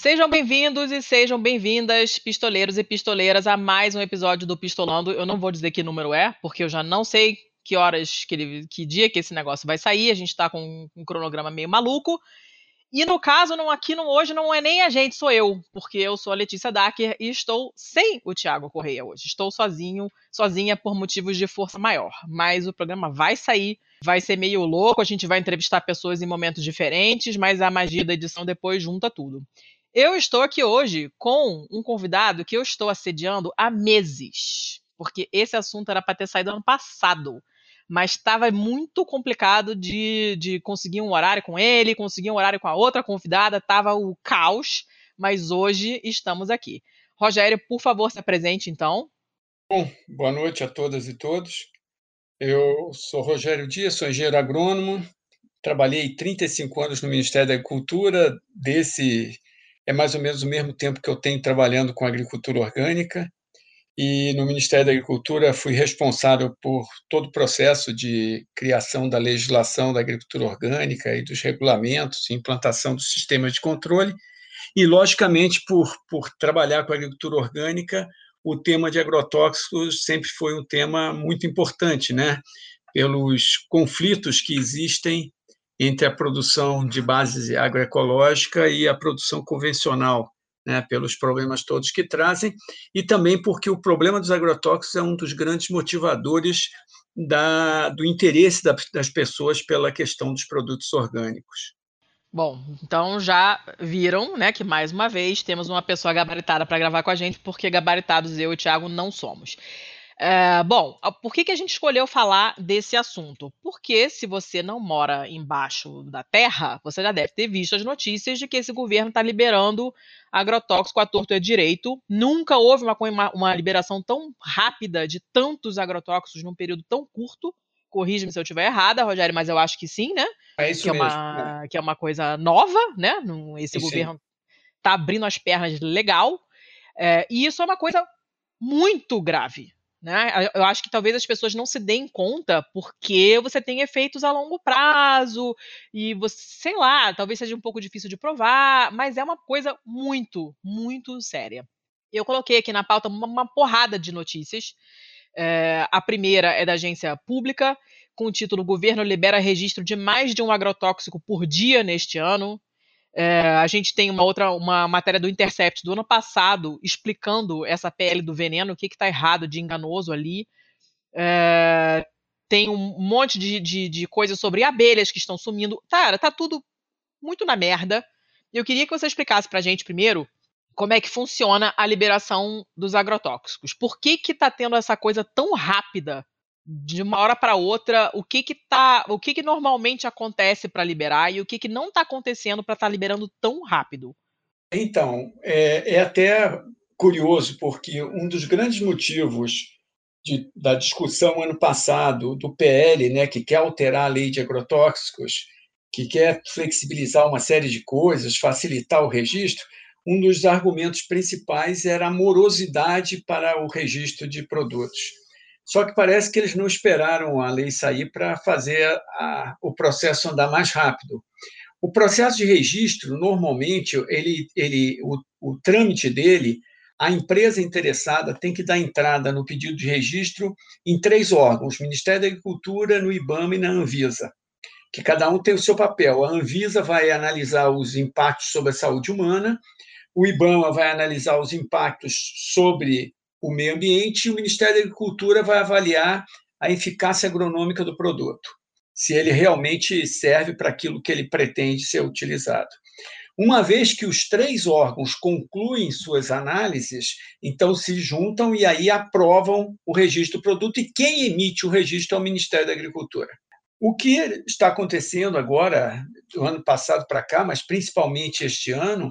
Sejam bem-vindos e sejam bem-vindas, pistoleiros e pistoleiras, a mais um episódio do Pistolando. Eu não vou dizer que número é, porque eu já não sei que horas, que, ele, que dia que esse negócio vai sair. A gente tá com um cronograma meio maluco. E no caso, não, aqui não, hoje não é nem a gente, sou eu, porque eu sou a Letícia Dacker e estou sem o Thiago Correia hoje. Estou sozinho, sozinha por motivos de força maior. Mas o programa vai sair, vai ser meio louco, a gente vai entrevistar pessoas em momentos diferentes, mas a magia da edição depois junta tudo. Eu estou aqui hoje com um convidado que eu estou assediando há meses, porque esse assunto era para ter saído ano passado mas estava muito complicado de, de conseguir um horário com ele, conseguir um horário com a outra convidada, estava o caos, mas hoje estamos aqui. Rogério, por favor, se apresente então. Bom, boa noite a todas e todos. Eu sou Rogério Dias, sou engenheiro agrônomo, trabalhei 35 anos no Ministério da Agricultura, desse é mais ou menos o mesmo tempo que eu tenho trabalhando com agricultura orgânica e no Ministério da Agricultura fui responsável por todo o processo de criação da legislação da agricultura orgânica e dos regulamentos, implantação dos sistemas de controle, e, logicamente, por, por trabalhar com a agricultura orgânica, o tema de agrotóxicos sempre foi um tema muito importante, né? pelos conflitos que existem entre a produção de base agroecológica e a produção convencional né, pelos problemas todos que trazem, e também porque o problema dos agrotóxicos é um dos grandes motivadores da, do interesse da, das pessoas pela questão dos produtos orgânicos. Bom, então já viram, né, que mais uma vez temos uma pessoa gabaritada para gravar com a gente, porque gabaritados eu e o Thiago não somos. É, bom, por que, que a gente escolheu falar desse assunto? Porque se você não mora embaixo da terra, você já deve ter visto as notícias de que esse governo está liberando agrotóxico à torto e direito. Nunca houve uma, uma, liberação tão rápida de tantos agrotóxicos num período tão curto. Corrija-me se eu estiver errada, Rogério, mas eu acho que sim, né? É isso que mesmo. É uma, Que é uma coisa nova, né? Esse governo está abrindo as pernas legal. É, e isso é uma coisa muito grave né? Eu acho que talvez as pessoas não se deem conta porque você tem efeitos a longo prazo e você, sei lá, talvez seja um pouco difícil de provar, mas é uma coisa muito, muito séria. Eu coloquei aqui na pauta uma, uma porrada de notícias. É, a primeira é da agência pública, com o título Governo libera registro de mais de um agrotóxico por dia neste ano. É, a gente tem uma outra, uma matéria do Intercept do ano passado explicando essa PL do veneno, o que está errado de enganoso ali. É, tem um monte de, de, de coisas sobre abelhas que estão sumindo. Cara, tá tudo muito na merda. Eu queria que você explicasse pra gente primeiro como é que funciona a liberação dos agrotóxicos. Por que que tá tendo essa coisa tão rápida de uma hora para outra o que que tá, o que que normalmente acontece para liberar e o que que não está acontecendo para estar tá liberando tão rápido? Então, é, é, até curioso porque um dos grandes motivos de, da discussão ano passado do PL, né, que quer alterar a lei de agrotóxicos, que quer flexibilizar uma série de coisas, facilitar o registro, um dos argumentos principais era a morosidade para o registro de produtos. Só que parece que eles não esperaram a lei sair para fazer a, o processo andar mais rápido. O processo de registro, normalmente, ele, ele, o, o trâmite dele, a empresa interessada tem que dar entrada no pedido de registro em três órgãos: Ministério da Agricultura, no IBAMA e na Anvisa, que cada um tem o seu papel. A Anvisa vai analisar os impactos sobre a saúde humana, o IBAMA vai analisar os impactos sobre o meio ambiente e o Ministério da Agricultura vai avaliar a eficácia agronômica do produto, se ele realmente serve para aquilo que ele pretende ser utilizado. Uma vez que os três órgãos concluem suas análises, então se juntam e aí aprovam o registro do produto e quem emite o registro é o Ministério da Agricultura. O que está acontecendo agora, do ano passado para cá, mas principalmente este ano,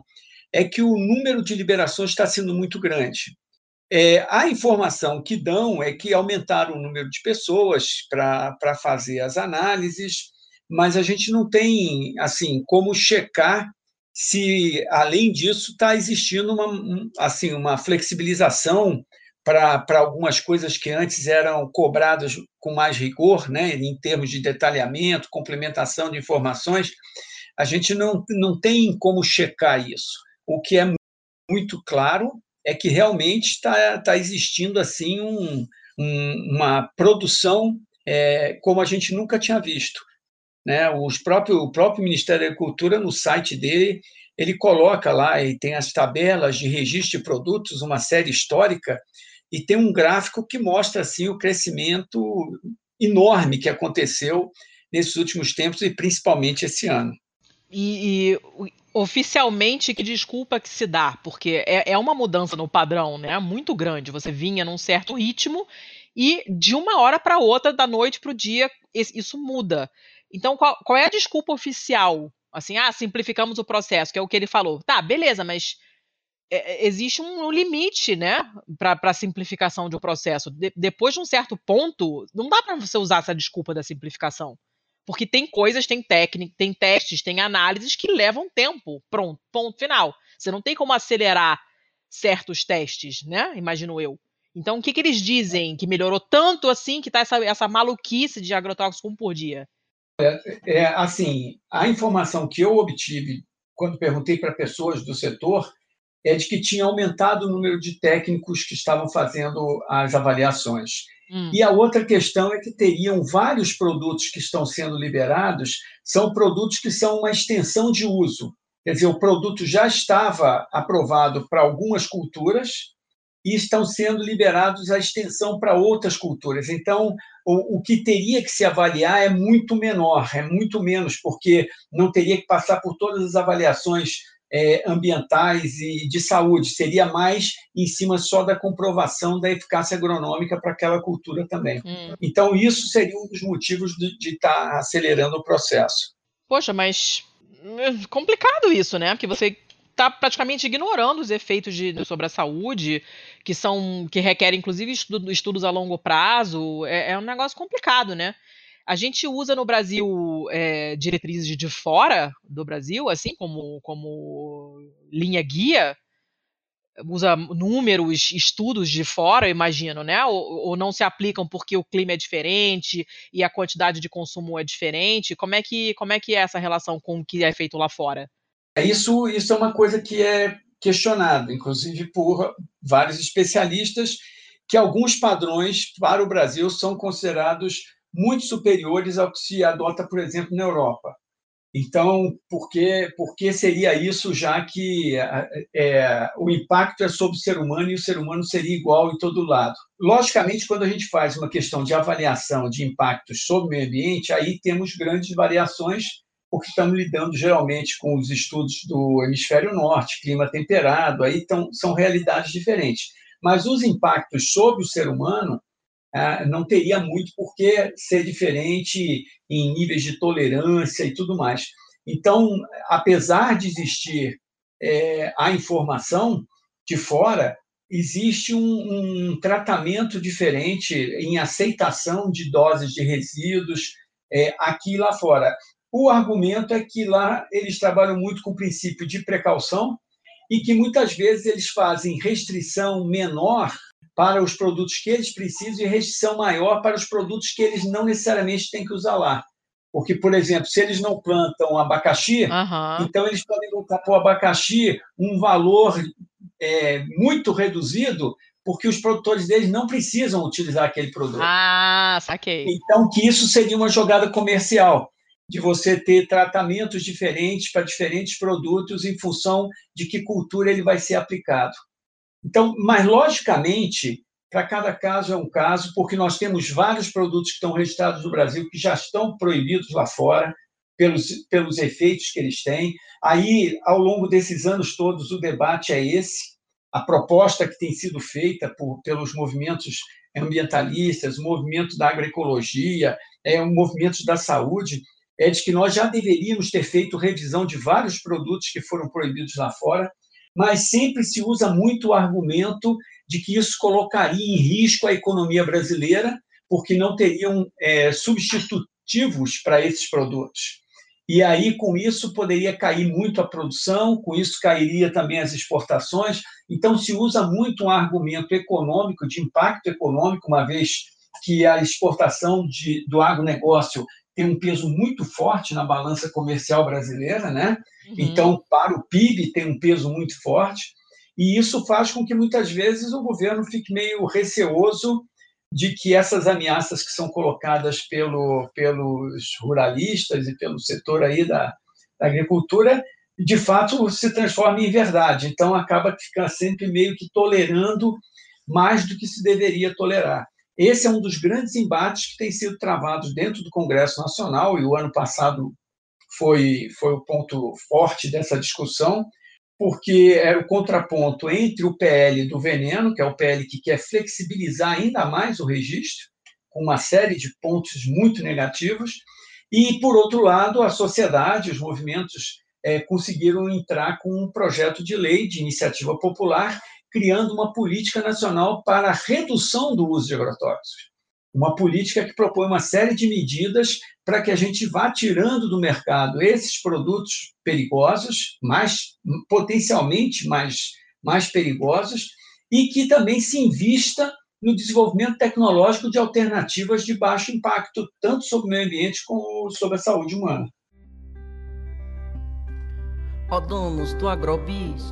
é que o número de liberações está sendo muito grande. É, a informação que dão é que aumentaram o número de pessoas para fazer as análises, mas a gente não tem assim como checar se, além disso, está existindo uma, assim, uma flexibilização para algumas coisas que antes eram cobradas com mais rigor, né, em termos de detalhamento, complementação de informações, a gente não, não tem como checar isso. o que é muito claro é que realmente está tá existindo assim um, um, uma produção é, como a gente nunca tinha visto. Né? Os próprio, o próprio Ministério da Agricultura, no site dele, ele coloca lá e tem as tabelas de registro de produtos, uma série histórica, e tem um gráfico que mostra assim o crescimento enorme que aconteceu nesses últimos tempos e principalmente esse ano. E, e oficialmente, que desculpa que se dá? Porque é, é uma mudança no padrão, né? Muito grande. Você vinha num certo ritmo e de uma hora para outra, da noite para o dia, isso muda. Então, qual, qual, é a desculpa oficial? Assim, ah, simplificamos o processo, que é o que ele falou. Tá, beleza, mas é, é existe um limite, né, para a simplificação de um processo. De, depois de um certo ponto, não dá para você usar essa desculpa da simplificação. Porque tem coisas, tem técnica, tem testes, tem análises que levam tempo. Pronto, ponto final. Você não tem como acelerar certos testes, né? Imagino eu. Então, o que, que eles dizem que melhorou tanto assim que está essa, essa maluquice de agrotóxicos um por dia? É, é, assim, a informação que eu obtive quando perguntei para pessoas do setor é de que tinha aumentado o número de técnicos que estavam fazendo as avaliações. Hum. E a outra questão é que teriam vários produtos que estão sendo liberados, são produtos que são uma extensão de uso. Quer dizer, o produto já estava aprovado para algumas culturas e estão sendo liberados a extensão para outras culturas. Então, o, o que teria que se avaliar é muito menor, é muito menos, porque não teria que passar por todas as avaliações é, ambientais e de saúde, seria mais em cima só da comprovação da eficácia agronômica para aquela cultura também. Hum. Então, isso seria um dos motivos de estar tá acelerando o processo. Poxa, mas é complicado isso, né? Porque você está praticamente ignorando os efeitos de, sobre a saúde, que são que requerem inclusive estudo, estudos a longo prazo. É, é um negócio complicado, né? A gente usa no Brasil é, diretrizes de fora do Brasil, assim como, como linha guia, usa números, estudos de fora, imagino, né? Ou, ou, não se aplicam porque o clima é diferente e a quantidade de consumo é diferente? Como é que, como é, que é essa relação com o que é feito lá fora? É, isso, isso é uma coisa que é questionado, inclusive por vários especialistas, que alguns padrões para o Brasil são considerados muito superiores ao que se adota, por exemplo, na Europa. Então, por que, por que seria isso, já que é, o impacto é sobre o ser humano e o ser humano seria igual em todo lado? Logicamente, quando a gente faz uma questão de avaliação de impactos sobre o meio ambiente, aí temos grandes variações, porque estamos lidando geralmente com os estudos do hemisfério norte, clima temperado, aí tão, são realidades diferentes. Mas os impactos sobre o ser humano não teria muito por que ser diferente em níveis de tolerância e tudo mais. Então, apesar de existir é, a informação de fora, existe um, um, tratamento diferente em aceitação de doses de resíduos é, aqui e lá fora. O argumento é que lá eles trabalham muito com o princípio de precaução e que muitas vezes eles fazem restrição menor para os produtos que eles precisam e restrição maior para os produtos que eles não necessariamente têm que usar lá. Porque, por exemplo, se eles não plantam abacaxi, uhum. então eles podem botar para o abacaxi um valor é, muito reduzido, porque os produtores deles não precisam utilizar aquele produto. Ah, saquei. Então, que isso seria uma jogada comercial, de você ter tratamentos diferentes para diferentes produtos em função de que cultura ele vai ser aplicado. Então, mas logicamente, para cada caso é um caso, porque nós temos vários produtos que estão registrados no Brasil que já estão proibidos lá fora pelos, pelos efeitos que eles têm. Aí, ao longo desses anos todos, o debate é esse. A proposta que tem sido feita por, pelos movimentos ambientalistas, movimentos da agroecologia, é, movimentos da saúde, é de que nós já deveríamos ter feito revisão de vários produtos que foram proibidos lá fora mas sempre se usa muito o argumento de que isso colocaria em risco a economia brasileira, porque não teriam é, substitutivos para esses produtos. E aí, com isso, poderia cair muito a produção, com isso cairia também as exportações. Então, se usa muito um argumento econômico, de impacto econômico, uma vez que a exportação de, do agronegócio tem um peso muito forte na balança comercial brasileira, né? Uhum. Então, para o PIB tem um peso muito forte, e isso faz com que muitas vezes o governo fique meio receoso de que essas ameaças que são colocadas pelo, pelos ruralistas e pelo setor aí da, da agricultura de fato se transformem em verdade. Então acaba ficando sempre meio que tolerando mais do que se deveria tolerar. Esse é um dos grandes embates que tem sido travados dentro do Congresso Nacional e o ano passado foi foi o ponto forte dessa discussão porque era o contraponto entre o PL do veneno, que é o PL que quer flexibilizar ainda mais o registro, com uma série de pontos muito negativos, e, por outro lado, a sociedade, os movimentos é, conseguiram entrar com um projeto de lei de iniciativa popular, criando uma política nacional para a redução do uso de agrotóxicos uma política que propõe uma série de medidas para que a gente vá tirando do mercado esses produtos perigosos, mais potencialmente mais, mais perigosos, e que também se invista no desenvolvimento tecnológico de alternativas de baixo impacto, tanto sobre o meio ambiente como sobre a saúde humana. Ó do agrobis,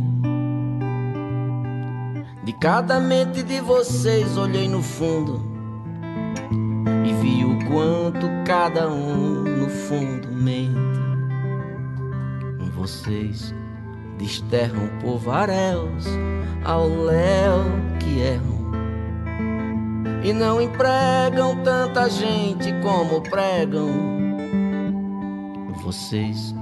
De cada mente de vocês olhei no fundo vi o quanto cada um no fundo mente. Vocês desterram povaréus ao léu que erram e não empregam tanta gente como pregam. Vocês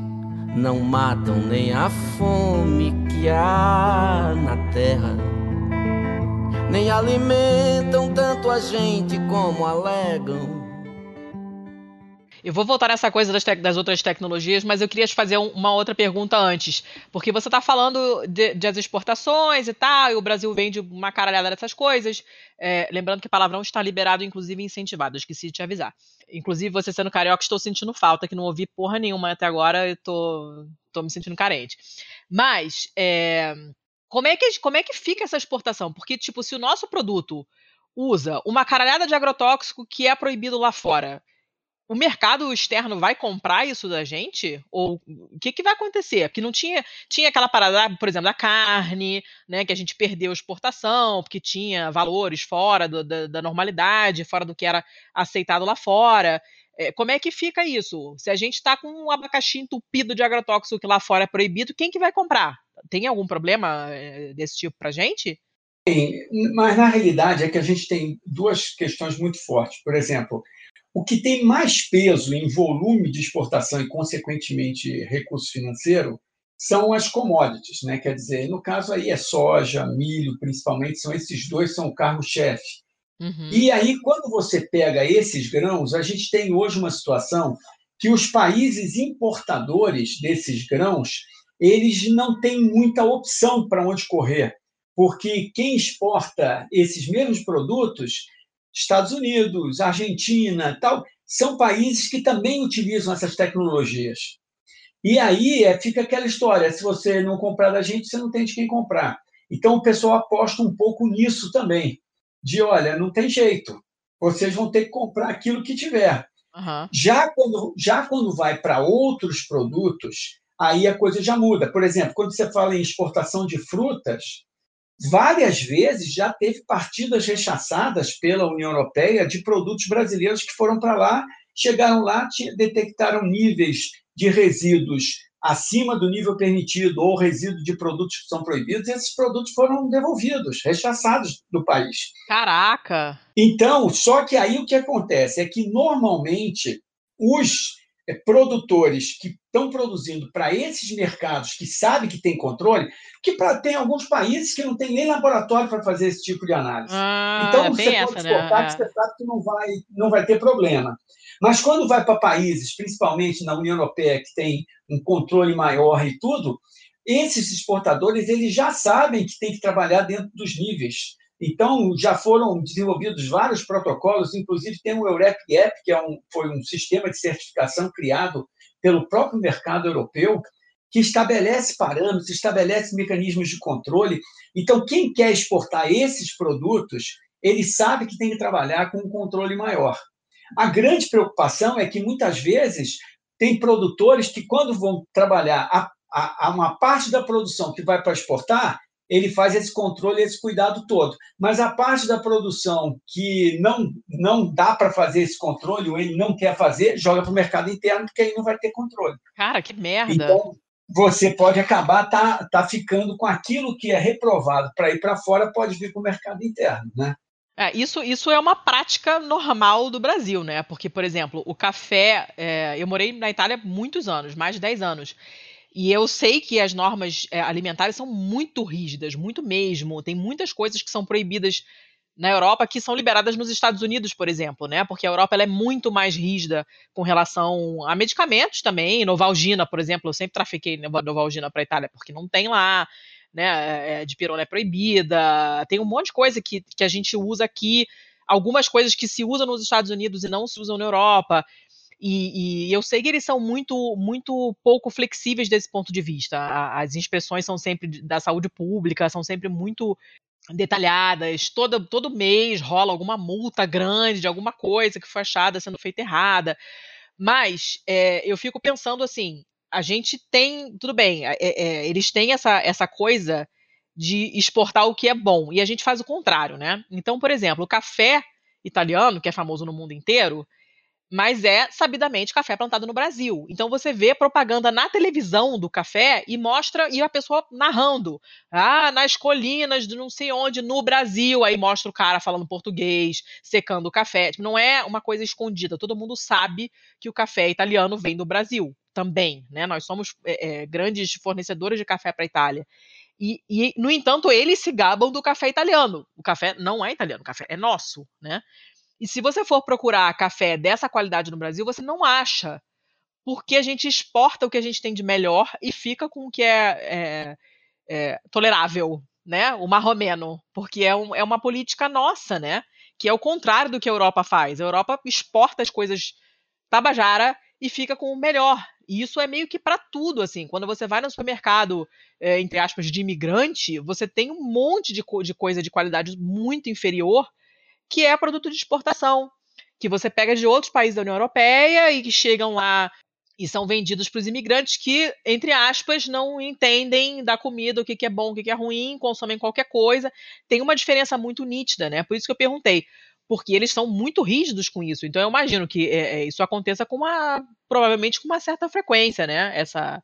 não matam nem a fome que há na terra nem alimentam tanto a gente como alegam. Eu vou voltar nessa coisa das, das, outras tecnologias, mas eu queria te fazer um, uma outra pergunta antes. Porque você está falando de, de, as exportações e tal, e o Brasil vende uma caralhada dessas coisas. É, lembrando que palavrão está liberado, inclusive incentivado, esqueci de te avisar. Inclusive, você sendo carioca, estou sentindo falta, que não ouvi porra nenhuma até agora, e tô, tô me sentindo carente. Mas, é, como é, que, como é que fica essa exportação? Porque, tipo, se o nosso produto usa uma caralhada de agrotóxico que é proibido lá fora, o mercado externo vai comprar isso da gente? Ou o que, que vai acontecer? Porque não tinha, tinha aquela parada, por exemplo, da carne, né, que a gente perdeu exportação, porque tinha valores fora do, da, da, normalidade, fora do que era aceitado lá fora. É, como é que fica isso? Se a gente está com um abacaxi entupido de agrotóxico que lá fora é proibido, quem que vai comprar? Tem algum problema eh, desse tipo para a gente? Tem, mas na realidade é que a gente tem duas questões muito fortes. Por exemplo, o que tem mais peso em volume de exportação e, consequentemente, recurso financeiro são as commodities, né? Quer dizer, no caso aí é soja, milho, principalmente, são esses dois são o carro-chefe. Uhum. E aí, quando você pega esses grãos, a gente tem hoje uma situação que os países importadores desses grãos eles não têm muita opção para onde correr, porque quem exporta esses mesmos produtos, Estados Unidos, Argentina, tal, são países que também utilizam essas tecnologias. E aí é, fica aquela história: se você não comprar da gente, você não tem de quem comprar. Então o pessoal aposta um pouco nisso também, de olha, não tem jeito, vocês vão ter que comprar aquilo que tiver. Uhum. Já, quando, já quando vai para outros produtos, aí a coisa já muda. Por exemplo, quando você fala em exportação de frutas, várias vezes já teve partidas rechaçadas pela União Europeia de produtos brasileiros que foram para lá, chegaram lá, detectaram níveis de resíduos acima do nível permitido ou resíduo de produtos que são proibidos, e esses produtos foram devolvidos, rechaçados do país. Caraca! Então, só que aí o que acontece é que normalmente os produtores que estão produzindo para esses mercados que sabem que tem controle, que pra, tem alguns países que não tem nem laboratório para fazer esse tipo de análise. Ah, então, é você pode exportar, né? que você sabe que não vai, não vai ter problema. Mas quando vai para países, principalmente na União Europeia, que tem um controle maior e tudo, esses exportadores eles já sabem que tem que trabalhar dentro dos níveis. Então, já foram desenvolvidos vários protocolos, inclusive tem o EUREP que é um, foi um sistema de certificação criado pelo próprio mercado europeu, que estabelece parâmetros, estabelece mecanismos de controle. Então, quem quer exportar esses produtos, ele sabe que tem que trabalhar com um controle maior. A grande preocupação é que, muitas vezes, tem produtores que, quando vão trabalhar a, a, a uma parte da produção que vai para exportar, ele faz esse controle, esse cuidado todo. Mas a parte da produção que não, não dá para fazer esse controle, ou ele não quer fazer, joga para o mercado interno, porque aí não vai ter controle. Cara, que merda! Então, você pode acabar tá, tá ficando com aquilo que é reprovado para ir para fora, pode vir para o mercado interno, né? É, isso, isso é uma prática normal do Brasil, né? Porque, por exemplo, o café. É, eu morei na Itália muitos anos, mais de 10 anos. E eu sei que as normas é, alimentares são muito rígidas, muito mesmo. Tem muitas coisas que são proibidas na Europa que são liberadas nos Estados Unidos, por exemplo, né? Porque a Europa é muito mais rígida com relação a medicamentos também. Novalgina, por exemplo, eu sempre trafiquei Novalgina para a Itália porque não tem lá, né? É, é, de pirona é proibida. Tem um monte de coisa que, que a gente usa aqui. Algumas coisas que se usam nos Estados Unidos e não se usam na Europa. E, e, eu sei que eles são muito, muito pouco flexíveis desse ponto de vista. As inspeções são sempre da saúde pública, são sempre muito detalhadas. Todo, todo mês rola alguma multa grande de alguma coisa que foi achada sendo feita errada. Mas é, eu fico pensando assim: a gente tem, tudo bem, é, é, eles têm essa, essa coisa de exportar o que é bom e a gente faz o contrário, né? Então, por exemplo, o café italiano, que é famoso no mundo inteiro, mas é sabidamente café plantado no Brasil. Então você vê propaganda na televisão do café e mostra e a pessoa narrando, ah, nas colinas de não sei onde no Brasil, aí mostra o cara falando português, secando o café. Tipo, não é uma coisa escondida. Todo mundo sabe que o café italiano vem do Brasil também, né? Nós somos é, é, grandes fornecedores de café para a Itália. E, e, no entanto, eles se gabam do café italiano. O café não é italiano, o café é nosso, né? E se você for procurar café dessa qualidade no Brasil, você não acha. Porque a gente exporta o que a gente tem de melhor e fica com o que é, é, é tolerável, né? O marromeno. Porque é, um, é uma política nossa, né? Que é o contrário do que a Europa faz. A Europa exporta as coisas tabajara e fica com o melhor. E isso é meio que para tudo, assim. Quando você vai no supermercado, é, entre aspas, de imigrante, você tem um monte de, co de coisa de qualidade muito inferior que é produto de exportação, que você pega de outros países da União Europeia e que chegam lá e são vendidos para os imigrantes que, entre aspas, não entendem da comida, o que, que é bom, o que, que é ruim, consomem qualquer coisa. Tem uma diferença muito nítida, né? Por isso que eu perguntei. Porque eles são muito rígidos com isso. Então eu imagino que é, é isso aconteça com uma. provavelmente com uma certa frequência, né? Essa,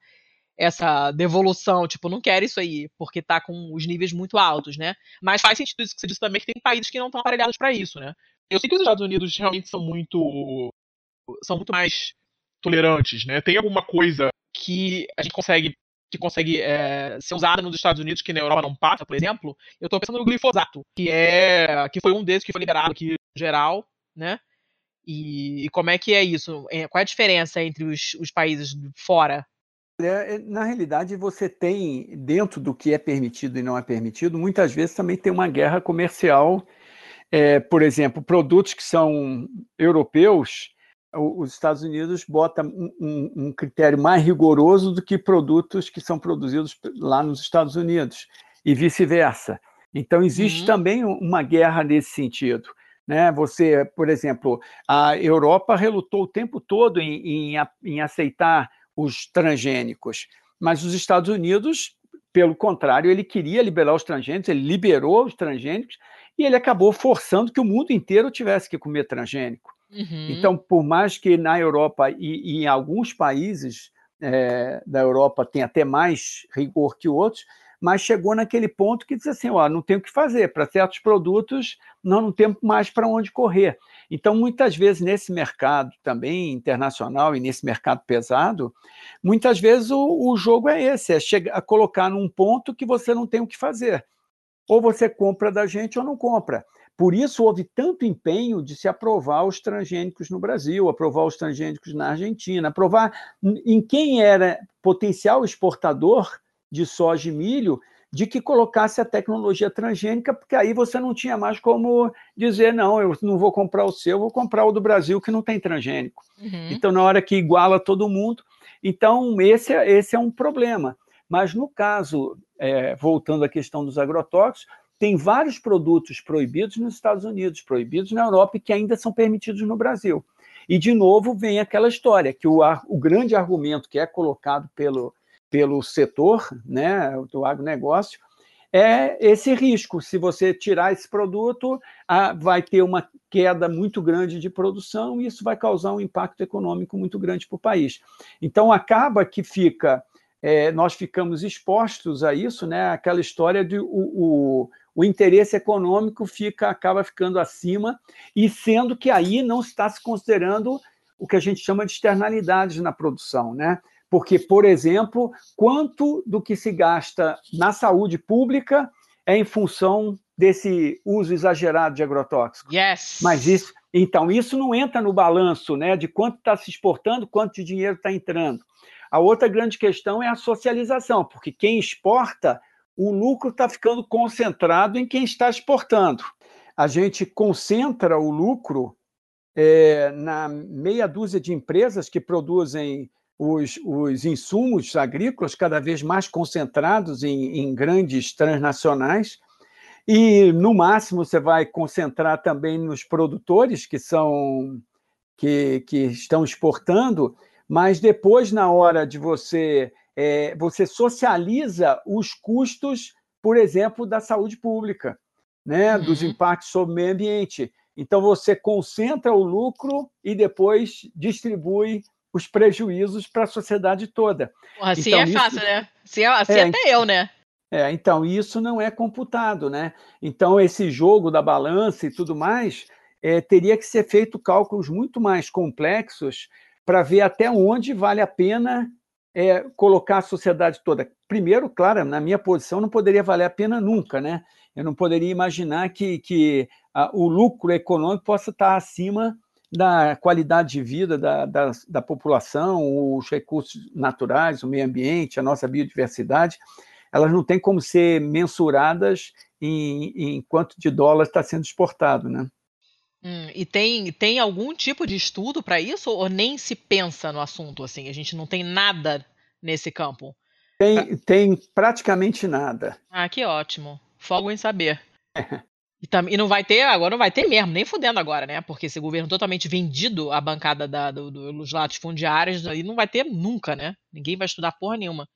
essa devolução, tipo, não quero isso aí, porque tá com os níveis muito altos, né? Mas faz sentido isso que você disse também, que tem países que não estão aparelhados para isso, né? Eu sei que os Estados Unidos realmente são muito são muito mais tolerantes, né? Tem alguma coisa que a gente consegue que consegue é, ser usada nos Estados Unidos que na Europa não passa, por exemplo? Eu estou pensando no glifosato, que é que foi um desses que foi liberado aqui geral, né? E, e como é que é isso? É, qual é a diferença entre os, os países fora é, na realidade, você tem, dentro do que é permitido e não é permitido, muitas vezes também tem uma guerra comercial. É, por exemplo, produtos que são europeus, os Estados Unidos botam um, um, critério mais rigoroso do que produtos que são produzidos lá nos Estados Unidos, e vice-versa. Então, existe uhum. também uma guerra nesse sentido. Né? Você, por exemplo, a Europa relutou o tempo todo em, em, em aceitar os transgênicos. Mas os Estados Unidos, pelo contrário, ele queria liberar os transgênicos, ele liberou os transgênicos e ele acabou forçando que o mundo inteiro tivesse que comer transgênico. Uhum. Então, por mais que na Europa e, e em alguns países é, da Europa tem até mais rigor que outros, mas chegou naquele ponto que diz assim, ó, não tem o que fazer, para certos produtos nós não temos mais para onde correr. Então, muitas vezes, nesse mercado também internacional e nesse mercado pesado, muitas vezes o, o jogo é esse: é chegar a colocar num ponto que você não tem o que fazer. Ou você compra da gente ou não compra. Por isso houve tanto empenho de se aprovar os transgênicos no Brasil, aprovar os transgênicos na Argentina, aprovar em quem era potencial exportador de soja e milho, de que colocasse a tecnologia transgênica, porque aí você não tinha mais como dizer, não, eu não vou comprar o seu, vou comprar o do Brasil que não tem transgênico. Uhum. Então, na hora que iguala todo mundo, então esse, é, esse é um problema. Mas no caso, é, voltando à questão dos agrotóxicos, tem vários produtos proibidos nos Estados Unidos, proibidos na Europa e que ainda são permitidos no Brasil. E, de novo, vem aquela história que o, o grande argumento que é colocado pelo, pelo setor né, do agronegócio é esse risco. Se você tirar esse produto, vai ter uma queda muito grande de produção e isso vai causar um impacto econômico muito grande para o país. Então, acaba que fica, é, nós ficamos expostos a isso, né, aquela história de o, o o interesse econômico fica acaba ficando acima e sendo que aí não está se considerando o que a gente chama de externalidades na produção, né? Porque, por exemplo, quanto do que se gasta na saúde pública é em função desse uso exagerado de agrotóxicos. Yes. Mas isso, então, isso não entra no balanço, né, de quanto está se exportando, quanto de dinheiro está entrando. A outra grande questão é a socialização, porque quem exporta o lucro está ficando concentrado em quem está exportando. A gente concentra o lucro é, na meia dúzia de empresas que produzem os, os insumos agrícolas cada vez mais concentrados em, em grandes transnacionais. E, no máximo, você vai concentrar também nos produtores que são que, que estão exportando, mas depois, na hora de você é, você socializa os custos, por exemplo, da saúde pública, né, uhum. dos impactos sobre o meio ambiente. Então, você concentra o lucro e depois distribui os prejuízos para a sociedade toda. Assim então, é isso... fácil, né? Assim, é, assim é, até eu, né? É, então, isso não é computado, né? Então, esse jogo da balança e tudo mais, é, teria que ser feito cálculos muito mais complexos para ver até onde vale a pena é, colocar a sociedade toda. Primeiro, claro, na minha posição não poderia valer a pena nunca, né? Eu não poderia imaginar que, que a, o lucro econômico possa estar acima da qualidade de vida da, da, da, população, os recursos naturais, o meio ambiente, a nossa biodiversidade, elas não têm como ser mensuradas em, em quanto de dólar está sendo exportado, né? Hum, e tem, tem algum tipo de estudo para isso ou nem se pensa no assunto assim? A gente não tem nada nesse campo? Tem, tem praticamente nada. Ah, que ótimo. Folgo em saber. E, tam, e, não vai ter, agora não vai ter mesmo, nem fudendo agora, né? Porque esse governo totalmente vendido a bancada da, do, dos latifundiários, aí não vai ter nunca, né? Ninguém vai estudar porra nenhuma.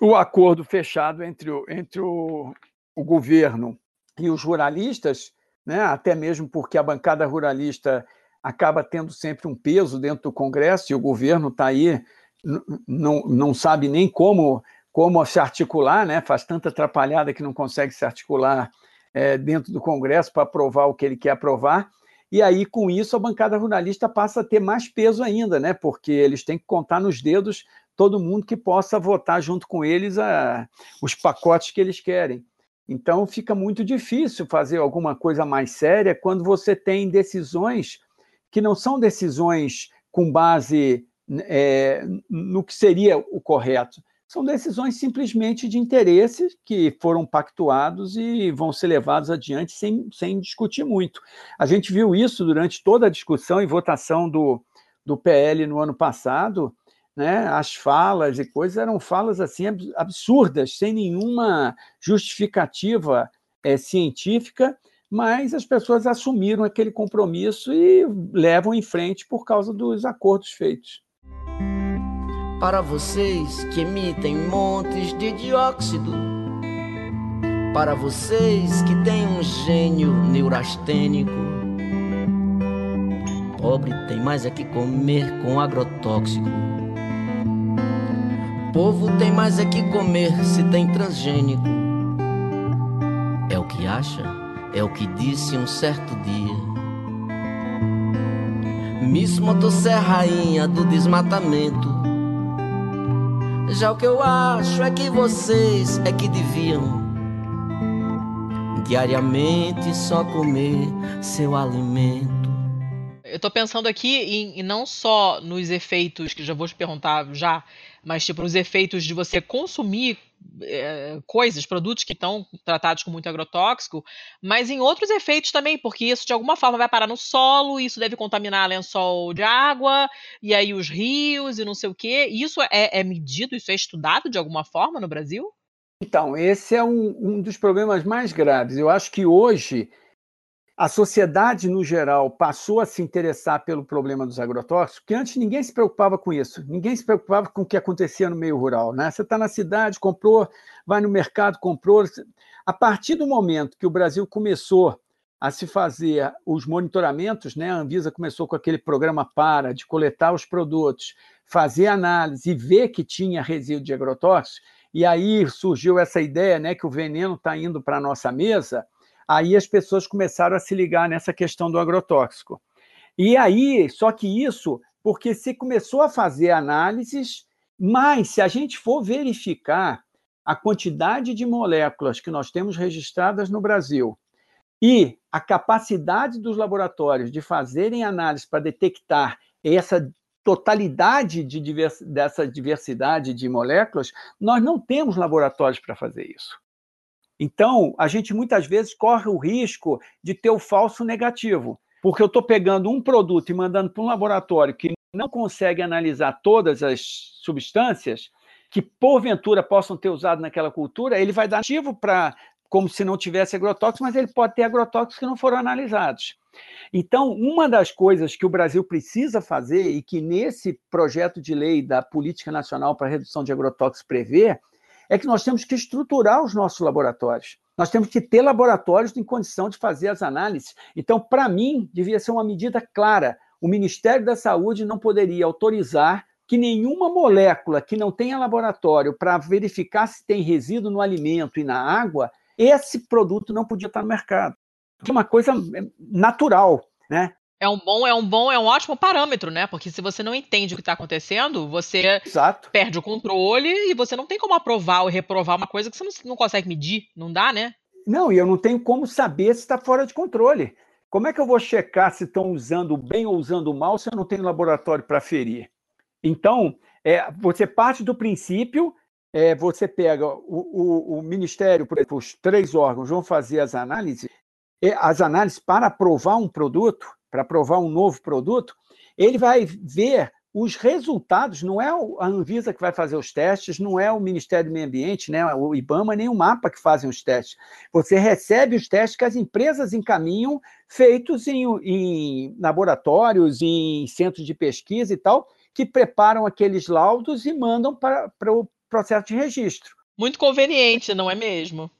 O acordo fechado entre o, entre o, o governo e os ruralistas né? até mesmo porque a bancada ruralista acaba tendo sempre um peso dentro do Congresso e o governo está aí, não, não sabe nem como, como se articular, né? faz tanta atrapalhada que não consegue se articular é, dentro do Congresso para aprovar o que ele quer aprovar. E aí, com isso, a bancada ruralista passa a ter mais peso ainda, né? porque eles têm que contar nos dedos todo mundo que possa votar junto com eles a, os pacotes que eles querem. Então, fica muito difícil fazer alguma coisa mais séria quando você tem decisões que não são decisões com base é, no que seria o correto. São decisões simplesmente de interesse que foram pactuados e vão ser levados adiante sem, sem discutir muito. A gente viu isso durante toda a discussão e votação do, do PL no ano passado, né, as falas e coisas eram falas assim absurdas, sem nenhuma justificativa é, científica, mas as pessoas assumiram aquele compromisso e levam em frente por causa dos acordos feitos. Para vocês que emitem montes de dióxido, para vocês que têm um gênio neurastênico, pobre tem mais é que comer com agrotóxico povo tem mais é que comer se tem transgênico. É o que acha, é o que disse um certo dia. Miss Motosserra, rainha do desmatamento. Já o que eu acho é que vocês é que deviam diariamente só comer seu alimento. Eu estou pensando aqui em, em, não só nos efeitos, que já vou te perguntar já, mas tipo, nos efeitos de você consumir é, coisas, produtos que estão tratados com muito agrotóxico, mas em outros efeitos também, porque isso de alguma forma vai parar no solo, isso deve contaminar lençol de água, e aí os rios e não sei o quê. Isso é, é medido, isso é estudado de alguma forma no Brasil? Então, esse é um, um dos problemas mais graves. Eu acho que hoje a sociedade, no geral, passou a se interessar pelo problema dos agrotóxicos, que antes ninguém se preocupava com isso, ninguém se preocupava com o que acontecia no meio rural. Né? Você está na cidade, comprou, vai no mercado, comprou. A partir do momento que o Brasil começou a se fazer os monitoramentos, né? a Anvisa começou com aquele programa para, de coletar os produtos, fazer análise e ver que tinha resíduo de agrotóxicos, e aí surgiu essa ideia né, que o veneno está indo para a nossa mesa, aí as pessoas começaram a se ligar nessa questão do agrotóxico. E aí, só que isso, porque se começou a fazer análises, mas se a gente for verificar a quantidade de moléculas que nós temos registradas no Brasil e a capacidade dos laboratórios de fazerem análise para detectar essa totalidade de divers, dessa diversidade de moléculas, nós não temos laboratórios para fazer isso. Então, a gente muitas vezes corre o risco de ter o falso negativo, porque eu estou pegando um produto e mandando para um laboratório que não consegue analisar todas as substâncias que porventura possam ter usado naquela cultura, ele vai dar ativo para como se não tivesse agrotóxicos, mas ele pode ter agrotóxicos que não foram analisados. Então, uma das coisas que o Brasil precisa fazer e que nesse projeto de lei da Política Nacional para a Redução de Agrotóxicos prevê é que nós temos que estruturar os nossos laboratórios. Nós temos que ter laboratórios em condição de fazer as análises. Então, para mim, devia ser uma medida clara. O Ministério da Saúde não poderia autorizar que nenhuma molécula que não tenha laboratório para verificar se tem resíduo no alimento e na água, esse produto não podia estar no mercado. É uma coisa natural, né? É um bom, é um bom, é um ótimo parâmetro, né? Porque se você não entende o que está acontecendo, você Exato. perde o controle e você não tem como aprovar ou reprovar uma coisa que você não, não consegue medir, não dá, né? Não, e eu não tenho como saber se está fora de controle. Como é que eu vou checar se estão usando bem ou usando mal se eu não tenho laboratório para ferir? Então, é, você parte do princípio, é, você pega o, o, o Ministério, por exemplo, os três órgãos vão fazer as análises, as análises para aprovar um produto, para aprovar um novo produto, ele vai ver os resultados, não é a Anvisa que vai fazer os testes, não é o Ministério do Meio Ambiente, né, o IBAMA, nem o MAPA que fazem os testes. Você recebe os testes que as empresas encaminham, feitos em, em laboratórios, em centros de pesquisa e tal, que preparam aqueles laudos e mandam para, para o processo de registro. Muito conveniente, não é mesmo?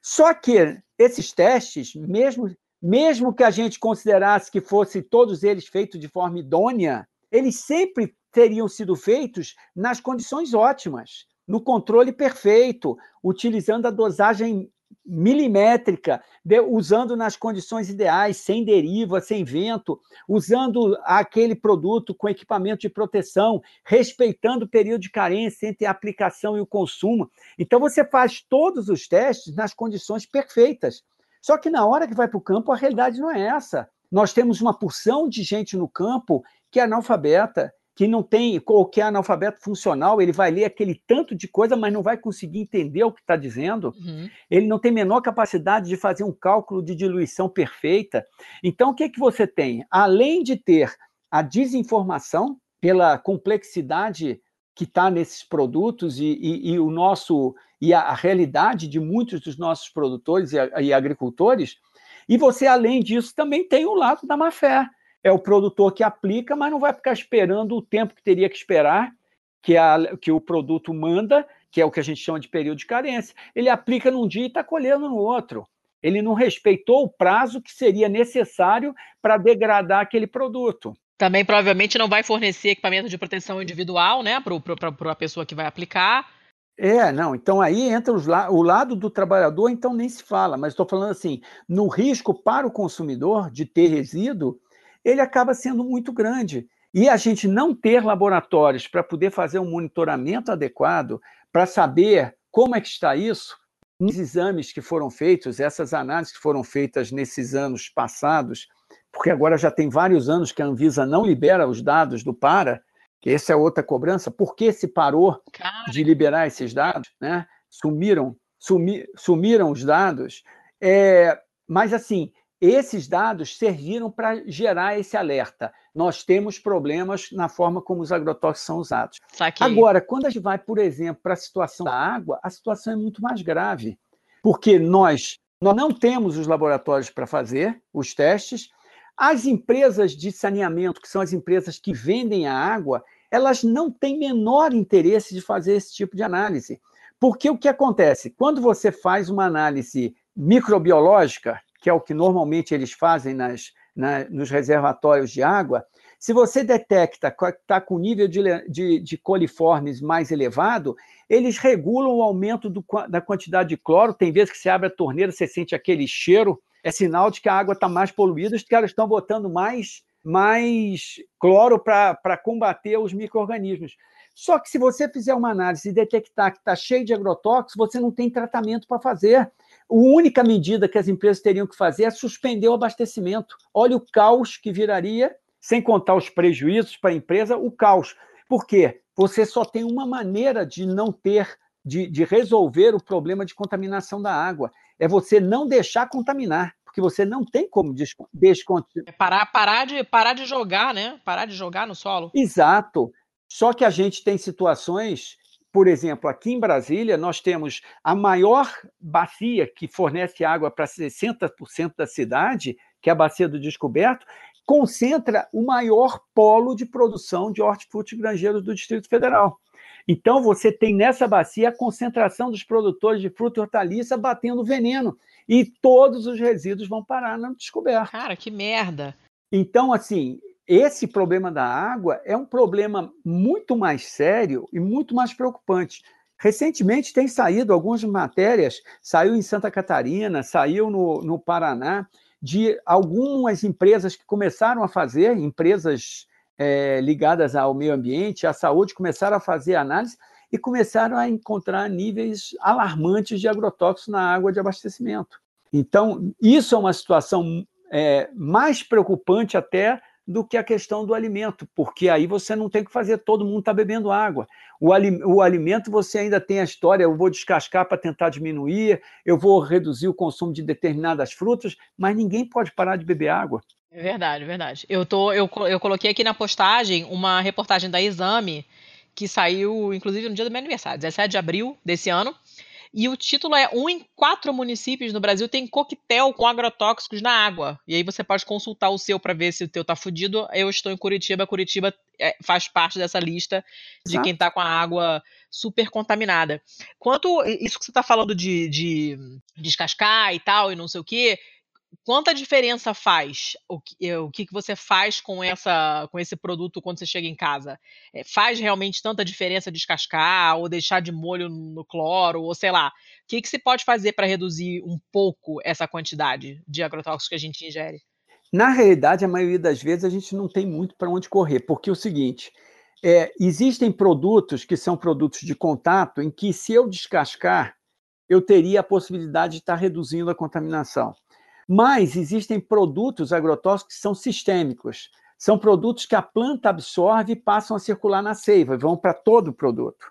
Só que esses testes, mesmo mesmo que a gente considerasse que fossem todos eles feitos de forma idônea, eles sempre teriam sido feitos nas condições ótimas, no controle perfeito, utilizando a dosagem milimétrica, de, usando nas condições ideais, sem deriva, sem vento, usando aquele produto com equipamento de proteção, respeitando o período de carência entre a aplicação e o consumo. Então, você faz todos os testes nas condições perfeitas. Só que na hora que vai para o campo, a realidade não é essa. Nós temos uma porção de gente no campo que é analfabeta, que não tem, ou que é analfabeto funcional, ele vai ler aquele tanto de coisa, mas não vai conseguir entender o que está dizendo. Uhum. Ele não tem menor capacidade de fazer um cálculo de diluição perfeita. Então, o que, é que você tem? Além de ter a desinformação, pela complexidade que está nesses produtos e, e, e, o nosso e a, a, realidade de muitos dos nossos produtores e, e, agricultores. E você, além disso, também tem o lado da má fé. É o produtor que aplica, mas não vai ficar esperando o tempo que teria que esperar, que, a, que o produto manda, que é o que a gente chama de período de carência. Ele aplica num dia e está colhendo no outro. Ele não respeitou o prazo que seria necessário para degradar aquele produto. Também provavelmente não vai fornecer equipamento de proteção individual, né, para a pessoa que vai aplicar. É, não. Então aí entra os, o lado do trabalhador, então nem se fala. Mas estou falando assim, no risco para o consumidor de ter resíduo, ele acaba sendo muito grande. E a gente não ter laboratórios para poder fazer um monitoramento adequado, para saber como é que está isso, Os exames que foram feitos, essas análises que foram feitas nesses anos passados, porque agora já tem vários anos que a Anvisa não libera os dados do PARA, que essa é outra cobrança, por que se parou Cara. de liberar esses dados? Né? Sumiram, sumi, sumiram os dados. É, mas, assim, esses dados serviram para gerar esse alerta. Nós temos problemas na forma como os agrotóxicos são usados. Saquei. Agora, quando a gente vai, por exemplo, para a situação da água, a situação é muito mais grave, porque nós, nós não temos os laboratórios para fazer os testes, as empresas de saneamento, que são as empresas que vendem a água, elas não têm menor interesse de fazer esse tipo de análise. Porque o que acontece? Quando você faz uma análise microbiológica, que é o que normalmente eles fazem nas, na, nos reservatórios de água, se você detecta que está com nível de, de, de, coliformes mais elevado, eles regulam o aumento do, da quantidade de cloro. Tem vezes que você abre a torneira, você sente aquele cheiro é sinal de que a água está mais poluída, que elas estão botando mais, mais cloro para combater os micro-organismos. Só que se você fizer uma análise e detectar que está cheio de agrotóxicos, você não tem tratamento para fazer. A única medida que as empresas teriam que fazer é suspender o abastecimento. Olha o caos que viraria, sem contar os prejuízos para a empresa, o caos. Por quê? Você só tem uma maneira de não ter, de, de resolver o problema de contaminação da água é você não deixar contaminar, porque você não tem como descontaminar. É parar, parar, de, parar de jogar, né? Parar de jogar no solo. Exato. Só que a gente tem situações, por exemplo, aqui em Brasília, nós temos a maior bacia que fornece água para 60% da cidade, que é a Bacia do Descoberto, concentra o maior polo de produção de hortifruti granjeiros do Distrito Federal. Então, você tem nessa bacia a concentração dos produtores de fruta e hortaliça batendo veneno. E todos os resíduos vão parar na descoberta. Cara, que merda! Então, assim, esse problema da água é um problema muito mais sério e muito mais preocupante. Recentemente tem saído algumas matérias, saiu em Santa Catarina, saiu no, no Paraná, de algumas empresas que começaram a fazer, empresas é, ligadas ao meio ambiente, à saúde, começaram a fazer análise e começaram a encontrar níveis alarmantes de agrotóxicos na água de abastecimento. Então, isso é uma situação é, mais preocupante até do que a questão do alimento, porque aí você não tem que fazer, todo mundo está bebendo água. O, o, alimento você ainda tem a história, eu vou descascar para tentar diminuir, eu vou reduzir o consumo de determinadas frutas, mas ninguém pode parar de beber água. É verdade, verdade. Eu, tô, eu, eu coloquei aqui na postagem uma reportagem da Exame, que saiu, inclusive, no dia do meu aniversário, 17 de abril desse ano. E o título é Um em quatro municípios no Brasil tem coquetel com agrotóxicos na água. E aí você pode consultar o seu para ver se o teu tá fudido. Eu estou em Curitiba, Curitiba é, faz parte dessa lista de Exato. quem tá com a água super contaminada. Quanto isso que você tá falando de, de descascar e tal, e não sei o quê, quanta diferença faz o que, eh, o que você faz com essa com esse produto quando você chega em casa? É, faz realmente tanta diferença descascar ou deixar de molho no cloro ou sei lá? O que, que se pode fazer para reduzir um pouco essa quantidade de agrotóxicos que a gente ingere? Na realidade, a maioria das vezes a gente não tem muito para onde correr, porque é o seguinte: é, existem produtos que são produtos de contato em que, se eu descascar, eu teria a possibilidade de estar reduzindo a contaminação. Mas existem produtos agrotóxicos que são sistêmicos. São produtos que a planta absorve e passam a circular na seiva, vão para todo o produto,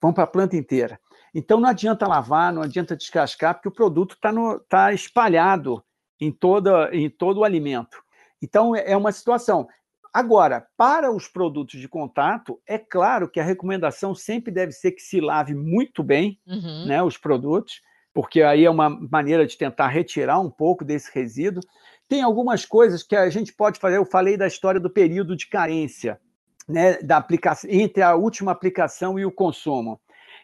vão para a planta inteira. Então não adianta lavar, não adianta descascar, porque o produto está tá espalhado em, toda, em todo o alimento. Então é uma situação. Agora, para os produtos de contato, é claro que a recomendação sempre deve ser que se lave muito bem uhum. né, os produtos porque aí é uma maneira de tentar retirar um pouco desse resíduo. Tem algumas coisas que a gente pode fazer. Eu falei da história do período de carência, né, da aplicação entre a última aplicação e o consumo.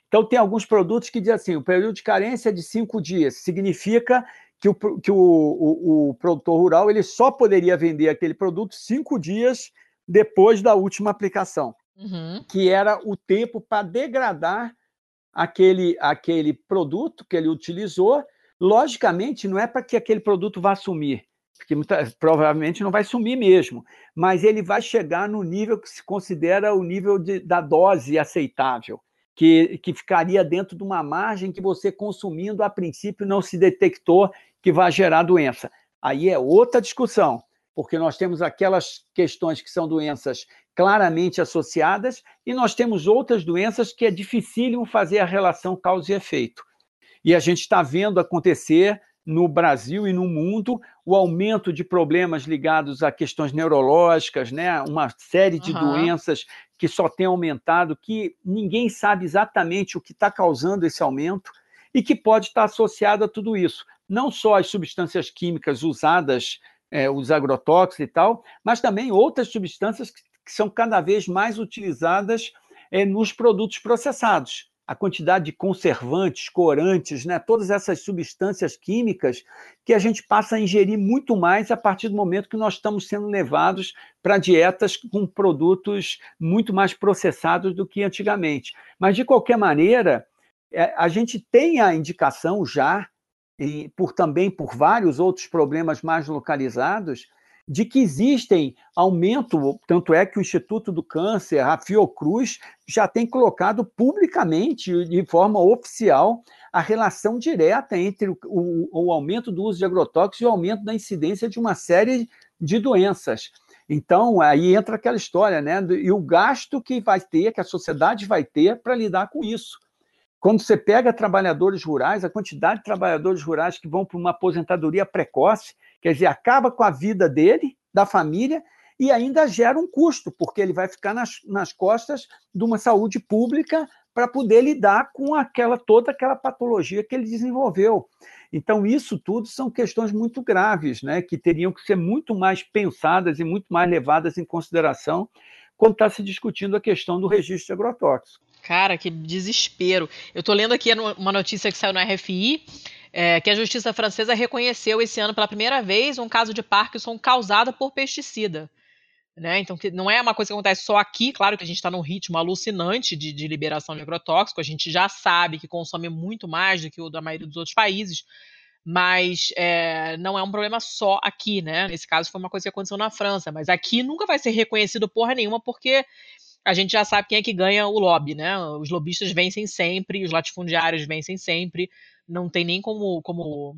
Então, tem alguns produtos que dizem assim: o período de carência é de cinco dias, significa que o, que o, o, o produtor rural ele só poderia vender aquele produto cinco dias depois da última aplicação, uhum. que era o tempo para degradar aquele, aquele produto que ele utilizou. Logicamente, não é para que aquele produto vá sumir, porque muita, provavelmente não vai sumir mesmo, mas ele vai chegar no nível que se considera o nível de, da dose aceitável. que, que ficaria dentro de uma margem que você consumindo, a princípio, não se detectou que vai gerar doença. Aí é outra discussão, porque nós temos aquelas questões que são doenças claramente associadas e nós temos outras doenças que é dificílimo fazer a relação causa e efeito. E a gente está vendo acontecer no Brasil e no mundo o aumento de problemas ligados a questões neurológicas, né? uma série de uhum. doenças que só tem aumentado, que ninguém sabe exatamente o que está causando esse aumento e que pode estar associado a tudo isso. Não só as substâncias químicas usadas, é, os agrotóxicos e tal, mas também outras substâncias que, que são cada vez mais utilizadas é, nos produtos processados a quantidade de conservantes, corantes, né, todas essas substâncias químicas que a gente passa a ingerir muito mais a partir do momento que nós estamos sendo levados para dietas com produtos muito mais processados do que antigamente. Mas, de qualquer maneira, é, a gente tem a indicação já, e por também por vários outros problemas mais localizados, de que existem aumento, tanto é que o Instituto do Câncer, a Fiocruz, já tem colocado publicamente, de forma oficial, a relação direta entre o, o, o aumento do uso de agrotóxicos e o aumento da incidência de uma série de doenças. Então, aí entra aquela história, né? E o gasto que vai ter, que a sociedade vai ter para lidar com isso. Quando você pega trabalhadores rurais, a quantidade de trabalhadores rurais que vão para uma aposentadoria precoce, Quer dizer, acaba com a vida dele, da família, e ainda gera um custo, porque ele vai ficar nas, nas costas de uma saúde pública para poder lidar com aquela toda aquela patologia que ele desenvolveu. Então, isso tudo são questões muito graves, né, que teriam que ser muito mais pensadas e muito mais levadas em consideração quando está se discutindo a questão do registro agrotóxico. Cara, que desespero. Eu estou lendo aqui uma notícia que saiu no RFI é, que a justiça francesa reconheceu esse ano pela primeira vez um caso de Parkinson causado por pesticida. Né? Então, não é uma coisa que acontece só aqui, claro que a gente está num ritmo alucinante de, de, liberação de agrotóxico, a gente já sabe que consome muito mais do que o da maioria dos outros países, mas é, não é um problema só aqui, né? Nesse caso foi uma coisa que aconteceu na França, mas aqui nunca vai ser reconhecido porra nenhuma, porque a gente já sabe quem é que ganha o lobby, né? Os lobistas vencem sempre, os latifundiários vencem sempre, não tem nem como, como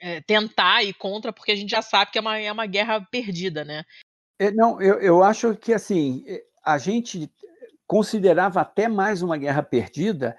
é, tentar ir contra, porque a gente já sabe que é uma, é uma guerra perdida, né? É, não, eu, eu acho que assim é, a gente considerava até mais uma guerra perdida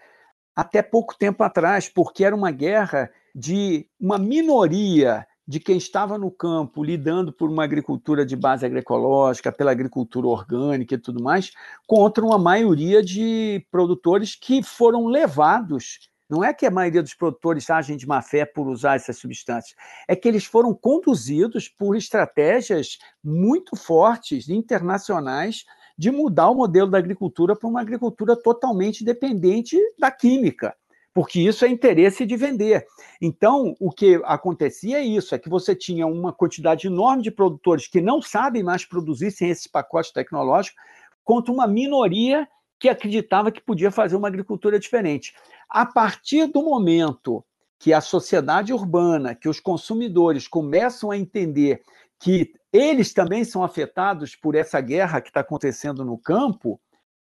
até pouco tempo atrás, porque era uma guerra de uma minoria de quem estava no campo lidando por uma agricultura de base agroecológica, pela agricultura orgânica e tudo mais, contra uma maioria de produtores que foram levados. Não é que a maioria dos produtores agem de má fé por usar essas substâncias, é que eles foram conduzidos por estratégias muito fortes, internacionais, de mudar o modelo da agricultura para uma agricultura totalmente dependente da química, porque isso é interesse de vender. Então, o que acontecia é isso: é que você tinha uma quantidade enorme de produtores que não sabem mais produzir sem esse pacote tecnológico, contra uma minoria que acreditava que podia fazer uma agricultura diferente. A partir do momento que a sociedade urbana, que os consumidores começam a entender que eles também são afetados por essa guerra que está acontecendo no campo,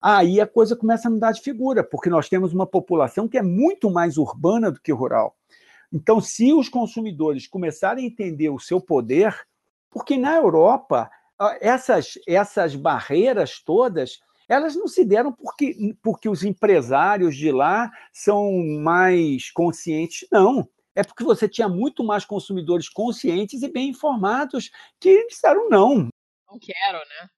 aí a coisa começa a mudar de figura, porque nós temos uma população que é muito mais urbana do que rural. Então, se os consumidores começarem a entender o seu poder, porque na Europa essas, essas barreiras todas elas não se deram porque, porque os empresários de lá são mais conscientes, não. É porque você tinha muito mais consumidores conscientes e bem informados que disseram não. Não quero, né?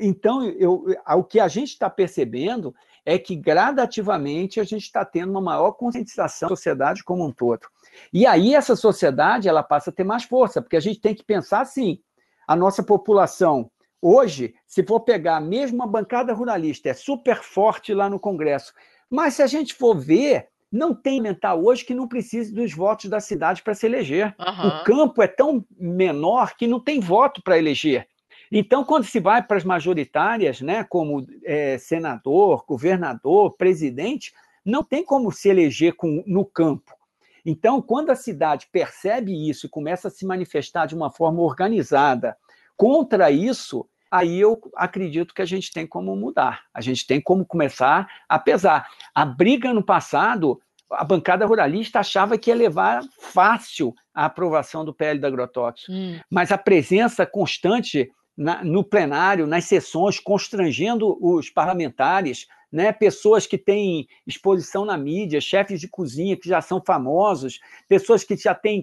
Então, eu, o que a gente está percebendo é que gradativamente a gente está tendo uma maior conscientização da sociedade como um todo. E aí essa sociedade ela passa a ter mais força, porque a gente tem que pensar assim: a nossa população Hoje, se for pegar mesmo a bancada ruralista, é super forte lá no Congresso. Mas se a gente for ver, não tem mental hoje que não precise dos votos da cidade para se eleger. Uhum. O campo é tão menor que não tem voto para eleger. Então, quando se vai para as majoritárias, né, como é, senador, governador, presidente, não tem como se eleger com, no campo. Então, quando a cidade percebe isso e começa a se manifestar de uma forma organizada contra isso, aí eu acredito que a gente tem como mudar, a gente tem como começar a pesar. A briga no passado, a bancada ruralista achava que ia levar fácil a aprovação do PL da agrotóxico, hum. mas a presença constante na, no plenário, nas sessões, constrangendo os parlamentares, né, pessoas que têm exposição na mídia, chefes de cozinha que já são famosos, pessoas que já têm.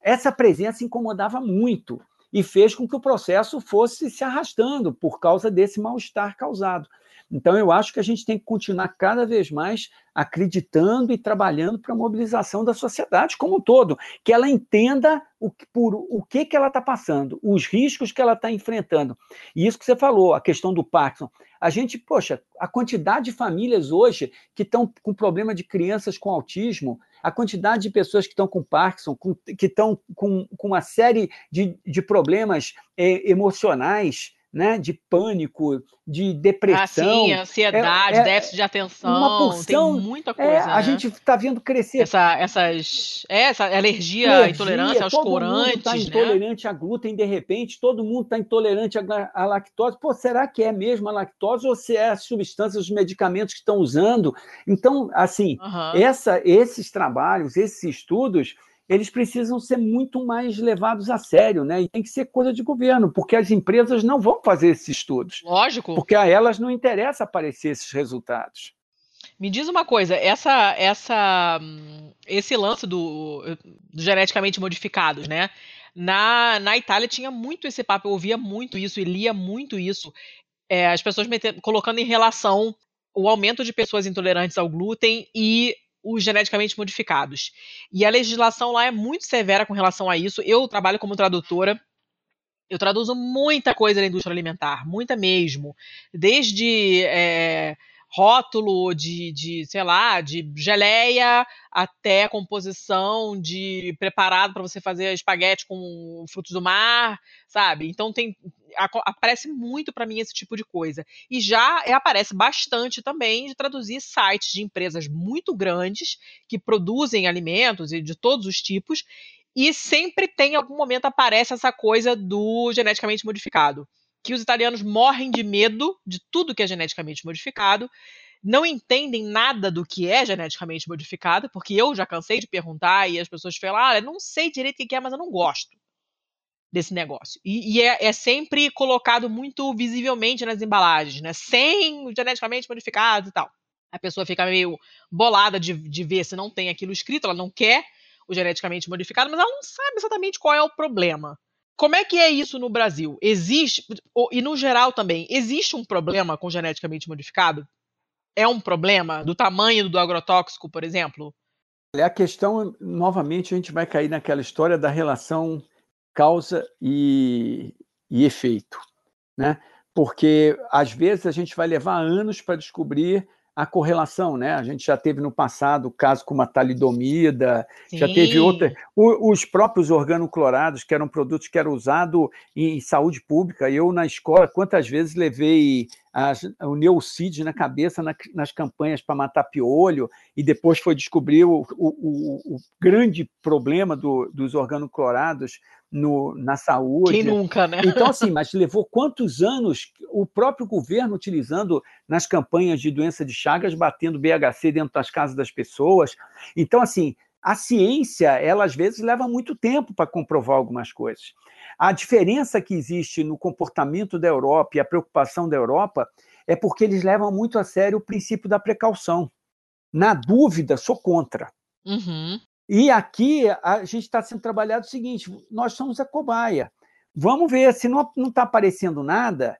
Essa presença incomodava muito e fez com que o processo fosse se arrastando por causa desse mal-estar causado. Então, eu acho que a gente tem que continuar cada vez mais acreditando e trabalhando para a mobilização da sociedade como um todo, que ela entenda o, por o que, que ela está passando, os riscos que ela está enfrentando. E isso que você falou, a questão do Parkinson. A gente, poxa, a quantidade de famílias hoje que estão com problema de crianças com autismo, a quantidade de pessoas que estão com Parkinson, com, que estão com, com uma série de, de problemas é, emocionais, né, de pânico, de depressão. Ah, sim, ansiedade, é, é, déficit de atenção. Uma porção, tem muita coisa. É, né? A gente está vendo crescer. Essa, essas, é, essa alergia, alergia intolerância aos todo corantes. Todo mundo está né? intolerante a glúten, de repente, todo mundo está intolerante à lactose. Pô, será que é mesmo a lactose ou se é as substâncias, os medicamentos que estão usando? Então, assim, uhum. essa, esses trabalhos, esses estudos eles precisam ser muito mais levados a sério, né? E tem que ser coisa de governo, porque as empresas não vão fazer esses estudos. Lógico. Porque a elas não interessa aparecer esses resultados. Me diz uma coisa, essa, essa, esse lance do, do geneticamente modificados, né? Na, na Itália tinha muito esse papo, eu ouvia muito isso e lia muito isso. É, as pessoas colocando em relação o aumento de pessoas intolerantes ao glúten e os geneticamente modificados. E a legislação lá é muito severa com relação a isso. Eu trabalho como tradutora. Eu traduzo muita coisa da indústria alimentar, muita mesmo. Desde é, rótulo de, de, sei lá, de geleia até composição de preparado para você fazer espaguete com frutos do mar, sabe? Então tem aparece muito para mim esse tipo de coisa. E já é, aparece bastante também de traduzir sites de empresas muito grandes que produzem alimentos e de todos os tipos, e sempre tem, em algum momento, aparece essa coisa do geneticamente modificado. Que os italianos morrem de medo de tudo que é geneticamente modificado, não entendem nada do que é geneticamente modificado, porque eu já cansei de perguntar e as pessoas falam, ah, não sei direito o que é, mas eu não gosto desse negócio. E, e é, é, sempre colocado muito visivelmente nas embalagens, né? Sem geneticamente modificados e tal. A pessoa fica meio bolada de, de ver se não tem aquilo escrito, ela não quer o geneticamente modificado, mas ela não sabe exatamente qual é o problema. Como é que é isso no Brasil? Existe, e no geral também, existe um problema com geneticamente modificado? É um problema do tamanho do agrotóxico, por exemplo? A questão, novamente, a gente vai cair naquela história da relação causa e, e efeito, né? Porque às vezes a gente vai levar anos para descobrir a correlação, né? A gente já teve no passado o caso com uma talidomida, Sim. já teve outra. O, os próprios organoclorados, que eram produtos que eram usados em saúde pública. Eu, na escola, quantas vezes levei as, o Neucid na cabeça na, nas campanhas para matar piolho, e depois foi descobrir o, o, o grande problema do, dos organoclorados no, na saúde. Quem nunca, né? Então, assim, mas levou quantos anos o próprio governo utilizando nas campanhas de doença de Chagas, batendo BHC dentro das casas das pessoas. Então, assim, a ciência, ela às vezes leva muito tempo para comprovar algumas coisas. A diferença que existe no comportamento da Europa e a preocupação da Europa é porque eles levam muito a sério o princípio da precaução. Na dúvida, sou contra. Uhum. E aqui a gente está sendo trabalhado o seguinte: nós somos a cobaia. Vamos ver se não está aparecendo nada.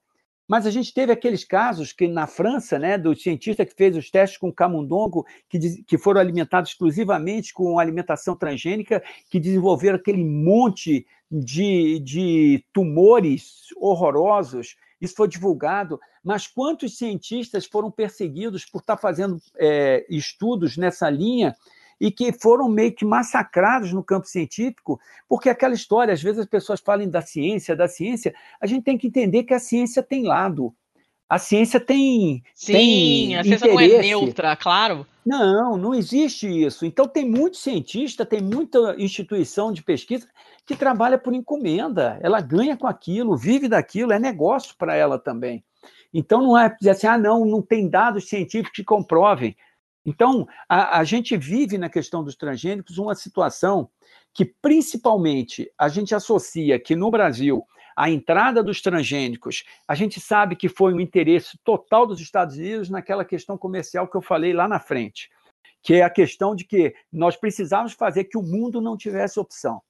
Mas a gente teve aqueles casos que na França, né, do cientista que fez os testes com camundongo, que, que foram alimentados exclusivamente com alimentação transgênica, que desenvolveram aquele monte de, de tumores horrorosos. Isso foi divulgado. Mas quantos cientistas foram perseguidos por estar fazendo é, estudos nessa linha e que foram meio que massacrados no campo científico, porque aquela história, às vezes as pessoas falam da ciência, da ciência, a gente tem que entender que a ciência tem lado. A ciência tem. Sim, tem a ciência interesse. não é neutra, claro. Não, não existe isso. Então, tem muito cientista, tem muita instituição de pesquisa que trabalha por encomenda, ela ganha com aquilo, vive daquilo, é negócio para ela também. Então não é dizer assim, ah, não, não tem dados científicos que comprovem. Então, a, a gente vive na questão dos transgênicos uma situação que, principalmente, a gente associa que no Brasil a entrada dos transgênicos, a gente sabe que foi um interesse total dos Estados Unidos naquela questão comercial que eu falei lá na frente, que é a questão de que nós precisávamos fazer que o mundo não tivesse opção.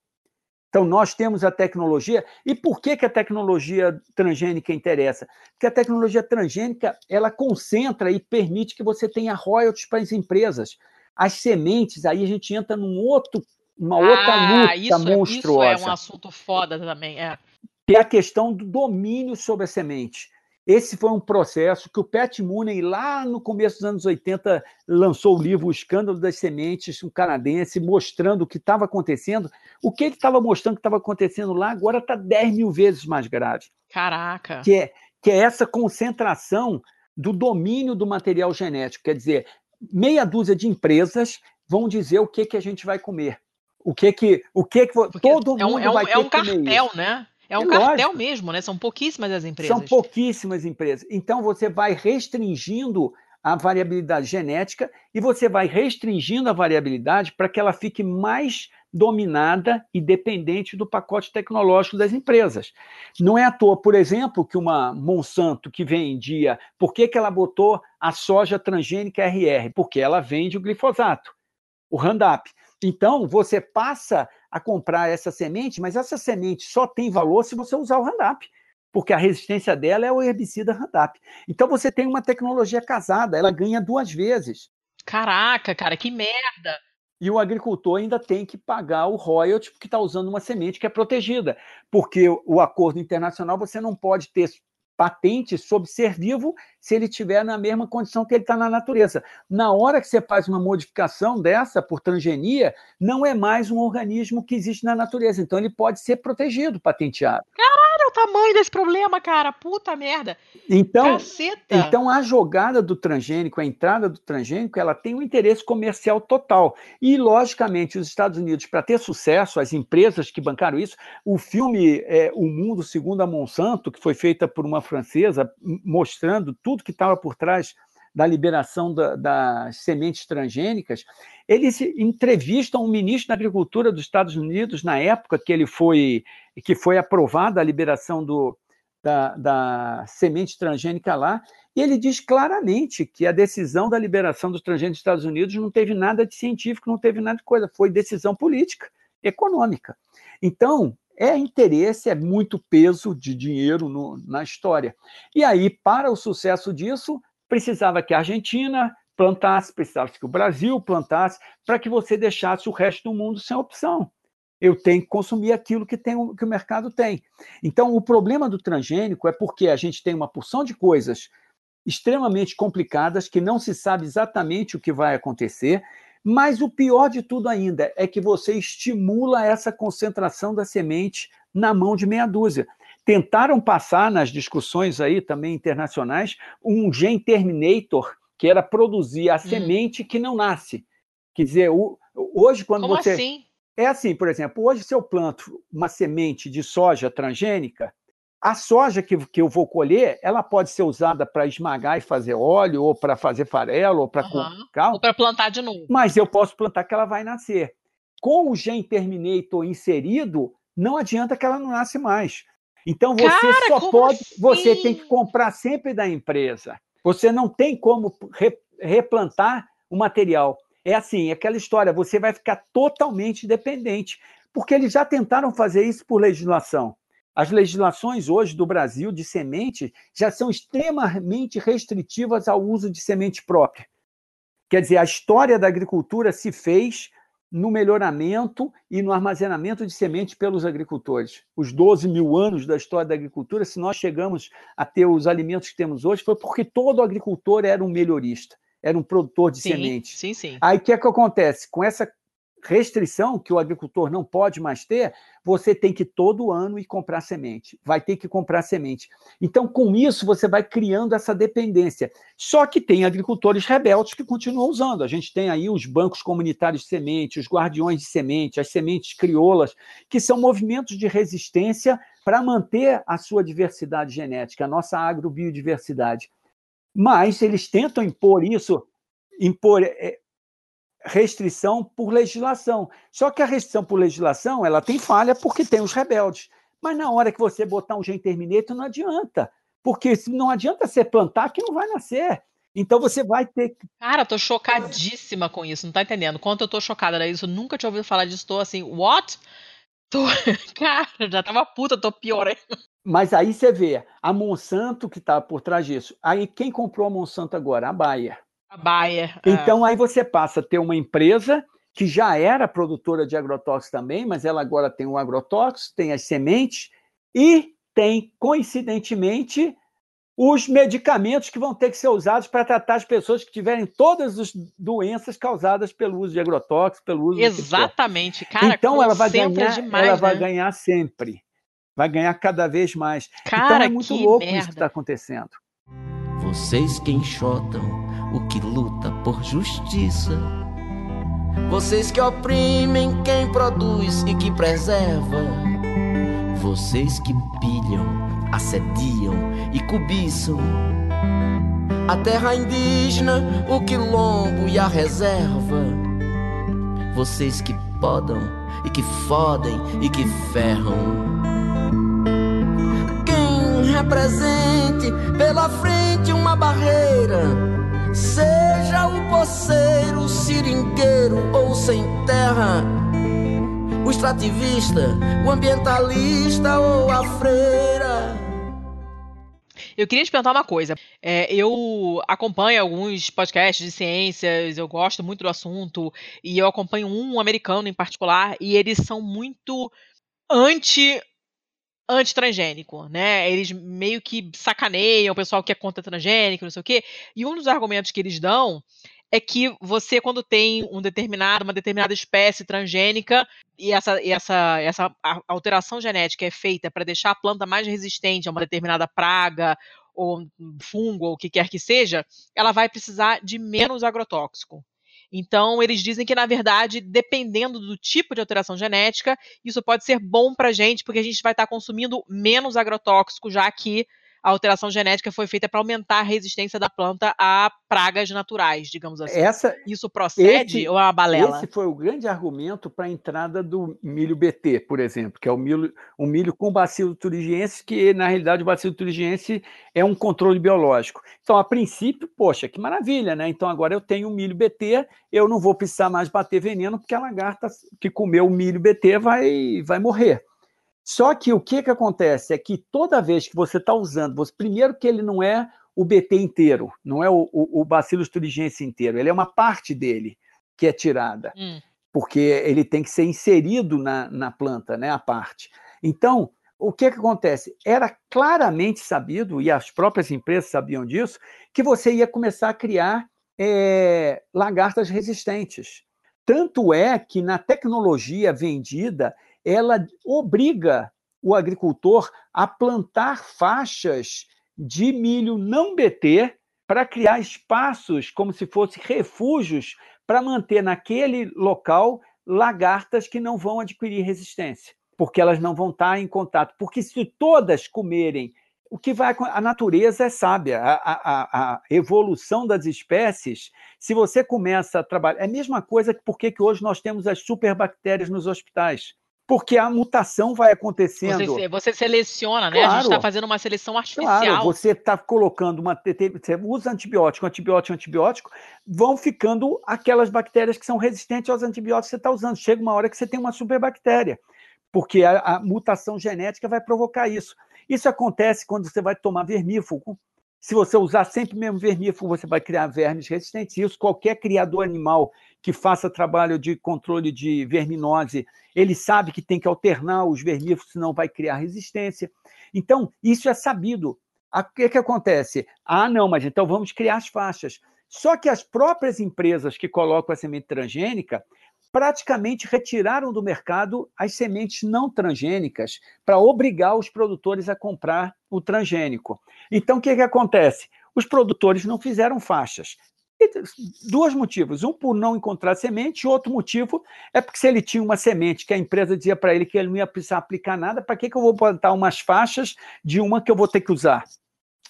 Então, nós temos a tecnologia. E por que, que a tecnologia transgênica interessa? Porque a tecnologia transgênica ela concentra e permite que você tenha royalties para as empresas. As sementes, aí a gente entra num outro, uma outra ah, luta isso, monstruosa. Isso é um assunto foda também. É. Que é a questão do domínio sobre a semente. Esse foi um processo que o Pat Mooney, lá no começo dos anos 80, lançou o livro O Escândalo das Sementes, um canadense, mostrando o que estava acontecendo. O que ele estava mostrando que estava acontecendo lá agora está 10 mil vezes mais grave. Caraca! Que é, que é essa concentração do domínio do material genético. Quer dizer, meia dúzia de empresas vão dizer o que, que a gente vai comer. O que que, o que, que todo é um, mundo é um, vai é um cartel, né? É um é cartel lógico. mesmo, né? São pouquíssimas as empresas. São pouquíssimas empresas. Então você vai restringindo a variabilidade genética e você vai restringindo a variabilidade para que ela fique mais dominada e dependente do pacote tecnológico das empresas. Não é à toa, por exemplo, que uma Monsanto que vendia, por que, que ela botou a soja transgênica RR? Porque ela vende o glifosato, o Roundup. Então, você passa a comprar essa semente, mas essa semente só tem valor se você usar o Roundup, porque a resistência dela é o herbicida Roundup. Então você tem uma tecnologia casada, ela ganha duas vezes. Caraca, cara, que merda! E o agricultor ainda tem que pagar o royalty porque está usando uma semente que é protegida, porque o acordo internacional você não pode ter patente sobre ser vivo se ele estiver na mesma condição que ele está na natureza. Na hora que você faz uma modificação dessa por transgenia, não é mais um organismo que existe na natureza. Então ele pode ser protegido, patenteado. Caralho, o tamanho desse problema, cara. Puta merda. Então, Caceta. então a jogada do transgênico, a entrada do transgênico, ela tem um interesse comercial total. E, logicamente, os Estados Unidos, para ter sucesso, as empresas que bancaram isso, o filme é, O Mundo Segundo a Monsanto, que foi feita por uma francesa, mostrando tudo que estava por trás da liberação da, das sementes transgênicas, eles entrevistam o ministro da Agricultura dos Estados Unidos na época que ele foi que foi aprovada a liberação do, da, da semente transgênica lá, e ele diz claramente que a decisão da liberação dos transgênicos dos Estados Unidos não teve nada de científico, não teve nada de coisa, foi decisão política, econômica. Então, é interesse, é muito peso de dinheiro no, na história. E aí, para o sucesso disso, precisava que a Argentina plantasse, precisava que o Brasil plantasse, para que você deixasse o resto do mundo sem opção. Eu tenho que consumir aquilo que, tem, que o mercado tem. Então, o problema do transgênico é porque a gente tem uma porção de coisas extremamente complicadas que não se sabe exatamente o que vai acontecer mas o pior de tudo ainda é que você estimula essa concentração da semente na mão de meia dúzia. Tentaram passar nas discussões aí também internacionais um gene terminator que era produzir a hum. semente que não nasce. Quer dizer, hoje quando Como você assim? é assim, por exemplo, hoje se eu planto uma semente de soja transgênica, a soja que, que eu vou colher, ela pode ser usada para esmagar e fazer óleo, ou para fazer farelo, ou para uhum. Ou para plantar de novo. Mas eu posso plantar que ela vai nascer. Com o gene terminator inserido, não adianta que ela não nasce mais. Então você Cara, só pode, assim? você tem que comprar sempre da empresa. Você não tem como re, replantar o material. É assim, aquela história, você vai ficar totalmente dependente, porque eles já tentaram fazer isso por legislação. As legislações hoje do Brasil de semente já são extremamente restritivas ao uso de semente própria. Quer dizer, a história da agricultura se fez no melhoramento e no armazenamento de semente pelos agricultores. Os 12 mil anos da história da agricultura, se nós chegamos a ter os alimentos que temos hoje, foi porque todo agricultor era um melhorista, era um produtor de sim, semente. Sim, sim. Aí o que é que acontece? Com essa restrição que o agricultor não pode mais ter, você tem que todo ano ir comprar semente, vai ter que comprar semente. Então, com isso, você vai criando essa dependência. Só que tem agricultores rebeldes que continuam usando. A gente tem aí os bancos comunitários de semente, os guardiões de semente, as sementes crioulas, que são movimentos de resistência para manter a sua diversidade genética, a nossa agrobiodiversidade. Mas eles tentam impor isso, impor é, restrição por legislação. Só que a restrição por legislação ela tem falha porque tem os rebeldes. Mas na hora que você botar um gene terminator, não adianta. Porque não adianta você plantar que não vai nascer. Então você vai ter que. Cara, tô chocadíssima com isso, não tá entendendo? Quanto eu tô chocada né? isso, nunca tinha ouvido falar disso, tô assim, what? Tô... Cara, já tava puta, tô pior aí. Mas aí você vê, a Monsanto que tá por trás disso. Aí quem comprou a Monsanto agora? A Bayer. A Bayer. É. Então aí você passa a ter uma empresa que já era produtora de agrotóxicos também, mas ela agora tem o agrotóxico, tem as sementes e tem, coincidentemente, os medicamentos que vão ter que ser usados para tratar as pessoas que tiverem todas as doenças causadas pelo uso de agrotóxicos, pelo uso Exatamente, cara. Então ela vai ganhar, demais, ela né? vai ganhar sempre, vai ganhar cada vez mais. Cara, então é muito louco merda. isso que está acontecendo. Vocês que enxotam o que luta por justiça. Vocês que oprimem quem produz e que preserva. Vocês que pilham, assediam e cobiçam. A terra indígena, o quilombo e a reserva. Vocês que podam e que fodem e que ferram. Quem represente pela frente uma barreira Seja o poceiro, seringueiro ou sem terra, o extrativista, o ambientalista ou a freira. Eu queria te perguntar uma coisa. É, eu acompanho alguns podcasts de ciências, eu gosto muito do assunto, e eu acompanho um americano em particular, e eles são muito anti antitransgênico, né? Eles meio que sacaneiam o pessoal que é contra transgênico, não sei o quê. E um dos argumentos que eles dão é que você, quando tem um determinado, uma determinada espécie transgênica, e essa, e essa, essa alteração genética é feita para deixar a planta mais resistente a uma determinada praga, ou fungo, ou o que quer que seja, ela vai precisar de menos agrotóxico. Então, eles dizem que, na verdade, dependendo do tipo de alteração genética, isso pode ser bom para a gente, porque a gente vai estar tá consumindo menos agrotóxico, já que a alteração genética foi feita para aumentar a resistência da planta a pragas naturais, digamos assim. Essa, Isso procede esse, ou é uma balela? Esse foi o grande argumento para a entrada do milho BT, por exemplo, que é o milho, um milho com bacilo turigiense, que na realidade o bacilo turigiense é um controle biológico. Então, a princípio, poxa, que maravilha, né? Então agora eu tenho o milho BT, eu não vou precisar mais bater veneno, porque a lagarta que comeu o milho BT vai, vai morrer. Só que o que, que acontece é que toda vez que você está usando, você, primeiro que ele não é o BT inteiro, não é o, o, o Bacillus inteiro, ele é uma parte dele que é tirada, hum. porque ele tem que ser inserido na, na planta, né, a parte. Então, o que, que acontece? Era claramente sabido, e as próprias empresas sabiam disso, que você ia começar a criar é, lagartas resistentes. Tanto é que na tecnologia vendida, ela obriga o agricultor a plantar faixas de milho não BT para criar espaços como se fossem refúgios para manter naquele local lagartas que não vão adquirir resistência, porque elas não vão estar em contato. Porque se todas comerem, o que vai a natureza é sábia, a, a, a evolução das espécies. Se você começa a trabalhar, é a mesma coisa que porque que hoje nós temos as superbactérias nos hospitais porque a mutação vai acontecendo. Você, você seleciona, né? Claro, a gente está fazendo uma seleção artificial. Claro, você está colocando uma. Você usa antibiótico, antibiótico, antibiótico, vão ficando aquelas bactérias que são resistentes aos antibióticos que você está usando. Chega uma hora que você tem uma superbactéria, porque a, a mutação genética vai provocar isso. Isso acontece quando você vai tomar vermífugo. Se você usar sempre o mesmo vermífugo, você vai criar vermes resistentes. Isso qualquer criador animal que faça trabalho de controle de verminose, ele sabe que tem que alternar os vermífugos, senão vai criar resistência. Então, isso é sabido. O que, que acontece? Ah, não, mas então vamos criar as faixas. Só que as próprias empresas que colocam a semente transgênica praticamente retiraram do mercado as sementes não transgênicas para obrigar os produtores a comprar o transgênico. Então, o que, que acontece? Os produtores não fizeram faixas. Dois motivos. Um, por não encontrar semente, outro motivo é porque se ele tinha uma semente que a empresa dizia para ele que ele não ia precisar aplicar nada, para que, que eu vou plantar umas faixas de uma que eu vou ter que usar?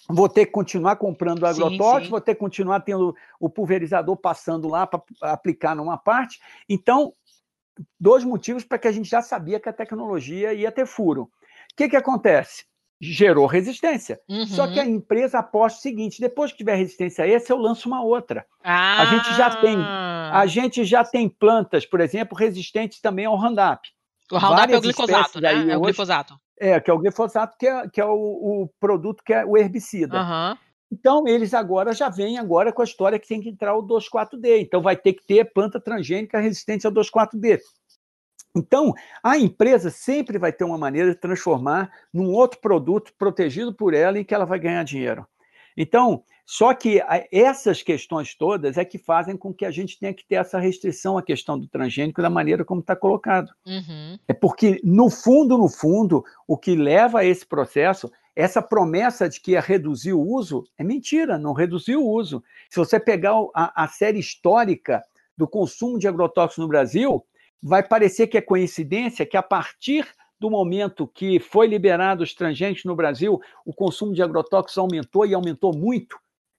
Vou ter que continuar comprando agrotóxicos, vou ter que continuar tendo o pulverizador passando lá para aplicar numa parte. Então, dois motivos para que a gente já sabia que a tecnologia ia ter furo. O que, que acontece? gerou resistência. Uhum. Só que a uhum. empresa aposta o seguinte: depois que tiver resistência a esse, eu lanço uma outra. Ah. A gente já tem, a gente já tem plantas, por exemplo, resistentes também ao Roundup. O Roundup é o glifosato, né? É o glifosato. É, que é o glifosato, que é, que é o, o produto que é o herbicida. Uhum. Então, eles agora já vêm agora com a história que tem que entrar o 2,4-D. Então, vai ter que ter planta transgênica resistente ao 2,4-D. Então, a empresa sempre vai ter uma maneira de transformar num outro produto protegido por ela em que ela vai ganhar dinheiro. Então, só que essas questões todas é que fazem com que a gente tenha que ter essa restrição à questão do transgênico da maneira como está colocado. Uhum. É porque, no fundo, no fundo, o que leva a esse processo, essa promessa de que ia reduzir o uso, é mentira, não reduziu o uso. Se você pegar a, a série histórica do consumo de agrotóxicos no Brasil, vai parecer que é coincidência que a partir do momento que foi liberado os transgênicos no Brasil, o consumo de agrotóxicos aumentou e aumentou muito.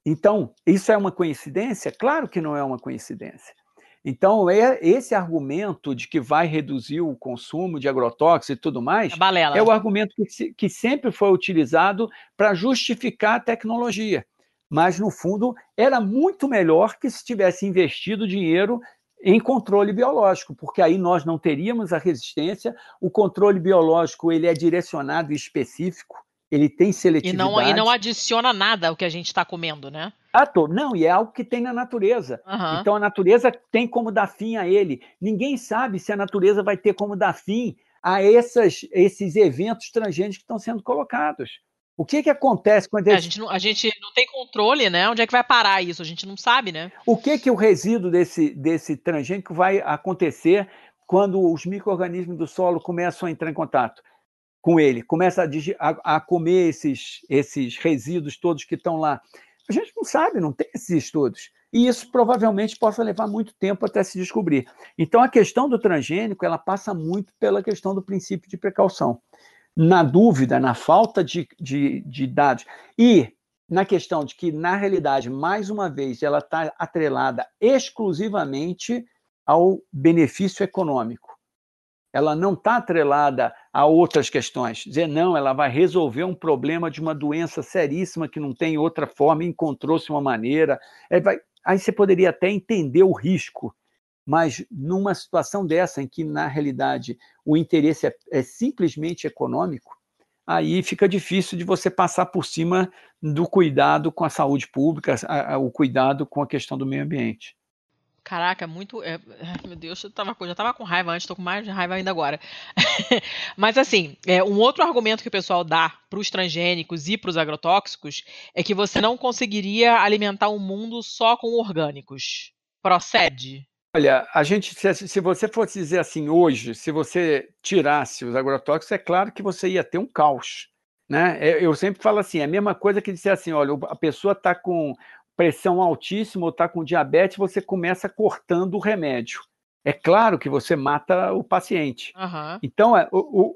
Então, isso é uma coincidência? Claro que não é uma coincidência. Então, é esse argumento de que vai reduzir o consumo de agrotóxicos e tudo mais, é, é o argumento que, que sempre foi utilizado para justificar a tecnologia. Mas, no fundo, era muito melhor que se tivesse investido dinheiro em controle biológico, porque aí nós não teríamos a resistência. O controle biológico ele é direcionado e específico, ele tem seletividade. E não, e não adiciona nada ao que a gente está comendo, né? Ah, tô. Não, e é algo que tem na natureza. Uhum. Então a natureza tem como dar fim a ele. Ninguém sabe se a natureza vai ter como dar fim a essas, esses eventos transgênicos que estão sendo colocados. O que, que acontece quando é, a, gente não, a gente não tem controle, né? Onde é que vai parar isso? A gente não sabe, né? O que que o resíduo desse, desse transgênico vai acontecer quando os micro-organismos do solo começam a entrar em contato com ele, começa a, a, comer esses, esses resíduos todos que estão lá? A gente não sabe, não tem esses estudos. E isso provavelmente possa levar muito tempo até se descobrir. Então, a questão do transgênico, ela passa muito pela questão do princípio de precaução na dúvida, na falta de, de, de dados e na questão de que, na realidade, mais uma vez, ela está atrelada exclusivamente ao benefício econômico. Ela não está atrelada a outras questões. Dizer, não, ela vai resolver um problema de uma doença seríssima que não tem outra forma, encontrou-se uma maneira. É, vai... Aí você poderia até entender o risco mas numa situação dessa, em que, na realidade, o interesse é, é simplesmente econômico, aí fica difícil de você passar por cima do cuidado com a saúde pública, o cuidado com a questão do meio ambiente. Caraca, muito. É, meu Deus, eu tava, já estava com raiva antes, estou com mais raiva ainda agora. Mas, assim, é, um outro argumento que o pessoal dá para os transgênicos e para os agrotóxicos é que você não conseguiria alimentar o mundo só com orgânicos. Procede? Olha, a gente, se, se você fosse dizer assim hoje, se você tirasse os agrotóxicos, é claro que você ia ter um caos. Né? É, eu sempre falo assim, é a mesma coisa que dizer assim, olha, a pessoa está com pressão altíssima ou está com diabetes, você começa cortando o remédio. É claro que você mata o paciente. Uhum. Então, é,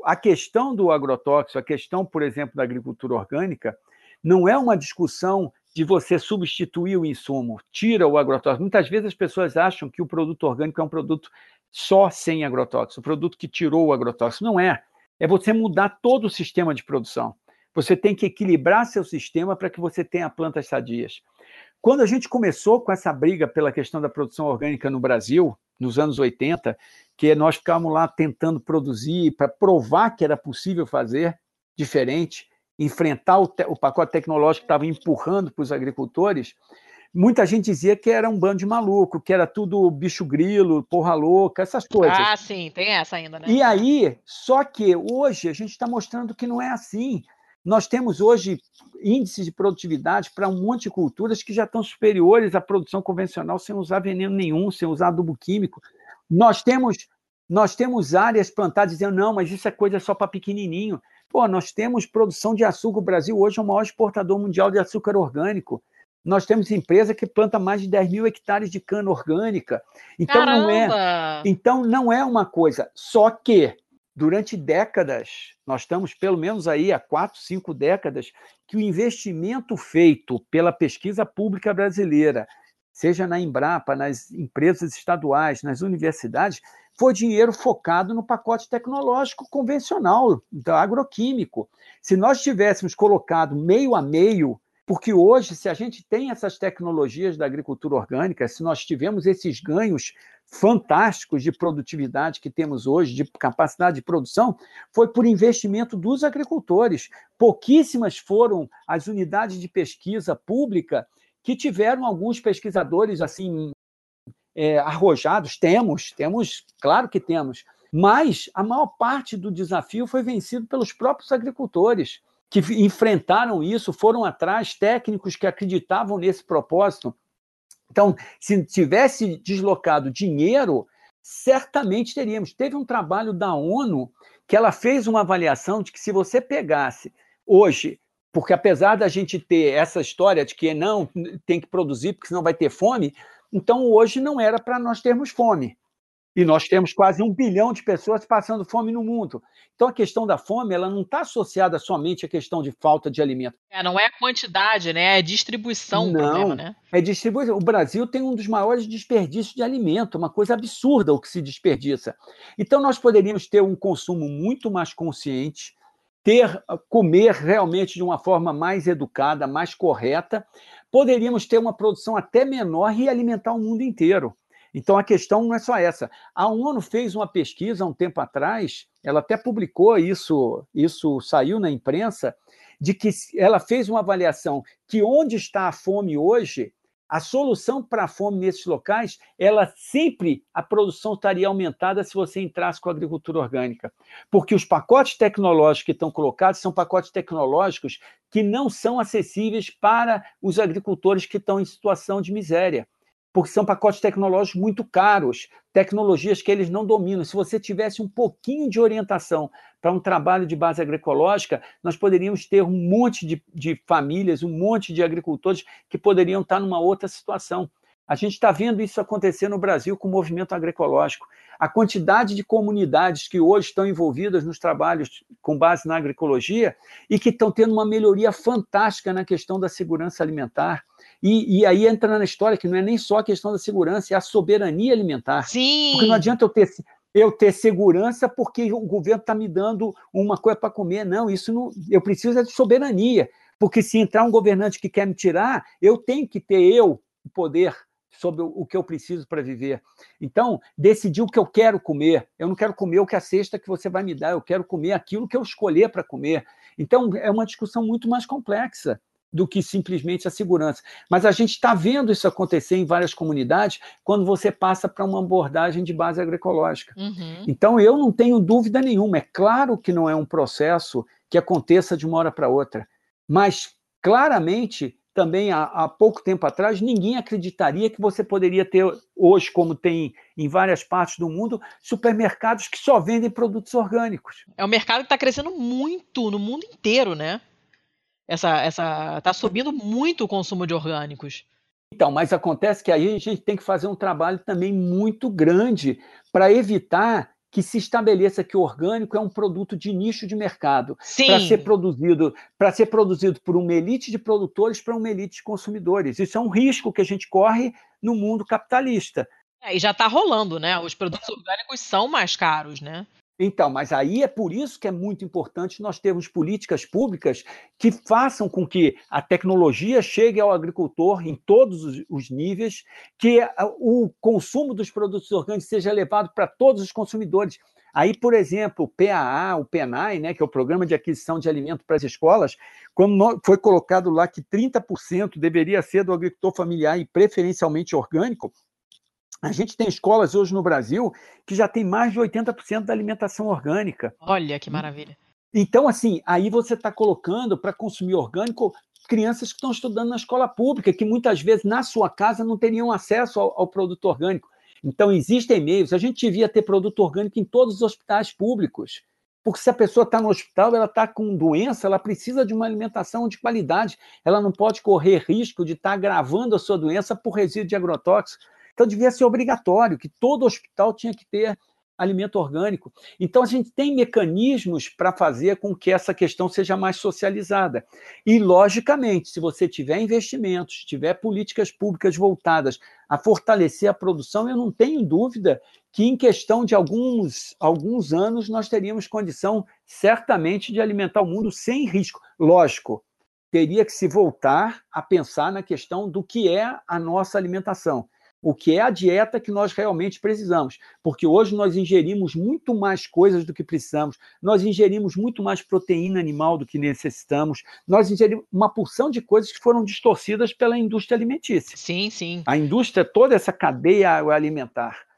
a questão do agrotóxico, a questão, por exemplo, da agricultura orgânica, não é uma discussão de você substituir o insumo, tira o agrotóxico. Muitas vezes as pessoas acham que o produto orgânico é um produto só sem agrotóxico, o produto que tirou o agrotóxico. Não é. É você mudar todo o sistema de produção. Você tem que equilibrar seu sistema para que você tenha plantas sadias. Quando a gente começou com essa briga pela questão da produção orgânica no Brasil, nos anos 80, que nós ficávamos lá tentando produzir para provar que era possível fazer diferente, enfrentar o, o pacote tecnológico que estava empurrando para os agricultores, muita gente dizia que era um bando de maluco, que era tudo bicho grilo, porra louca, essas coisas. Ah, sim, tem essa ainda, né? E aí, só que hoje a gente está mostrando que não é assim. Nós temos hoje índices de produtividade para um monte de culturas que já estão superiores à produção convencional sem usar veneno nenhum, sem usar adubo químico. nós temos nós temos áreas plantadas dizendo, não, mas isso é coisa só para pequenininho. Pô, nós temos produção de açúcar. O Brasil hoje é o maior exportador mundial de açúcar orgânico. Nós temos empresa que planta mais de 10 mil hectares de cana orgânica. Então não é, então não é uma coisa. Só que durante décadas, nós estamos pelo menos aí há quatro, cinco décadas, que o investimento feito pela pesquisa pública brasileira, seja na Embrapa, nas empresas estaduais, nas universidades, foi dinheiro focado no pacote tecnológico convencional, do agroquímico. Se nós tivéssemos colocado meio a meio, porque hoje, se a gente tem essas tecnologias da agricultura orgânica, se nós tivemos esses ganhos fantásticos de produtividade que temos hoje, de capacidade de produção, foi por investimento dos agricultores. Pouquíssimas foram as unidades de pesquisa pública que tiveram alguns pesquisadores assim é, arrojados, temos, temos, claro que temos, mas a maior parte do desafio foi vencido pelos próprios agricultores, que enfrentaram isso, foram atrás, técnicos que acreditavam nesse propósito. Então, se tivesse deslocado dinheiro, certamente teríamos. Teve um trabalho da ONU que ela fez uma avaliação de que se você pegasse hoje, porque apesar da gente ter essa história de que não tem que produzir porque senão vai ter fome, então, hoje não era para nós termos fome. E nós temos quase um bilhão de pessoas passando fome no mundo. Então, a questão da fome ela não está associada somente à questão de falta de alimento. É, não é a quantidade, né? É a distribuição não, problema, né? É distribuição. O Brasil tem um dos maiores desperdícios de alimento, uma coisa absurda o que se desperdiça. Então, nós poderíamos ter um consumo muito mais consciente, ter comer realmente de uma forma mais educada, mais correta, poderíamos ter uma produção até menor e alimentar o mundo inteiro. Então a questão não é só essa. A ONU fez uma pesquisa há um tempo atrás, ela até publicou isso, isso saiu na imprensa, de que ela fez uma avaliação que onde está a fome hoje, a solução para a fome nesses locais, ela sempre a produção estaria aumentada se você entrasse com a agricultura orgânica. Porque os pacotes tecnológicos que estão colocados são pacotes tecnológicos que não são acessíveis para os agricultores que estão em situação de miséria porque são pacotes tecnológicos muito caros, tecnologias que eles não dominam. Se você tivesse um pouquinho de orientação para um trabalho de base agroecológica, nós poderíamos ter um monte de, de famílias, um monte de agricultores que poderiam estar numa outra situação. A gente está vendo isso acontecer no Brasil com o movimento agroecológico. A quantidade de comunidades que hoje estão envolvidas nos trabalhos com base na agroecologia e que estão tendo uma melhoria fantástica na questão da segurança alimentar, e, e, aí entra na história que não é nem só a questão da segurança, é a soberania alimentar. Sim. Porque não adianta eu ter, eu ter segurança porque o governo está me dando uma coisa para comer. Não, isso não. Eu preciso é de soberania. Porque se entrar um governante que quer me tirar, eu tenho que ter eu o poder sobre o que eu preciso para viver. Então, decidir o que eu quero comer. Eu não quero comer o que a cesta que você vai me dar, eu quero comer aquilo que eu escolher para comer. Então, é uma discussão muito mais complexa do que simplesmente a segurança. Mas a gente está vendo isso acontecer em várias comunidades quando você passa para uma abordagem de base agroecológica. Uhum. Então, eu não tenho dúvida nenhuma. É claro que não é um processo que aconteça de uma hora para outra, mas claramente também há, há, pouco tempo atrás, ninguém acreditaria que você poderia ter hoje, como tem em várias partes do mundo, supermercados que só vendem produtos orgânicos. É um mercado que está crescendo muito no mundo inteiro, né? Essa, essa, tá subindo muito o consumo de orgânicos. Então, mas acontece que aí a gente tem que fazer um trabalho também muito grande para evitar que se estabeleça que o orgânico é um produto de nicho de mercado para ser produzido para ser produzido por uma elite de produtores para uma elite de consumidores. Isso é um risco que a gente corre no mundo capitalista. É, e já está rolando, né? Os produtos orgânicos são mais caros, né? Então, mas aí é por isso que é muito importante nós termos políticas públicas que façam com que a tecnologia chegue ao agricultor em todos os níveis, que o consumo dos produtos orgânicos seja levado para todos os consumidores. Aí, por exemplo, o PAA, o PENAI, né, que é o Programa de Aquisição de Alimento para as Escolas, quando foi colocado lá que 30% deveria ser do agricultor familiar e preferencialmente orgânico, a gente tem escolas hoje no Brasil que já tem mais de 80% da alimentação orgânica. Olha que maravilha. Então, assim, aí você está colocando para consumir orgânico crianças que estão estudando na escola pública, que muitas vezes na sua casa não teriam acesso ao, ao produto orgânico. Então, existem meios. A gente devia ter produto orgânico em todos os hospitais públicos. Porque se a pessoa está no hospital, ela está com doença, ela precisa de uma alimentação de qualidade. Ela não pode correr risco de estar tá agravando a sua doença por resíduo de agrotóxico. Então, devia ser obrigatório que todo hospital tinha que ter alimento orgânico. Então, a gente tem mecanismos para fazer com que essa questão seja mais socializada. E, logicamente, se você tiver investimentos, tiver políticas públicas voltadas a fortalecer a produção, eu não tenho dúvida que, em questão de alguns, alguns anos, nós teríamos condição, certamente, de alimentar o mundo sem risco. Lógico, teria que se voltar a pensar na questão do que é a nossa alimentação o que é a dieta que nós realmente precisamos, porque hoje nós ingerimos muito mais coisas do que precisamos, nós ingerimos muito mais proteína animal do que necessitamos, nós ingerimos uma porção de coisas que foram distorcidas pela indústria alimentícia. Sim, sim. A indústria, toda essa cadeia alimentar.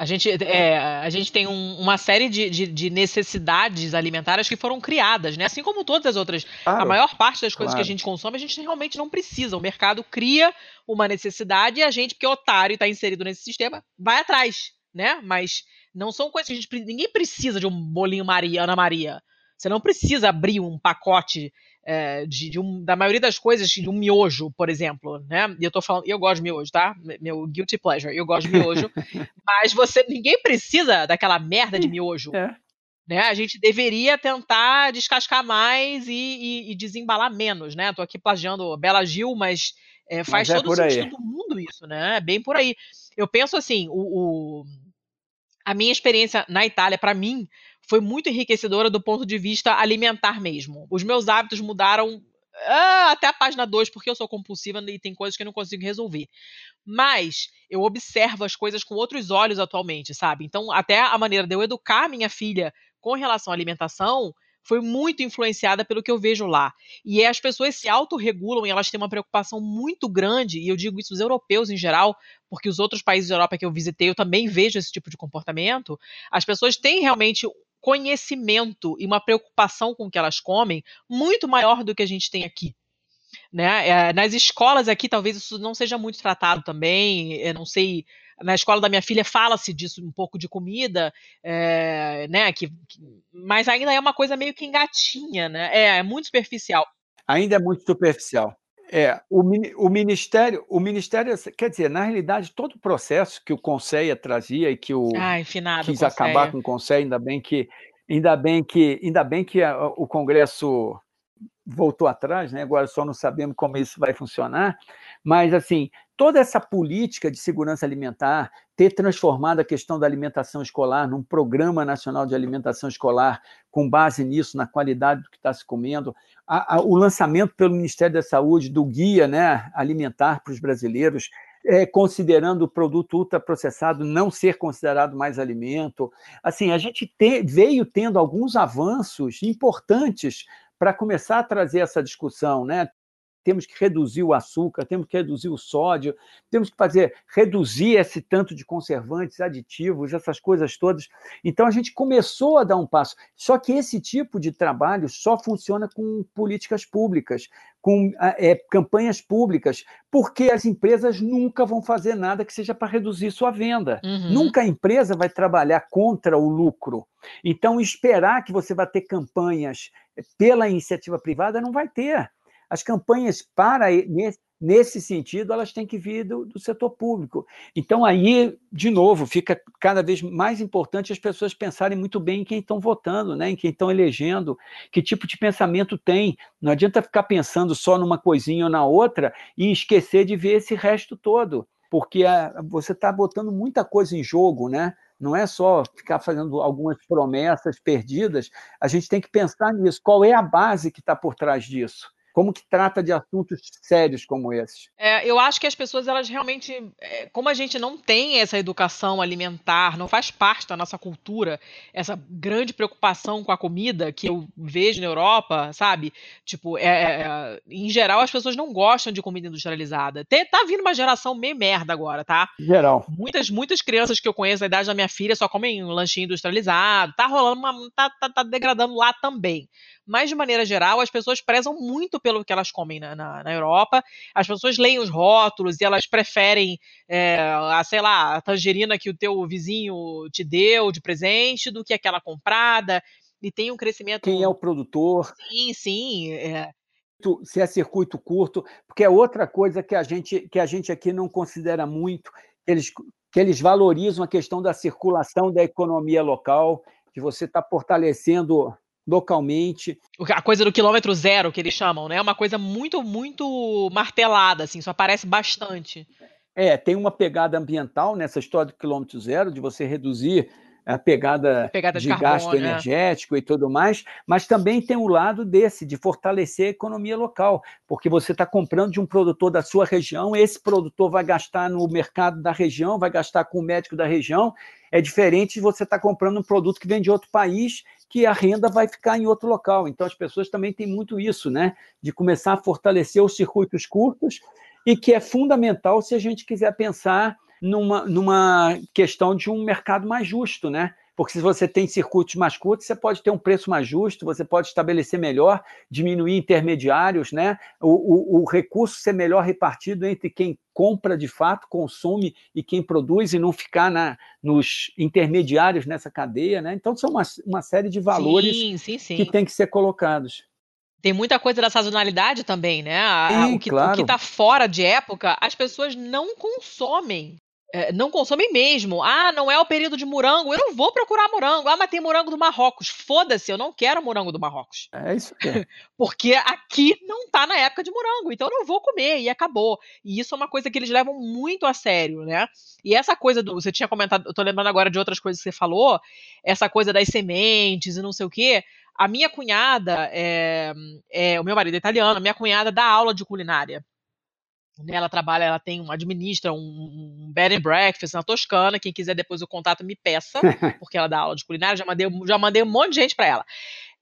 A gente, é, a gente tem um, uma série de, de, de, necessidades alimentares que foram criadas, né? Assim como todas as outras. Claro, a maior parte das coisas claro. que a gente consome, a gente realmente não precisa. O mercado cria uma necessidade e a gente, que é otário e está inserido nesse sistema, vai atrás, né? Mas não são coisas que a gente. Ninguém precisa de um bolinho Maria, Ana Maria. Você não precisa abrir um pacote é, de, de um, da maioria das coisas, de um miojo, por exemplo, né? E eu tô falando, eu gosto de miojo, tá? Meu guilty pleasure, eu gosto de miojo. mas você, ninguém precisa daquela merda de miojo. É. Né? A gente deveria tentar descascar mais e, e, e, desembalar menos, né? Tô aqui plagiando Bela Gil, mas é, faz mas é todo sentido do mundo isso, né? É bem por aí. Eu penso assim, o, o a minha experiência na Itália, para mim, foi muito enriquecedora do ponto de vista alimentar mesmo. Os meus hábitos mudaram ah, até a página 2, porque eu sou compulsiva e tem coisas que eu não consigo resolver. Mas eu observo as coisas com outros olhos atualmente, sabe? Então, até a maneira de eu educar minha filha com relação à alimentação foi muito influenciada pelo que eu vejo lá. E as pessoas se autorregulam e elas têm uma preocupação muito grande, e eu digo isso os europeus em geral, porque os outros países da Europa que eu visitei eu também vejo esse tipo de comportamento. As pessoas têm realmente conhecimento e uma preocupação com o que elas comem muito maior do que a gente tem aqui. Né? É, nas escolas aqui, talvez isso não seja muito tratado também. Eu não sei na escola da minha filha fala-se disso um pouco de comida, é, né? Que, que, mas ainda é uma coisa meio que engatinha, né? É, é muito superficial. Ainda é muito superficial. É, o, o, Ministério, o Ministério, quer dizer, na realidade, todo o processo que o Conselho trazia e que o Ai, quis acabar com o Conselho, ainda bem que, ainda bem que, ainda bem que a, o Congresso voltou atrás, né? Agora só não sabemos como isso vai funcionar, mas assim, toda essa política de segurança alimentar, ter transformado a questão da alimentação escolar num programa nacional de alimentação escolar, com base nisso, na qualidade do que está se comendo, a, a, o lançamento pelo Ministério da Saúde do guia né, alimentar para os brasileiros, é, considerando o produto ultraprocessado não ser considerado mais alimento. Assim, a gente te, veio tendo alguns avanços importantes para começar a trazer essa discussão, né? Temos que reduzir o açúcar, temos que reduzir o sódio, temos que fazer reduzir esse tanto de conservantes, aditivos, essas coisas todas. Então a gente começou a dar um passo. Só que esse tipo de trabalho só funciona com políticas públicas, com é, campanhas públicas, porque as empresas nunca vão fazer nada que seja para reduzir sua venda. Uhum. Nunca a empresa vai trabalhar contra o lucro. Então esperar que você vai ter campanhas pela iniciativa privada não vai ter as campanhas para nesse sentido elas têm que vir do, do, setor público. Então aí, de novo, fica cada vez mais importante as pessoas pensarem muito bem em quem estão votando, né, em quem estão elegendo, que tipo de pensamento tem. Não adianta ficar pensando só numa coisinha ou na outra e esquecer de ver esse resto todo, porque a, você está botando muita coisa em jogo, né? Não é só ficar fazendo algumas promessas perdidas, a gente tem que pensar nisso. Qual é a base que está por trás disso? Como que trata de assuntos sérios como esses? É, eu acho que as pessoas, elas realmente, é, como a gente não tem essa educação alimentar, não faz parte da nossa cultura, essa grande preocupação com a comida que eu vejo na Europa, sabe? Tipo, é, é, é em geral as pessoas não gostam de comida industrializada. Tem, tá vindo uma geração meio merda agora, tá? Geral. Muitas, muitas crianças que eu conheço da idade da minha filha só comem um lanchinho industrializado, tá rolando uma. tá, tá, tá degradando lá também. Mas, de maneira geral, as pessoas prezam muito pelo que elas comem na, na, na Europa. As pessoas leem os rótulos e elas preferem, é, a, sei lá, a tangerina que o teu vizinho te deu de presente do que aquela comprada. E tem um crescimento. Quem é o produtor? Sim, sim. É, se é circuito curto, porque é outra coisa que a gente, que a gente aqui não considera muito, eles, que eles valorizam a questão da circulação da economia local, de você estar tá fortalecendo localmente. A coisa do quilômetro zero, que eles chamam, né? É uma coisa muito, muito martelada, assim, só aparece bastante. É, tem uma pegada ambiental nessa história do quilômetro zero, de você reduzir a pegada, pegada de, de carbono, gasto é. energético e tudo mais, mas também tem o um lado desse, de fortalecer a economia local, porque você está comprando de um produtor da sua região, esse produtor vai gastar no mercado da região, vai gastar com o médico da região, é diferente de você estar tá comprando um produto que vem de outro país, que a renda vai ficar em outro local. Então as pessoas também têm muito isso, né? De começar a fortalecer os circuitos curtos, e que é fundamental se a gente quiser pensar numa, numa questão de um mercado mais justo, né? Porque se você tem circuitos mais curtos, você pode ter um preço mais justo, você pode estabelecer melhor, diminuir intermediários, né? O, o, o recurso ser melhor repartido entre quem compra de fato, consome e quem produz, e não ficar na, nos intermediários nessa cadeia, né? Então são uma, uma série de valores sim, sim, sim. que tem que ser colocados. Tem muita coisa da sazonalidade também, né? A, Sim, o que claro. está fora de época, as pessoas não consomem é, não consomem mesmo. Ah, não é o período de morango, eu não vou procurar morango. Ah, mas tem morango do Marrocos. Foda-se, eu não quero morango do Marrocos. É isso mesmo. Porque aqui não tá na época de morango, então eu não vou comer e acabou. E isso é uma coisa que eles levam muito a sério, né? E essa coisa do. Você tinha comentado, eu tô lembrando agora de outras coisas que você falou, essa coisa das sementes e não sei o quê. A minha cunhada, é, é, o meu marido é italiano, a minha cunhada dá aula de culinária. Né, ela trabalha, ela tem um, administra um, um bed and breakfast na Toscana. Quem quiser depois o contato me peça, porque ela dá aula de culinária. Já mandei, já mandei um monte de gente para ela.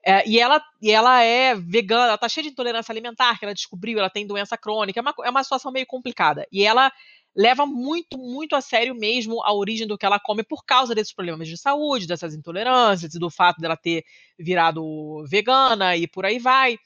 É, e, ela, e ela é vegana, ela tá cheia de intolerância alimentar, que ela descobriu, ela tem doença crônica, é uma, é uma situação meio complicada. E ela leva muito, muito a sério mesmo a origem do que ela come por causa desses problemas de saúde, dessas intolerâncias e do fato dela ter virado vegana e por aí vai.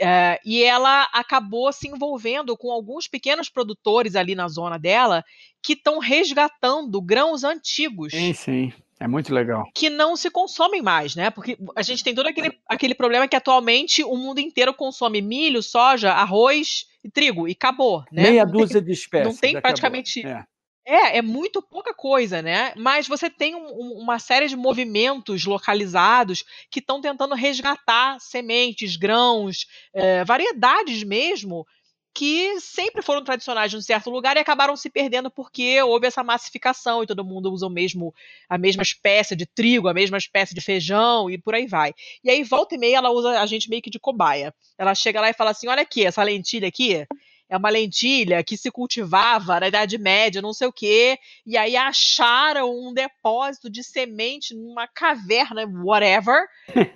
É, e ela acabou se envolvendo com alguns pequenos produtores ali na zona dela que estão resgatando grãos antigos. Sim, sim. É muito legal. Que não se consomem mais, né? Porque a gente tem todo aquele, aquele problema que atualmente o mundo inteiro consome milho, soja, arroz e trigo, e acabou, né? Meia dúzia de espécies. Não tem praticamente. É. É, é muito pouca coisa, né? Mas você tem um, uma série de movimentos localizados que estão tentando resgatar sementes, grãos, é, variedades mesmo, que sempre foram tradicionais de um certo lugar e acabaram se perdendo porque houve essa massificação e todo mundo usa o mesmo, a mesma espécie de trigo, a mesma espécie de feijão e por aí vai. E aí, volta e meia, ela usa a gente meio que de cobaia. Ela chega lá e fala assim: olha aqui, essa lentilha aqui é uma lentilha que se cultivava na Idade Média, não sei o quê, e aí acharam um depósito de semente numa caverna, whatever,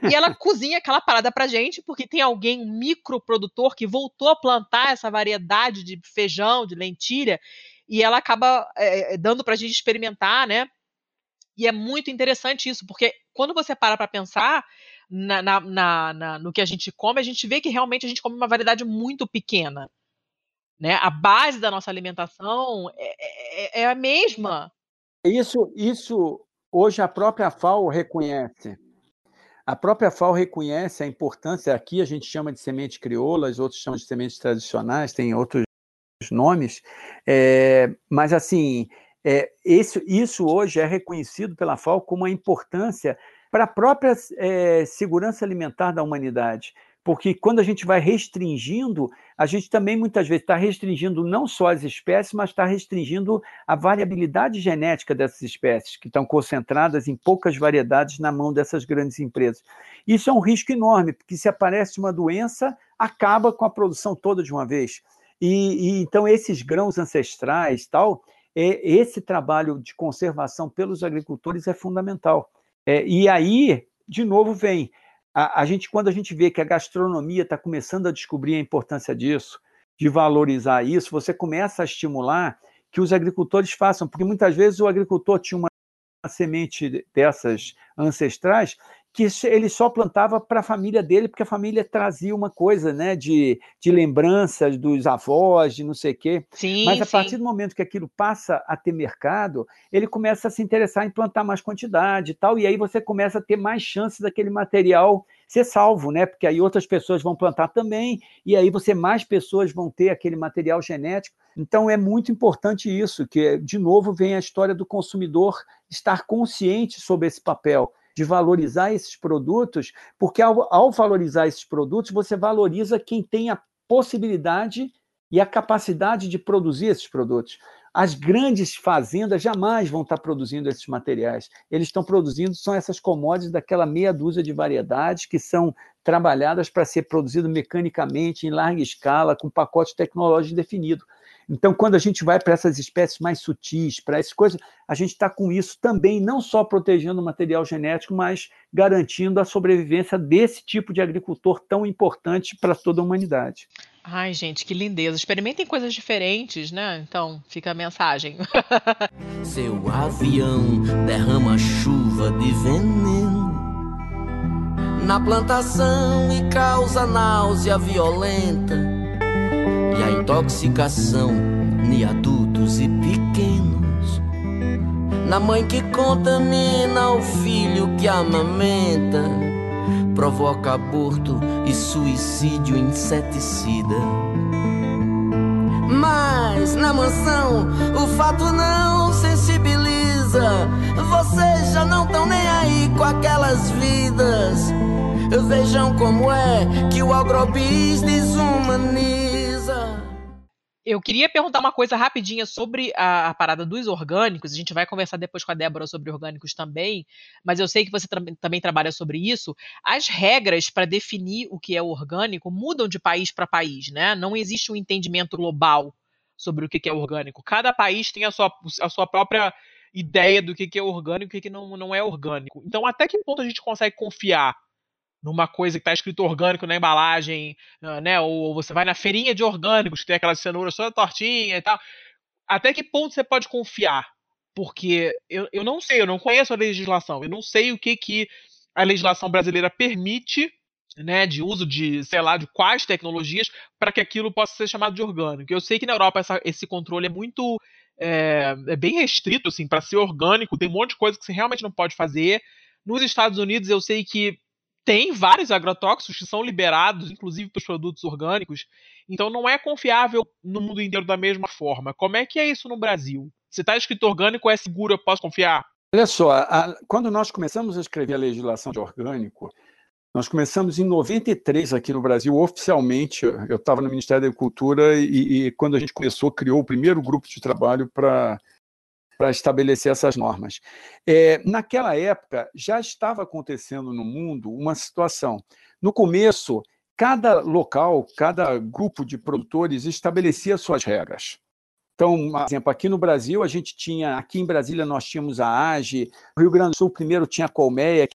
e ela cozinha aquela parada pra gente, porque tem alguém, um microprodutor, que voltou a plantar essa variedade de feijão, de lentilha, e ela acaba é, dando pra gente experimentar, né? E é muito interessante isso, porque quando você para para pensar na, na, na, no que a gente come, a gente vê que realmente a gente come uma variedade muito pequena. Né? A base da nossa alimentação é, é, é a mesma. Isso, isso hoje a própria FAO reconhece. A própria FAO reconhece a importância, aqui a gente chama de sementes crioulas, outros chamam de sementes tradicionais, tem outros nomes, é, mas assim, é, isso, isso hoje é reconhecido pela FAO como uma importância para a própria é, segurança alimentar da humanidade porque quando a gente vai restringindo, a gente também muitas vezes está restringindo não só as espécies, mas está restringindo a variabilidade genética dessas espécies, que estão concentradas em poucas variedades na mão dessas grandes empresas. Isso é um risco enorme, porque se aparece uma doença, acaba com a produção toda de uma vez. E, e então esses grãos ancestrais, tal, é, esse trabalho de conservação pelos agricultores é fundamental. É, e aí, de novo, vem a, a gente, quando a gente vê que a gastronomia está começando a descobrir a importância disso, de valorizar isso, você começa a estimular que os agricultores façam, porque muitas vezes o agricultor tinha uma semente dessas ancestrais que ele só plantava para a família dele, porque a família trazia uma coisa, né, de, de lembranças dos avós, de não sei o quê. Sim, Mas a sim. partir do momento que aquilo passa a ter mercado, ele começa a se interessar em plantar mais quantidade e tal, e aí você começa a ter mais chances daquele material ser salvo, né? Porque aí outras pessoas vão plantar também, e aí você mais pessoas vão ter aquele material genético. Então é muito importante isso, que de novo vem a história do consumidor estar consciente sobre esse papel de valorizar esses produtos, porque ao, ao valorizar esses produtos, você valoriza quem tem a possibilidade e a capacidade de produzir esses produtos. As grandes fazendas jamais vão estar produzindo esses materiais. Eles estão produzindo são essas commodities daquela meia dúzia de variedades que são trabalhadas para ser produzido mecanicamente em larga escala com pacote tecnológico definido. Então, quando a gente vai para essas espécies mais sutis, para essas coisas, a gente está com isso também, não só protegendo o material genético, mas garantindo a sobrevivência desse tipo de agricultor tão importante para toda a humanidade. Ai, gente, que lindeza. Experimentem coisas diferentes, né? Então, fica a mensagem. Seu avião derrama chuva de veneno na plantação e causa náusea violenta e a intoxicação em adultos e pequenos. Na mãe que contamina o filho que amamenta, provoca aborto e suicídio inseticida. Mas na mansão o fato não sensibiliza. Vocês já não estão nem aí com aquelas vidas. Vejam como é que o agrobis desumaniza. Eu queria perguntar uma coisa rapidinha sobre a, a, parada dos orgânicos. A gente vai conversar depois com a Débora sobre orgânicos também, mas eu sei que você tra também trabalha sobre isso. As regras para definir o que é orgânico mudam de país para país, né? Não existe um entendimento global sobre o que é orgânico. Cada país tem a sua, a sua própria ideia do que é orgânico e o que não, não é orgânico. Então, até que ponto a gente consegue confiar numa coisa que está escrito orgânico na embalagem, ah, né? Ou você vai na feirinha de orgânicos, que tem aquela cenoura só tortinha e tal. Até que ponto você pode confiar? Porque eu, eu não sei, eu não conheço a legislação, eu não sei o que, que a legislação brasileira permite, né, de uso de, sei lá, de quais tecnologias para que aquilo possa ser chamado de orgânico. Eu sei que na Europa essa, esse controle é muito é, é bem restrito, assim, para ser orgânico, tem um monte de coisa que você realmente não pode fazer. Nos Estados Unidos eu sei que tem vários agrotóxicos que são liberados, inclusive para os produtos orgânicos, então não é confiável no mundo inteiro da mesma forma. Como é que é isso no Brasil? Se está escrito orgânico, é seguro, eu posso confiar? Olha só, a, quando nós começamos a escrever a legislação de orgânico, nós começamos em 93 aqui no Brasil, oficialmente. Eu estava no Ministério da Agricultura e, e, quando a gente começou, criou o primeiro grupo de trabalho para para estabelecer essas normas. É, naquela época, já estava acontecendo no mundo uma situação. No começo, cada local, cada grupo de produtores estabelecia suas regras. Então, por exemplo, aqui no Brasil, a gente tinha, aqui em Brasília, nós tínhamos a AGE, no Rio Grande do Sul, primeiro tinha a Colmeia,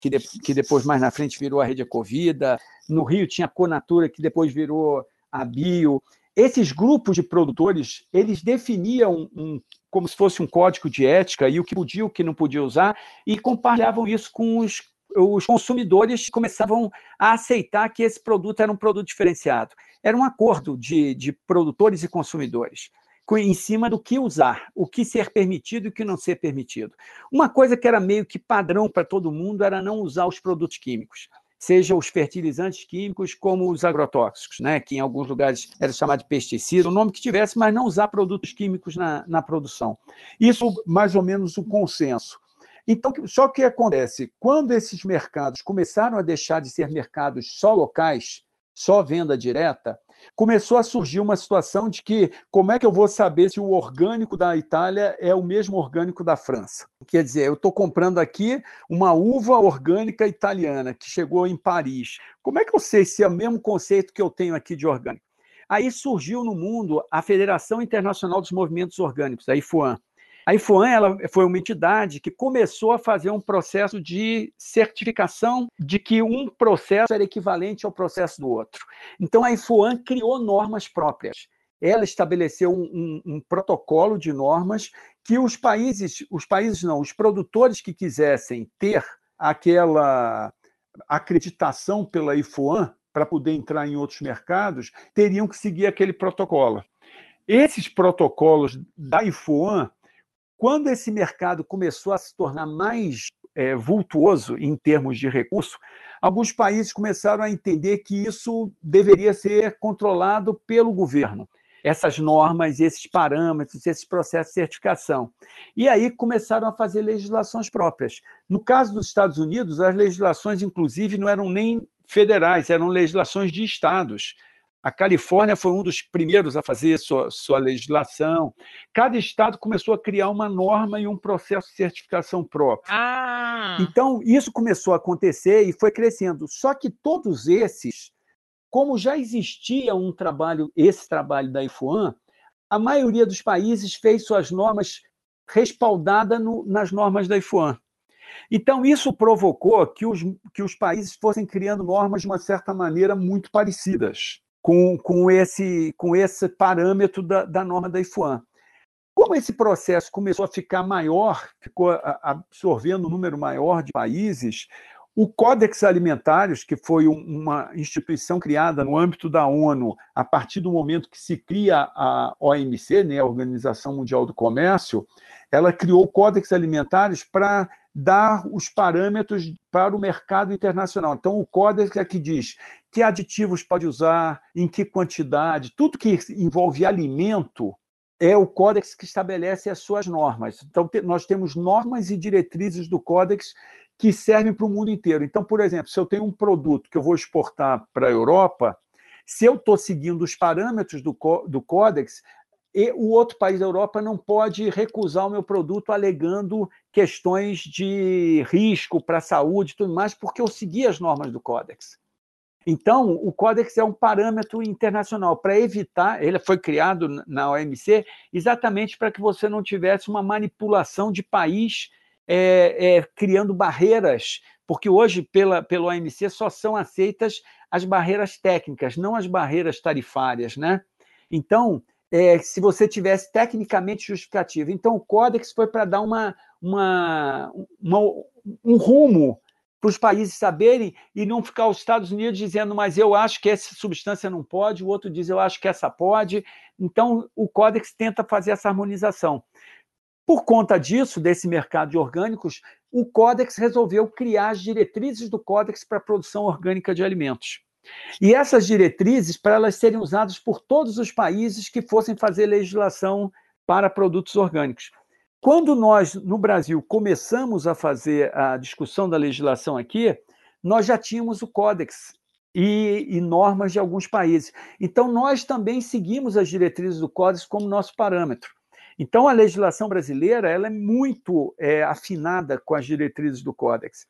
que, de, que depois, mais na frente, virou a Rede Ecovida, no Rio tinha a Conatura, que depois virou a Bio. Esses grupos de produtores, eles definiam um, como se fosse um código de ética e o que podia o que não podia usar, e compartilhavam isso com os, os consumidores que começavam a aceitar que esse produto era um produto diferenciado. Era um acordo de, de produtores e consumidores em cima do que usar, o que ser permitido e o que não ser permitido. Uma coisa que era meio que padrão para todo mundo era não usar os produtos químicos seja os fertilizantes químicos como os agrotóxicos, né, que em alguns lugares era chamado de pesticida, o nome que tivesse, mas não usar produtos químicos na, na produção. Isso, mais ou menos, o consenso. Então, só que acontece, quando esses mercados começaram a deixar de ser mercados só locais, só venda direta, começou a surgir uma situação de que como é que eu vou saber se o orgânico da Itália é o mesmo orgânico da França? Quer dizer, eu estou comprando aqui uma uva orgânica italiana que chegou em Paris. Como é que eu sei se é o mesmo conceito que eu tenho aqui de orgânico? Aí surgiu no mundo a Federação Internacional dos Movimentos Orgânicos, a IFOAM. A IFOAN ela foi uma entidade que começou a fazer um processo de certificação de que um processo era equivalente ao processo do outro. Então, a IFOAN criou normas próprias. Ela estabeleceu um, um, um protocolo de normas que os países, os países não, os produtores que quisessem ter aquela acreditação pela IFOAN para poder entrar em outros mercados, teriam que seguir aquele protocolo. Esses protocolos da IFOAN, quando esse mercado começou a se tornar mais é, vultuoso em termos de recurso, alguns países começaram a entender que isso deveria ser controlado pelo governo essas normas, esses parâmetros, esses processos de certificação. E aí começaram a fazer legislações próprias. No caso dos Estados Unidos, as legislações, inclusive, não eram nem federais, eram legislações de estados. A Califórnia foi um dos primeiros a fazer sua, sua legislação. Cada estado começou a criar uma norma e um processo de certificação próprio. Ah. Então, isso começou a acontecer e foi crescendo. Só que todos esses como já existia um trabalho, esse trabalho da IFOAN, a maioria dos países fez suas normas respaldada no, nas normas da IFOAN. Então, isso provocou que os, que os países fossem criando normas de uma certa maneira muito parecidas com, com, esse, com esse parâmetro da, da norma da IFOAN. Como esse processo começou a ficar maior, ficou absorvendo um número maior de países, o Códex Alimentários, que foi uma instituição criada no âmbito da ONU a partir do momento que se cria a OMC, né, a Organização Mundial do Comércio, ela criou o Códex Alimentários para dar os parâmetros para o mercado internacional. Então, o Códex é que diz que aditivos pode usar, em que quantidade, tudo que envolve alimento é o Códex que estabelece as suas normas. Então, nós temos normas e diretrizes do Códex que servem para o mundo inteiro. Então, por exemplo, se eu tenho um produto que eu vou exportar para a Europa, se eu estou seguindo os parâmetros do, do Códex, e o outro país da Europa não pode recusar o meu produto alegando questões de risco para a saúde e tudo mais, porque eu segui as normas do Códex. Então, o Códex é um parâmetro internacional para evitar, ele foi criado na OMC exatamente para que você não tivesse uma manipulação de país é, é, criando barreiras, porque hoje, pela, pelo OMC, só são aceitas as barreiras técnicas, não as barreiras tarifárias. Né? Então, é, se você tivesse tecnicamente justificativo. Então, o Códex foi para dar uma, uma, uma, um rumo para os países saberem e não ficar os Estados Unidos dizendo, mas eu acho que essa substância não pode, o outro diz, eu acho que essa pode. Então, o Códex tenta fazer essa harmonização. Por conta disso, desse mercado de orgânicos, o Códex resolveu criar as diretrizes do Códex para a produção orgânica de alimentos. E essas diretrizes, para elas serem usadas por todos os países que fossem fazer legislação para produtos orgânicos. Quando nós, no Brasil, começamos a fazer a discussão da legislação aqui, nós já tínhamos o Códex e, e, normas de alguns países. Então, nós também seguimos as diretrizes do Códex como nosso parâmetro. Então, a legislação brasileira ela é muito é, afinada com as diretrizes do Códex.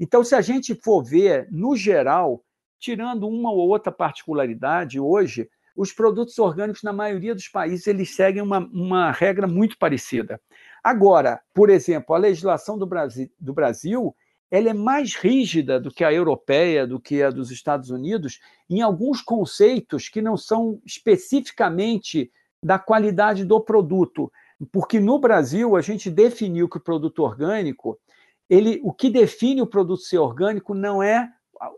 Então, se a gente for ver, no geral, tirando uma ou outra particularidade, hoje, os produtos orgânicos, na maioria dos países, eles seguem uma, uma regra muito parecida. Agora, por exemplo, a legislação do Brasil, do Brasil ela é mais rígida do que a europeia, do que a dos Estados Unidos, em alguns conceitos que não são especificamente da qualidade do produto. Porque no Brasil a gente definiu que o produto orgânico, ele, o que define o produto ser orgânico não é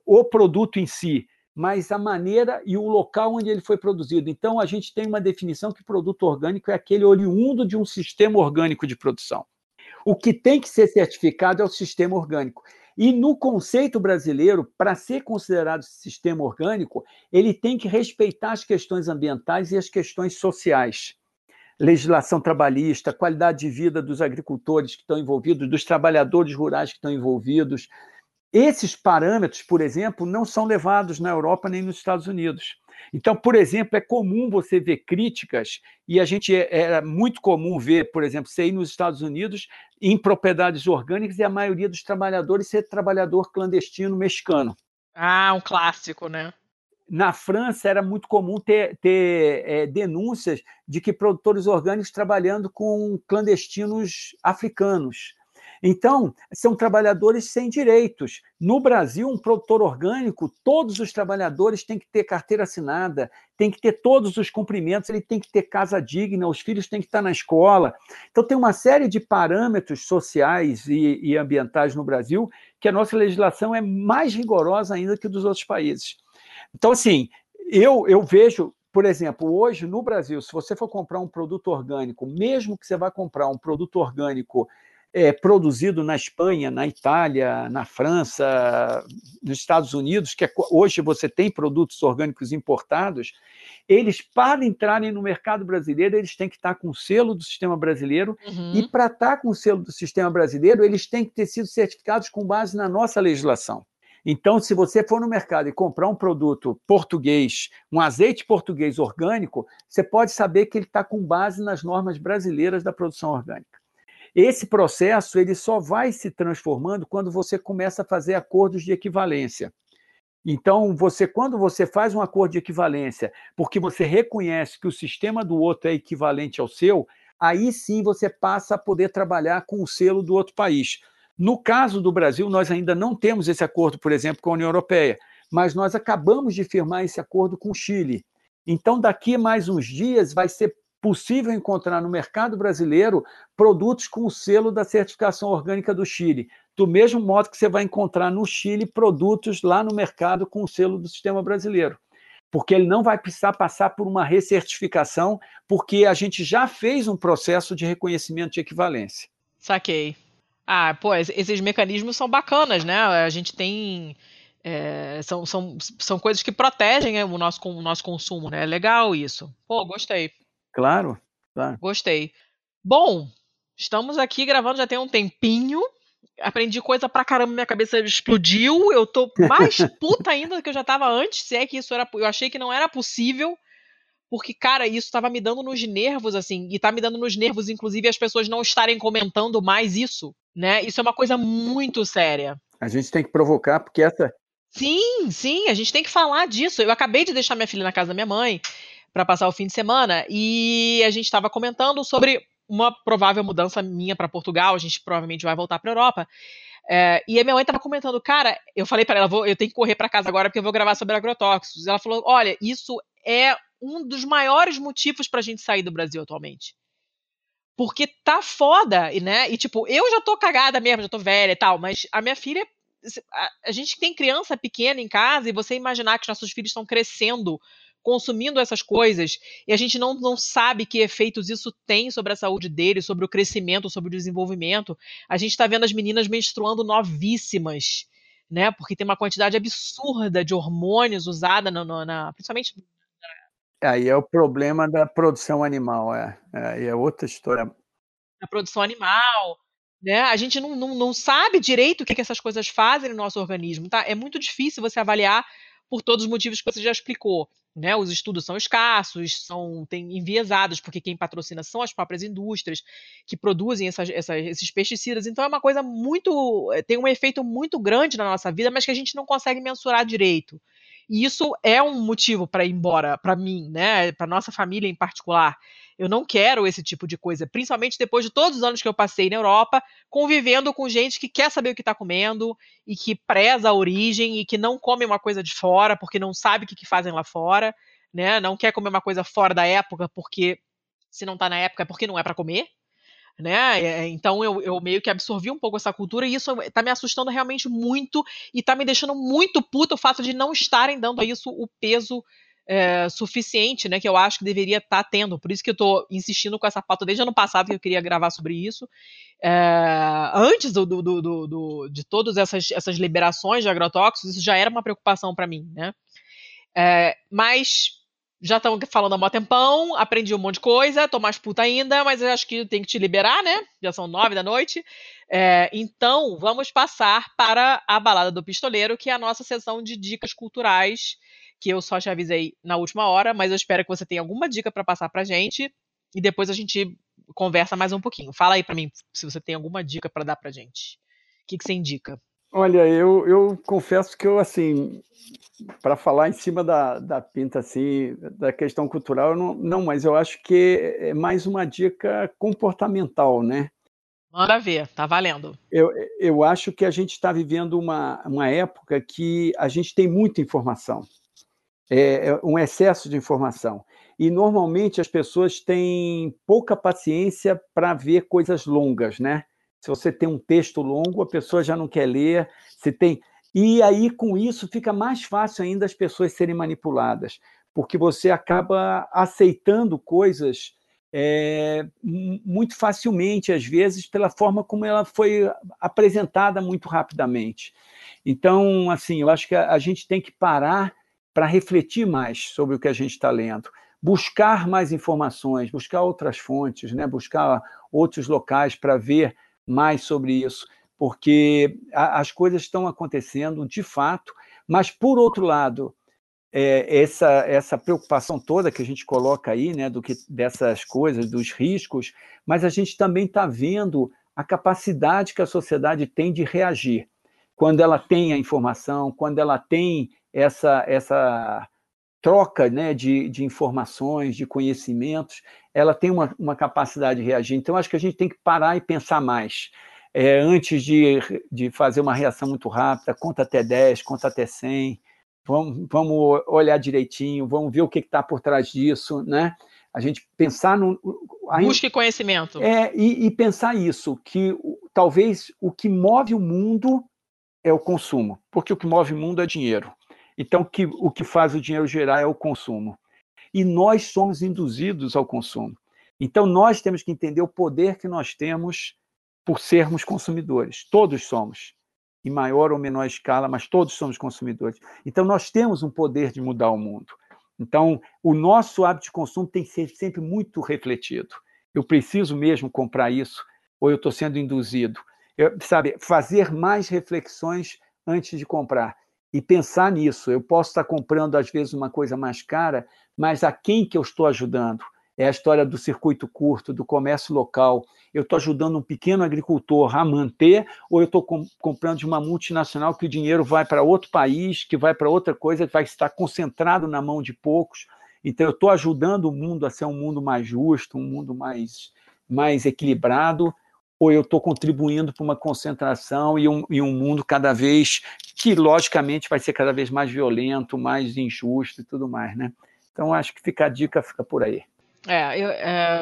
o produto em si, mas a maneira e o local onde ele foi produzido. Então a gente tem uma definição que produto orgânico é aquele oriundo de um sistema orgânico de produção. O que tem que ser certificado é o sistema orgânico. E no conceito brasileiro, para ser considerado sistema orgânico, ele tem que respeitar as questões ambientais e as questões sociais. Legislação trabalhista, qualidade de vida dos agricultores que estão envolvidos, dos trabalhadores rurais que estão envolvidos. Esses parâmetros, por exemplo, não são levados na Europa nem nos Estados Unidos. Então, por exemplo, é comum você ver críticas, e a gente é, era muito comum ver, por exemplo, você ir nos Estados Unidos em propriedades orgânicas e a maioria dos trabalhadores ser trabalhador clandestino mexicano. Ah, um clássico, né? Na França era muito comum ter, ter é, denúncias de que produtores orgânicos trabalhando com clandestinos africanos. Então, são trabalhadores sem direitos. No Brasil, um produtor orgânico, todos os trabalhadores têm que ter carteira assinada, tem que ter todos os cumprimentos, ele tem que ter casa digna, os filhos têm que estar na escola. Então, tem uma série de parâmetros sociais e, e ambientais no Brasil que a nossa legislação é mais rigorosa ainda que dos outros países. Então, assim, eu, eu vejo por exemplo, hoje no Brasil, se você for comprar um produto orgânico, mesmo que você vá comprar um produto orgânico é, produzido na Espanha, na Itália, na França, nos Estados Unidos, que é, hoje você tem produtos orgânicos importados, eles, para entrarem no mercado brasileiro, eles têm que estar com o selo do sistema brasileiro, uhum. e para estar com o selo do sistema brasileiro, eles têm que ter sido certificados com base na nossa legislação. Então, se você for no mercado e comprar um produto português, um azeite português orgânico, você pode saber que ele está com base nas normas brasileiras da produção orgânica. Esse processo ele só vai se transformando quando você começa a fazer acordos de equivalência. Então, você, quando você faz um acordo de equivalência, porque você reconhece que o sistema do outro é equivalente ao seu, aí sim você passa a poder trabalhar com o selo do outro país. No caso do Brasil, nós ainda não temos esse acordo, por exemplo, com a União Europeia, mas nós acabamos de firmar esse acordo com o Chile. Então, daqui a mais uns dias, vai ser possível encontrar no mercado brasileiro produtos com o selo da certificação orgânica do Chile, do mesmo modo que você vai encontrar no Chile produtos lá no mercado com o selo do sistema brasileiro. Porque ele não vai precisar passar por uma recertificação, porque a gente já fez um processo de reconhecimento de equivalência. Saquei. Ah, pô, esses mecanismos são bacanas, né? A gente tem. É, são, são, são coisas que protegem né, o, nosso, o nosso consumo, né? É legal isso. Pô, gostei. Claro, claro. Gostei. Bom, estamos aqui gravando já tem um tempinho. Aprendi coisa pra caramba, minha cabeça explodiu. Eu tô mais puta ainda do que eu já tava antes, se é que isso era. Eu achei que não era possível porque, cara, isso estava me dando nos nervos, assim, e tá me dando nos nervos, inclusive, as pessoas não estarem comentando mais isso, né? Isso é uma coisa muito séria. A gente tem que provocar, porque essa. Sim, sim, a gente tem que falar disso. Eu acabei de deixar minha filha na casa da minha mãe para passar o fim de semana e a gente estava comentando sobre uma provável mudança minha para Portugal. A gente provavelmente vai voltar para Europa. É, e a minha mãe estava comentando, cara, eu falei para ela, vou, eu tenho que correr para casa agora porque eu vou gravar sobre agrotóxicos. Ela falou, olha, isso é um dos maiores motivos para a gente sair do Brasil atualmente. Porque tá foda, né? E tipo, eu já tô cagada mesmo, já tô velha e tal, mas a minha filha. A, gente tem criança pequena em casa e você imaginar que os nossos filhos estão crescendo consumindo essas coisas e a gente não, não sabe que efeitos isso tem sobre a saúde deles, sobre o crescimento, sobre o desenvolvimento. A gente está vendo as meninas menstruando novíssimas, né? Porque tem uma quantidade absurda de hormônios usada, no, no, na, principalmente Aí é o problema da produção animal, é. Aí é outra história. A produção animal, né? A gente não, não, não sabe direito o que, que essas coisas fazem no nosso organismo, tá? É muito difícil você avaliar por todos os motivos que você já explicou. Né, os estudos são escassos, são tem, enviesados, porque quem patrocina são as próprias indústrias que produzem essas, essas, esses pesticidas. Então é uma coisa muito. tem um efeito muito grande na nossa vida, mas que a gente não consegue mensurar direito. E isso é um motivo para ir embora, para mim, né? Para nossa família em particular. Eu não quero esse tipo de coisa, principalmente depois de todos os anos que eu passei na Europa, convivendo com gente que quer saber o que está comendo e que preza a origem e que não come uma coisa de fora porque não sabe o que, que fazem lá fora, né? Não quer comer uma coisa fora da época porque se não está na época é porque não é para comer, né? É, então eu, eu, meio que absorvi um pouco essa cultura e isso tá me assustando realmente muito e tá me deixando muito puto o fato de não estarem dando a isso o peso é, suficiente, né? Que eu acho que deveria estar tá tendo. Por isso que eu tô insistindo com essa pauta desde ano passado que eu queria gravar sobre isso. É, antes do, do, do, do, de todas essas, essas liberações de agrotóxicos, isso já era uma preocupação para mim, né? É, mas já estão falando há mó tempão, aprendi um monte de coisa, tô mais puta ainda, mas eu acho que tem que te liberar, né? Já são nove da noite. É, então, vamos passar para a Balada do Pistoleiro, que é a nossa sessão de dicas culturais, que eu só te avisei na última hora, mas eu espero que você tenha alguma dica para passar pra gente, e depois a gente conversa mais um pouquinho. Fala aí para mim se você tem alguma dica para dar pra gente. O que, que você indica? Olha, eu, eu confesso que eu, assim, para falar em cima da, da pinta, assim, da questão cultural, não, não, mas eu acho que é mais uma dica comportamental, né? Manda ver, tá valendo. Eu, eu acho que a gente está vivendo uma, uma época que a gente tem muita informação, é, é um excesso de informação. E normalmente as pessoas têm pouca paciência para ver coisas longas, né? Se você tem um texto longo, a pessoa já não quer ler. Se tem e aí com isso fica mais fácil ainda as pessoas serem manipuladas, porque você acaba aceitando coisas é, muito facilmente, às vezes, pela forma como ela foi apresentada muito rapidamente. Então, assim, eu acho que a, a gente tem que parar para refletir mais sobre o que a gente está lendo, buscar mais informações, buscar outras fontes, né? buscar outros locais para ver mais sobre isso, porque a, as coisas estão acontecendo de fato, mas, por outro lado, é, essa, essa preocupação toda que a gente coloca aí, né, do que dessas coisas, dos riscos, mas a gente também está vendo a capacidade que a sociedade tem de reagir. Quando ela tem a informação, quando ela tem essa, essa troca né, de, de informações, de conhecimentos, ela tem uma, uma capacidade de reagir. Então, acho que a gente tem que parar e pensar mais. É, antes de, de fazer uma reação muito rápida, conta até 10, conta até 100, vamos, vamos olhar direitinho, vamos ver o que está por trás disso, né? A gente pensar no. Busque conhecimento. É, e, e pensar isso, que talvez o que move o mundo é o consumo, porque o que move o mundo é dinheiro. Então, que, o que faz o dinheiro gerar é o consumo. E nós somos induzidos ao consumo. Então, nós temos que entender o poder que nós temos por sermos consumidores. Todos somos em maior ou menor escala, mas todos somos consumidores. Então, nós temos um poder de mudar o mundo. Então, o nosso hábito de consumo tem que ser sempre muito refletido. Eu preciso mesmo comprar isso ou eu estou sendo induzido? Eu, sabe, fazer mais reflexões antes de comprar e pensar nisso. Eu posso estar comprando, às vezes, uma coisa mais cara, mas a quem que eu estou ajudando? é a história do circuito curto, do comércio local. Eu estou ajudando um pequeno agricultor a manter, ou eu estou com, comprando de uma multinacional que o dinheiro vai para outro país, que vai para outra coisa, vai estar concentrado na mão de poucos. Então, eu estou ajudando o mundo a ser um mundo mais justo, um mundo mais, mais equilibrado, ou eu estou contribuindo para uma concentração e um, e um mundo cada vez que, logicamente, vai ser cada vez mais violento, mais injusto e tudo mais, né? Então, acho que fica a dica, fica por aí. É, eu, é,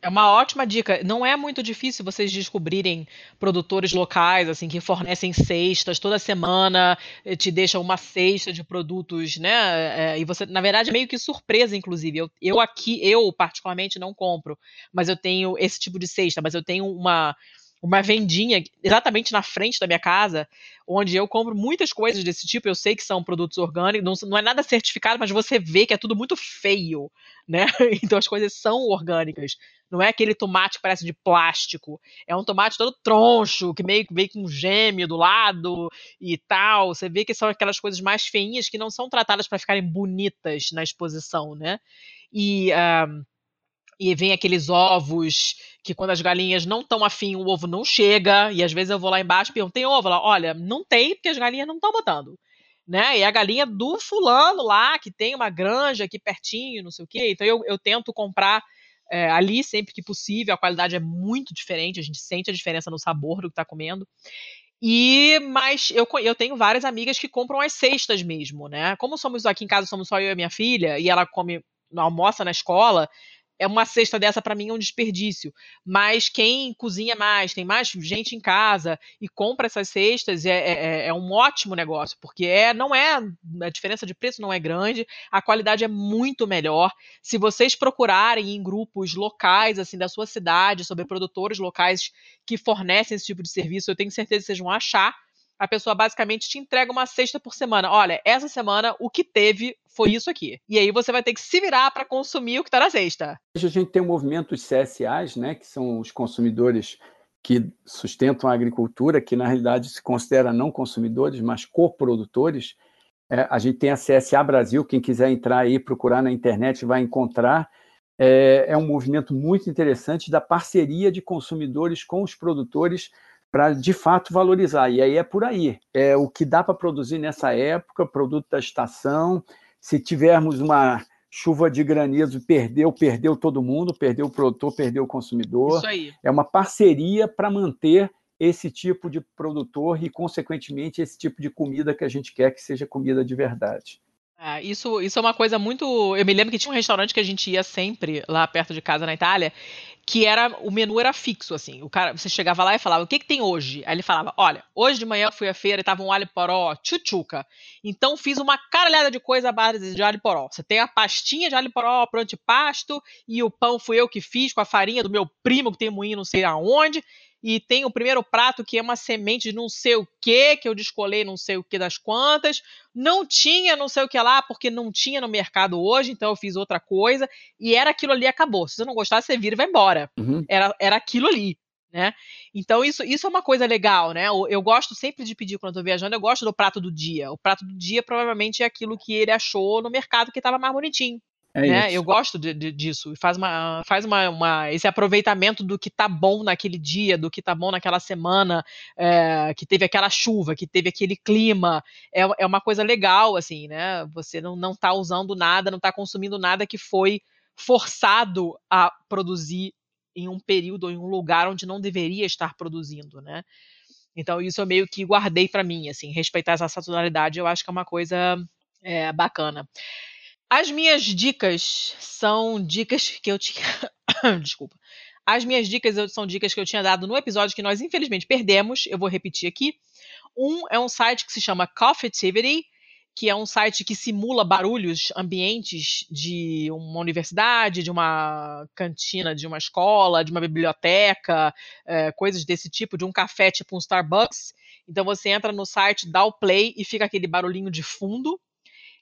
é uma ótima dica. Não é muito difícil vocês descobrirem produtores locais, assim, que fornecem cestas toda semana, eh, te deixam uma cesta de produtos, né? É, e você, na verdade, é meio que surpresa, inclusive. Eu, eu aqui, eu particularmente não compro, mas eu tenho esse tipo de cesta, mas eu tenho uma uma vendinha exatamente na frente da minha casa, onde eu compro muitas coisas desse tipo. Eu sei que são produtos orgânicos, não, não é nada certificado, mas você vê que é tudo muito feio, né? Então as coisas são orgânicas. Não é aquele tomate que parece de plástico. É um tomate todo troncho, que meio que vem com um gêmeo do lado e tal. Você vê que são aquelas coisas mais feinhas que não são tratadas para ficarem bonitas na exposição, né? E. Uh, e vem aqueles ovos que quando as galinhas não estão afim, o ovo não chega, e às vezes eu vou lá embaixo e pergunto, tem ovo? Ela, olha, não tem, porque as galinhas não estão botando. Né? E a galinha do fulano lá, que tem uma granja aqui pertinho, não sei o quê. Então eu, eu tento comprar é, ali sempre que possível, a qualidade é muito diferente, a gente sente a diferença no sabor do que está comendo. E mas eu, eu tenho várias amigas que compram as cestas mesmo, né? Como somos aqui em casa, somos só eu e minha filha, e ela come almoça na escola, é uma cesta dessa para mim é um desperdício. Mas quem cozinha mais, tem mais gente em casa e compra essas cestas é, é, é, é um ótimo negócio, porque é, não é a diferença de preço não é grande, a qualidade é muito melhor. Se vocês procurarem em grupos locais assim da sua cidade sobre produtores locais que fornecem esse tipo de serviço, eu tenho certeza que vocês vão achar a pessoa basicamente te entrega uma cesta por semana. Olha, essa semana o que teve foi isso aqui. E aí você vai ter que se virar para consumir o que está na cesta. Hoje a gente tem o movimento dos CSAs, né, que são os consumidores que sustentam a agricultura, que na realidade se considera não consumidores, mas coprodutores. É, a gente tem a CSA Brasil, quem quiser entrar aí, procurar na internet, vai encontrar. É, é um movimento muito interessante da parceria de consumidores com os produtores para de fato valorizar. E aí é por aí. É o que dá para produzir nessa época, produto da estação. Se tivermos uma chuva de granizo, perdeu, perdeu todo mundo, perdeu o produtor, perdeu o consumidor. Isso aí. É uma parceria para manter esse tipo de produtor e, consequentemente, esse tipo de comida que a gente quer que seja comida de verdade. É, isso, isso é uma coisa muito. Eu me lembro que tinha um restaurante que a gente ia sempre lá perto de casa na Itália, que era o menu era fixo assim. O cara, você chegava lá e falava: "O que que tem hoje?" Aí ele falava: "Olha, hoje de manhã eu fui à feira e tava um alho poró, tchutchuca. Então fiz uma caralhada de coisa à base de alho poró. Você tem a pastinha de alho poró pronto de pasto e o pão fui eu que fiz com a farinha do meu primo que tem moinho não sei aonde e tem o primeiro prato que é uma semente de não sei o que, que eu descolei não sei o que das quantas. Não tinha não sei o que lá, porque não tinha no mercado hoje, então eu fiz outra coisa. E era aquilo ali, acabou. Se você não gostar, você vira e vai embora. Uhum. Era, era aquilo ali. Né? Então isso, isso é uma coisa legal, né? Eu, eu gosto sempre de pedir quando eu tô viajando, eu gosto do prato do dia. O prato do dia provavelmente é aquilo que ele achou no mercado que estava mais bonitinho. É né? Eu gosto de, de, disso. Faz, uma, faz uma, uma, esse aproveitamento do que tá bom naquele dia, do que tá bom naquela semana, é, que teve aquela chuva, que teve aquele clima. É, é uma coisa legal, assim, né? Você não, não tá usando nada, não tá consumindo nada que foi forçado a produzir em um período ou em um lugar onde não deveria estar produzindo, né? Então isso eu meio que guardei para mim, assim, respeitar essa sazonalidade, eu acho que é uma coisa é, bacana. As minhas dicas são dicas que eu tinha. Desculpa. As minhas dicas são dicas que eu tinha dado no episódio que nós infelizmente perdemos. Eu vou repetir aqui. Um é um site que se chama Coffeetivity, que é um site que simula barulhos ambientes de uma universidade, de uma cantina, de uma escola, de uma biblioteca, é, coisas desse tipo, de um café tipo um Starbucks. Então você entra no site, dá o play e fica aquele barulhinho de fundo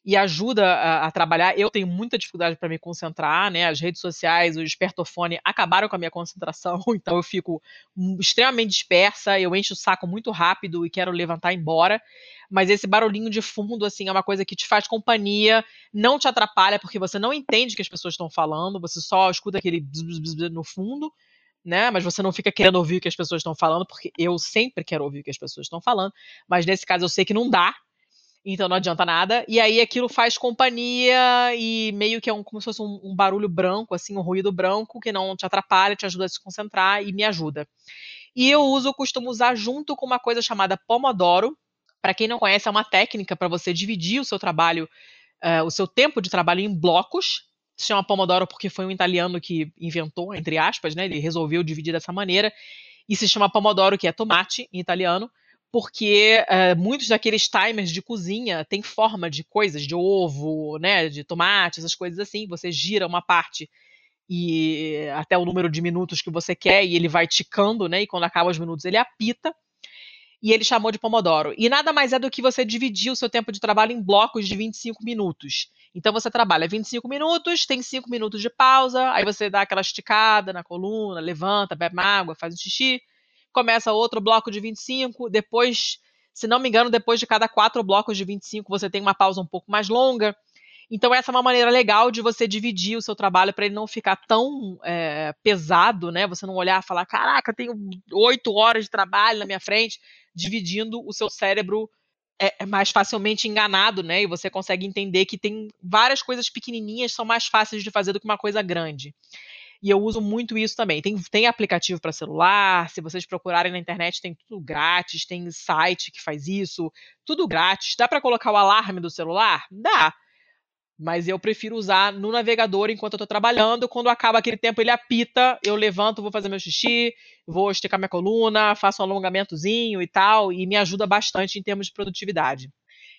e ajuda a, a trabalhar. Eu tenho muita dificuldade para me concentrar, né? As redes sociais, o espertofone acabaram com a minha concentração, então eu fico extremamente dispersa, eu encho o saco muito rápido e quero levantar e ir embora. Mas esse barulhinho de fundo, assim, é uma coisa que te faz companhia, não te atrapalha, porque você não entende o que as pessoas estão falando, você só escuta aquele bzz, bzz, bzz no fundo. Né? Mas você não fica querendo ouvir o que as pessoas estão falando, porque eu sempre quero ouvir o que as pessoas estão falando. Mas nesse caso eu sei que não dá, então não adianta nada. E aí aquilo faz companhia e meio que é um, como se fosse um, um, barulho branco, assim, um ruído branco que não te atrapalha, te ajuda a se concentrar e me ajuda. E eu uso, costumo usar junto com uma coisa chamada Pomodoro. Para quem não conhece, é uma técnica para você dividir o seu trabalho, uh, o seu tempo de trabalho em blocos. Se chama Pomodoro porque foi um italiano que inventou, entre aspas, né? Ele resolveu dividir dessa maneira. E se chama Pomodoro, que é tomate em italiano porque uh, muitos daqueles timers de cozinha têm forma de coisas, de ovo, né, de tomate, essas coisas assim. Você gira uma parte e até o número de minutos que você quer e ele vai ticando, né? E quando acaba os minutos ele apita. E ele chamou de Pomodoro. E nada mais é do que você dividir o seu tempo de trabalho em blocos de 25 minutos. Então você trabalha 25 minutos, tem 5 minutos de pausa, aí você dá aquela esticada na coluna, levanta, bebe água, faz um xixi, começa outro bloco de 25, depois, se não me engano, depois de cada quatro blocos de 25, você tem uma pausa um pouco mais longa. Então, essa é uma maneira legal de você dividir o seu trabalho para ele não ficar tão é, pesado, né? Você não olhar e falar, caraca, tenho oito horas de trabalho na minha frente, dividindo o seu cérebro é, é, mais facilmente enganado, né? E você consegue entender que tem várias coisas pequenininhas são mais fáceis de fazer do que uma coisa grande. E eu uso muito isso também. Tem, tem aplicativo para celular, se vocês procurarem na internet, tem tudo grátis, tem site que faz isso, tudo grátis. Dá para colocar o alarme do celular? Dá. Mas eu prefiro usar no navegador enquanto eu estou trabalhando. Quando acaba aquele tempo, ele apita, eu levanto, vou fazer meu xixi, vou esticar minha coluna, faço um alongamentozinho e tal, e me ajuda bastante em termos de produtividade.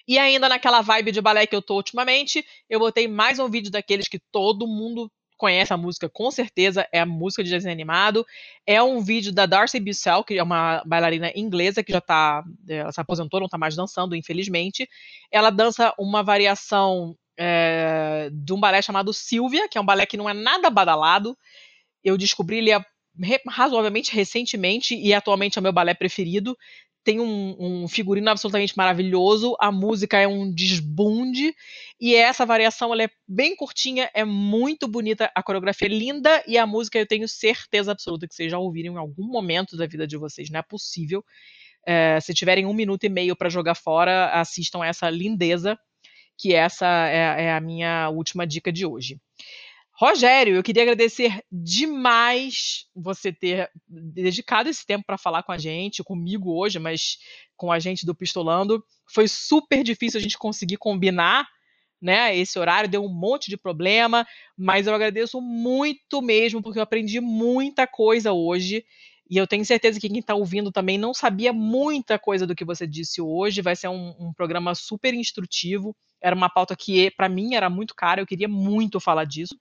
E ainda naquela vibe de balé que eu tô ultimamente, eu botei mais um vídeo daqueles que todo mundo conhece a música com certeza, é a música de desenho animado. É um vídeo da Darcy Bussell, que é uma bailarina inglesa que já tá, ela se aposentou, não tá mais dançando, infelizmente. Ela dança uma variação é, de um balé chamado Sylvia, que é um balé que não é nada badalado. Eu descobri ele razoavelmente recentemente e atualmente é o meu balé preferido tem um, um, figurino absolutamente maravilhoso, a música é um desbunde, e essa variação ela é bem curtinha, é muito bonita, a coreografia é linda, e a música eu tenho certeza absoluta que vocês já ouviram em algum momento da vida de vocês, não é possível. É, se tiverem um minuto e meio para jogar fora, assistam essa lindeza, que essa é, é a minha última dica de hoje. Rogério, eu queria agradecer demais você ter dedicado esse tempo para falar com a gente, comigo hoje, mas com a gente do Pistolando. Foi super difícil a gente conseguir combinar né, esse horário, deu um monte de problema, mas eu agradeço muito mesmo, porque eu aprendi muita coisa hoje. E eu tenho certeza que quem está ouvindo também não sabia muita coisa do que você disse hoje. Vai ser um, um programa super instrutivo era uma pauta que para mim era muito cara, eu queria muito falar disso.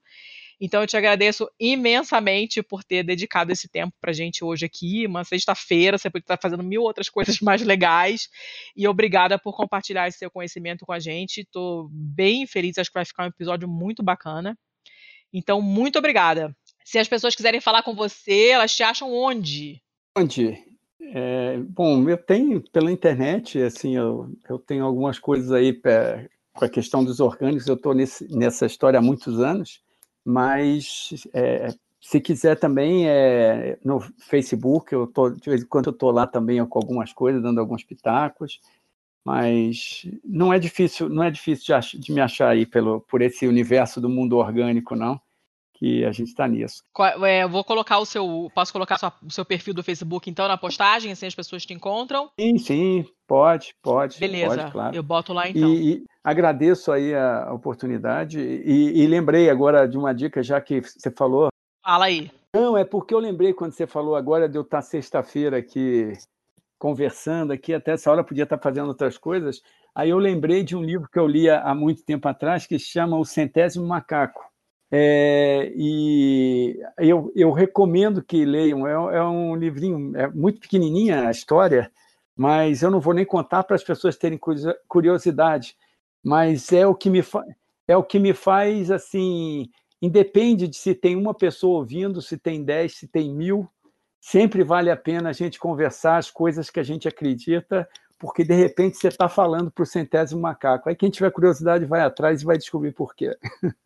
Então eu te agradeço imensamente por ter dedicado esse tempo para gente hoje aqui, uma sexta-feira, você pode estar fazendo mil outras coisas mais legais. E obrigada por compartilhar esse seu conhecimento com a gente. Estou bem feliz, acho que vai ficar um episódio muito bacana. Então, muito obrigada. Se as pessoas quiserem falar com você, elas te acham onde? Onde? É, bom, eu tenho pela internet, assim, eu, eu tenho algumas coisas aí com a questão dos orgânicos, eu estou nessa história há muitos anos, mas é, se quiser também é, no Facebook, eu tô, de vez em quando eu estou lá também com algumas coisas, dando alguns pitacos, mas não é difícil, não é difícil de, ach, de me achar aí pelo, por esse universo do mundo orgânico, não que a gente está nisso. É, eu vou colocar o seu. Posso colocar sua, o seu perfil do Facebook, então, na postagem, assim as pessoas te encontram? Sim, sim, pode, pode. Beleza, pode, claro. eu boto lá então. E, e agradeço aí a oportunidade e, e, lembrei agora de uma dica, já que você falou. Fala aí. Não, é porque eu lembrei quando você falou agora de eu estar sexta-feira aqui conversando aqui, até essa hora podia estar fazendo outras coisas. Aí eu lembrei de um livro que eu lia há muito tempo atrás que se chama O Centésimo Macaco é, e eu, eu, recomendo que leiam. É, é, um livrinho, é muito pequenininha a história, mas eu não vou nem contar para as pessoas terem curiosidade. Mas é o que me é o que me faz assim. Independe de se tem uma pessoa ouvindo, se tem dez, se tem mil, sempre vale a pena a gente conversar as coisas que a gente acredita, porque de repente você está falando para o centésimo macaco. Aí quem tiver curiosidade vai atrás e vai descobrir por quê.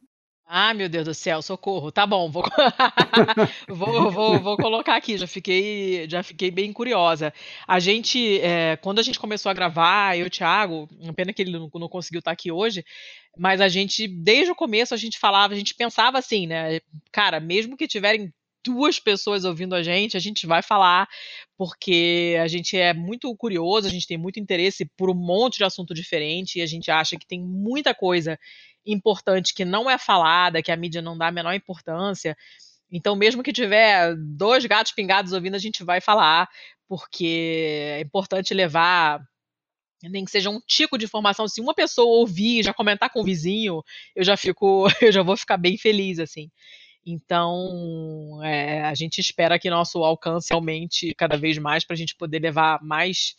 Ah, meu Deus do céu, socorro. Tá bom, vou, vou, vou, vou, colocar aqui. Já fiquei, já fiquei bem curiosa. A gente, é, quando a gente começou a gravar, eu e o Thiago, pena que ele não, não conseguiu estar aqui hoje, mas a gente, desde o começo, a gente falava, a gente pensava assim, né? Cara, mesmo que tiverem duas pessoas ouvindo a gente, a gente vai falar, porque a gente é muito curioso, a gente tem muito interesse por um monte de assunto diferente e a gente acha que tem muita coisa importante que não é falada, que a mídia não dá a menor importância. Então, mesmo que tiver dois gatos pingados ouvindo, a gente vai falar, porque é importante levar nem que seja um tico de informação, se uma pessoa ouvir, já comentar com o vizinho, eu já fico, eu já vou ficar bem feliz assim. Então, é, a gente espera que nosso alcance aumente cada vez mais para a gente poder levar mais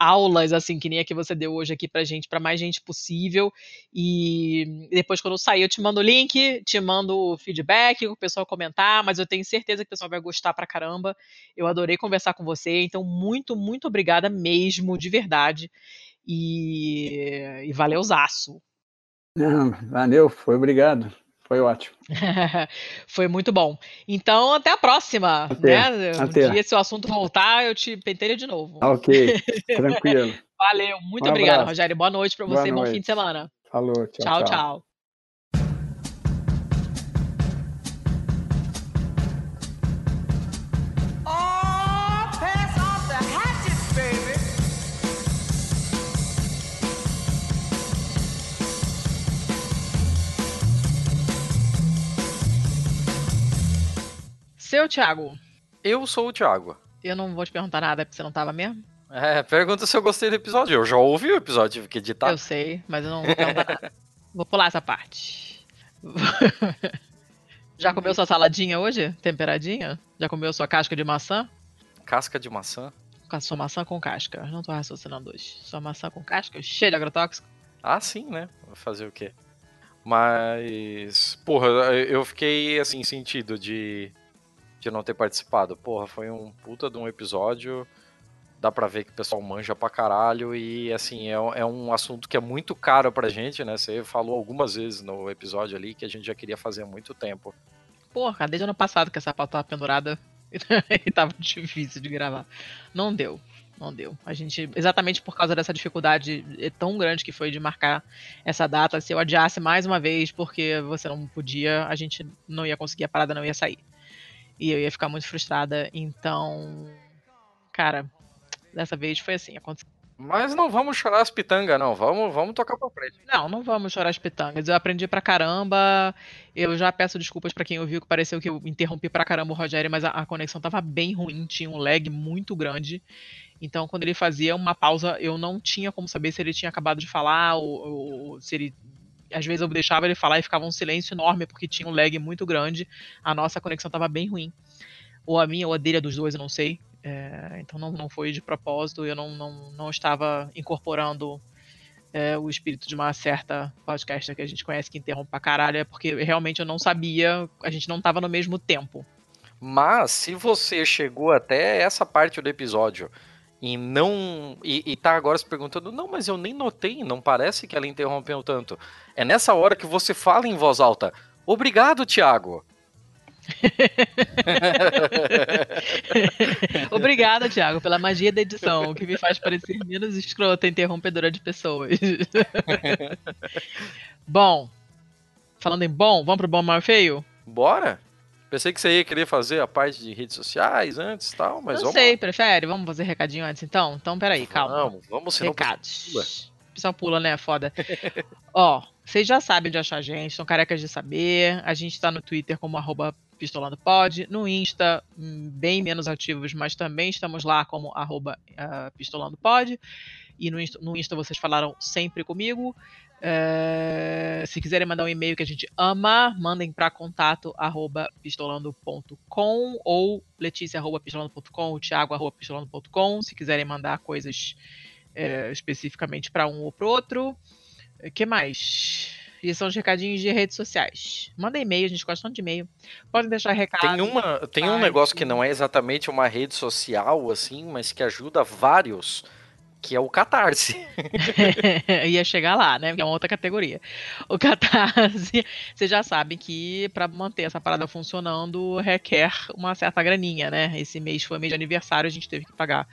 aulas, assim, que nem a que você deu hoje aqui pra gente, para mais gente possível. E depois, quando sair, eu te mando o link, te mando o feedback, o pessoal comentar, mas eu tenho certeza que o pessoal vai gostar pra caramba. Eu adorei conversar com você, então, muito, muito obrigada mesmo, de verdade. E, e valeuzaço. Valeu, foi obrigado. Foi ótimo. Foi muito bom. Então, até a próxima. Até, né? até. Um dia, se o assunto voltar, eu te penteio de novo. Ok, tranquilo. Valeu, muito um obrigado, Rogério. Boa noite para você, bom fim de semana. Falou, tchau, tchau. tchau. tchau. Seu Thiago. Eu sou o Thiago. Eu não vou te perguntar nada porque você não tava mesmo. É, pergunta se eu gostei do episódio. Eu já ouvi o episódio, tive que editar. Eu sei, mas eu não vou perguntar nada. Vou pular essa parte. Já comeu sua saladinha hoje? Temperadinha? Já comeu sua casca de maçã? Casca de maçã? Sua maçã com casca. Não tô raciocinando hoje. Sua maçã com casca, cheia de agrotóxico. Ah, sim, né? Vou fazer o quê? Mas, porra, eu fiquei assim, sentido de de não ter participado. Porra, foi um puta de um episódio. Dá pra ver que o pessoal manja pra caralho. E assim, é, é um assunto que é muito caro pra gente, né? Você falou algumas vezes no episódio ali que a gente já queria fazer há muito tempo. Porra, desde o ano passado que essa pauta tava pendurada e tava difícil de gravar. Não deu. não deu. A gente, exatamente por causa dessa dificuldade tão grande que foi de marcar essa data, se eu adiasse mais uma vez porque você não podia, a gente não ia conseguir, a parada não ia sair. E eu ia ficar muito frustrada. Então, cara, dessa vez foi assim, aconteceu. Mas não vamos chorar as pitangas, não. Vamos, vamos tocar pra frente. Não, não vamos chorar as pitangas. Eu aprendi pra caramba. Eu já peço desculpas para quem ouviu, que pareceu que eu interrompi pra caramba o Rogério, mas a, a, conexão tava bem ruim, tinha um lag muito grande. Então, quando ele fazia uma pausa, eu não tinha como saber se ele tinha acabado de falar ou, ou se ele às vezes eu deixava ele falar e ficava um silêncio enorme porque tinha um lag muito grande. A nossa conexão estava bem ruim. Ou a minha ou a dele, a dos dois, eu não sei. É, então não, não foi de propósito, eu não, não, não estava incorporando é, o espírito de uma certa podcaster que a gente conhece que interrompe pra caralho, é porque realmente eu não sabia, a gente não estava no mesmo tempo. Mas se você chegou até essa parte do episódio e não. E, e tá agora se perguntando, não, mas eu nem notei, não parece que ela interrompeu tanto. É nessa hora que você fala em voz alta. Obrigado, Thiago. Obrigada, Thiago, pela magia da edição, que me faz parecer menos escrota interrompedora de pessoas. bom, falando em bom, vamos pro bom, mal feio? Bora! Pensei que você ia querer fazer a parte de redes sociais antes e tal, mas Não sei, prefere? Vamos fazer recadinho antes então? Então, peraí, calma. Vamos, vamos, senão Recados. O pessoal pula, né? Foda. Ó, vocês já sabem de achar a gente, são carecas de saber. A gente tá no Twitter como arroba pistolandopod, no Insta, hum, bem menos ativos, mas também estamos lá como arroba uh, pistolandopod. E no Insta, no Insta vocês falaram sempre comigo. É, se quiserem mandar um e-mail que a gente ama, mandem para contato arroba pistolando.com ou letícia arroba pistolando.com ou thiago arroba pistolando.com se quiserem mandar coisas é, especificamente para um ou para outro. O que mais? E são os recadinhos de redes sociais. Manda e-mail, a gente gosta tanto de e-mail. Podem deixar recado. Tem, uma, tem um negócio que não é exatamente uma rede social, assim, mas que ajuda vários que é o Catarse. Ia chegar lá, né? Que é uma outra categoria. O Catarse, você já sabe que para manter essa parada funcionando requer uma certa graninha, né? Esse mês foi mês de aniversário, a gente teve que pagar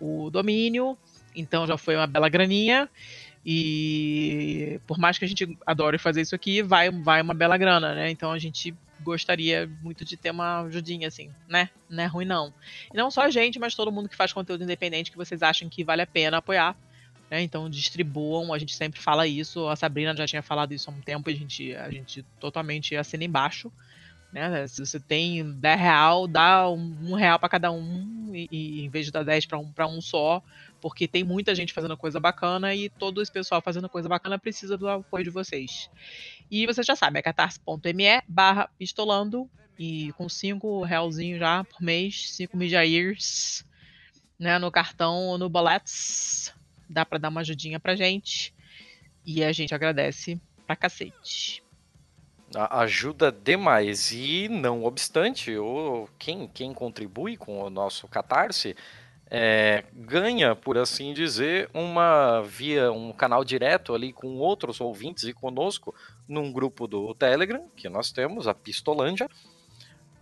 o domínio, então já foi uma bela graninha. E por mais que a gente adore fazer isso aqui, vai, vai uma bela grana, né? Então a gente gostaria muito de ter uma ajudinha, assim, né? Não é ruim, não. E não só a gente, mas todo mundo que faz conteúdo independente que vocês acham que vale a pena apoiar. Né? Então distribuam, a gente sempre fala isso. A Sabrina já tinha falado isso há um tempo, a gente, a gente totalmente assina embaixo. Né? Se você tem 10 real, dá um, um real para cada um, e, e, em vez de dar 10 para um, um só, porque tem muita gente fazendo coisa bacana e todo esse pessoal fazendo coisa bacana precisa do apoio de vocês. E você já sabe, é catarse.me barra pistolando e com 5 realzinho já por mês, 5 midjairs, né, no cartão ou no boletos, dá para dar uma ajudinha pra gente e a gente agradece pra cacete. Ajuda demais. E não obstante, quem, quem contribui com o nosso Catarse é, ganha, por assim dizer, uma via um canal direto ali com outros ouvintes e conosco num grupo do Telegram que nós temos, a Pistolândia,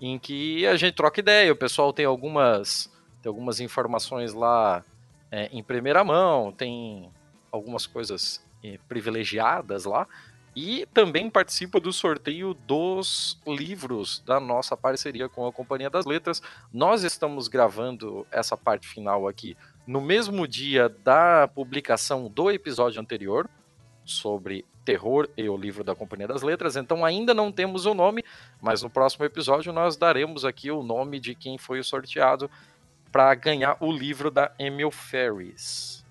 em que a gente troca ideia. O pessoal tem algumas, tem algumas informações lá é, em primeira mão, tem algumas coisas é, privilegiadas lá. E também participa do sorteio dos livros da nossa parceria com a Companhia das Letras. Nós estamos gravando essa parte final aqui no mesmo dia da publicação do episódio anterior sobre terror e o livro da Companhia das Letras. Então ainda não temos o nome, mas no próximo episódio nós daremos aqui o nome de quem foi o sorteado para ganhar o livro da Emil Ferris.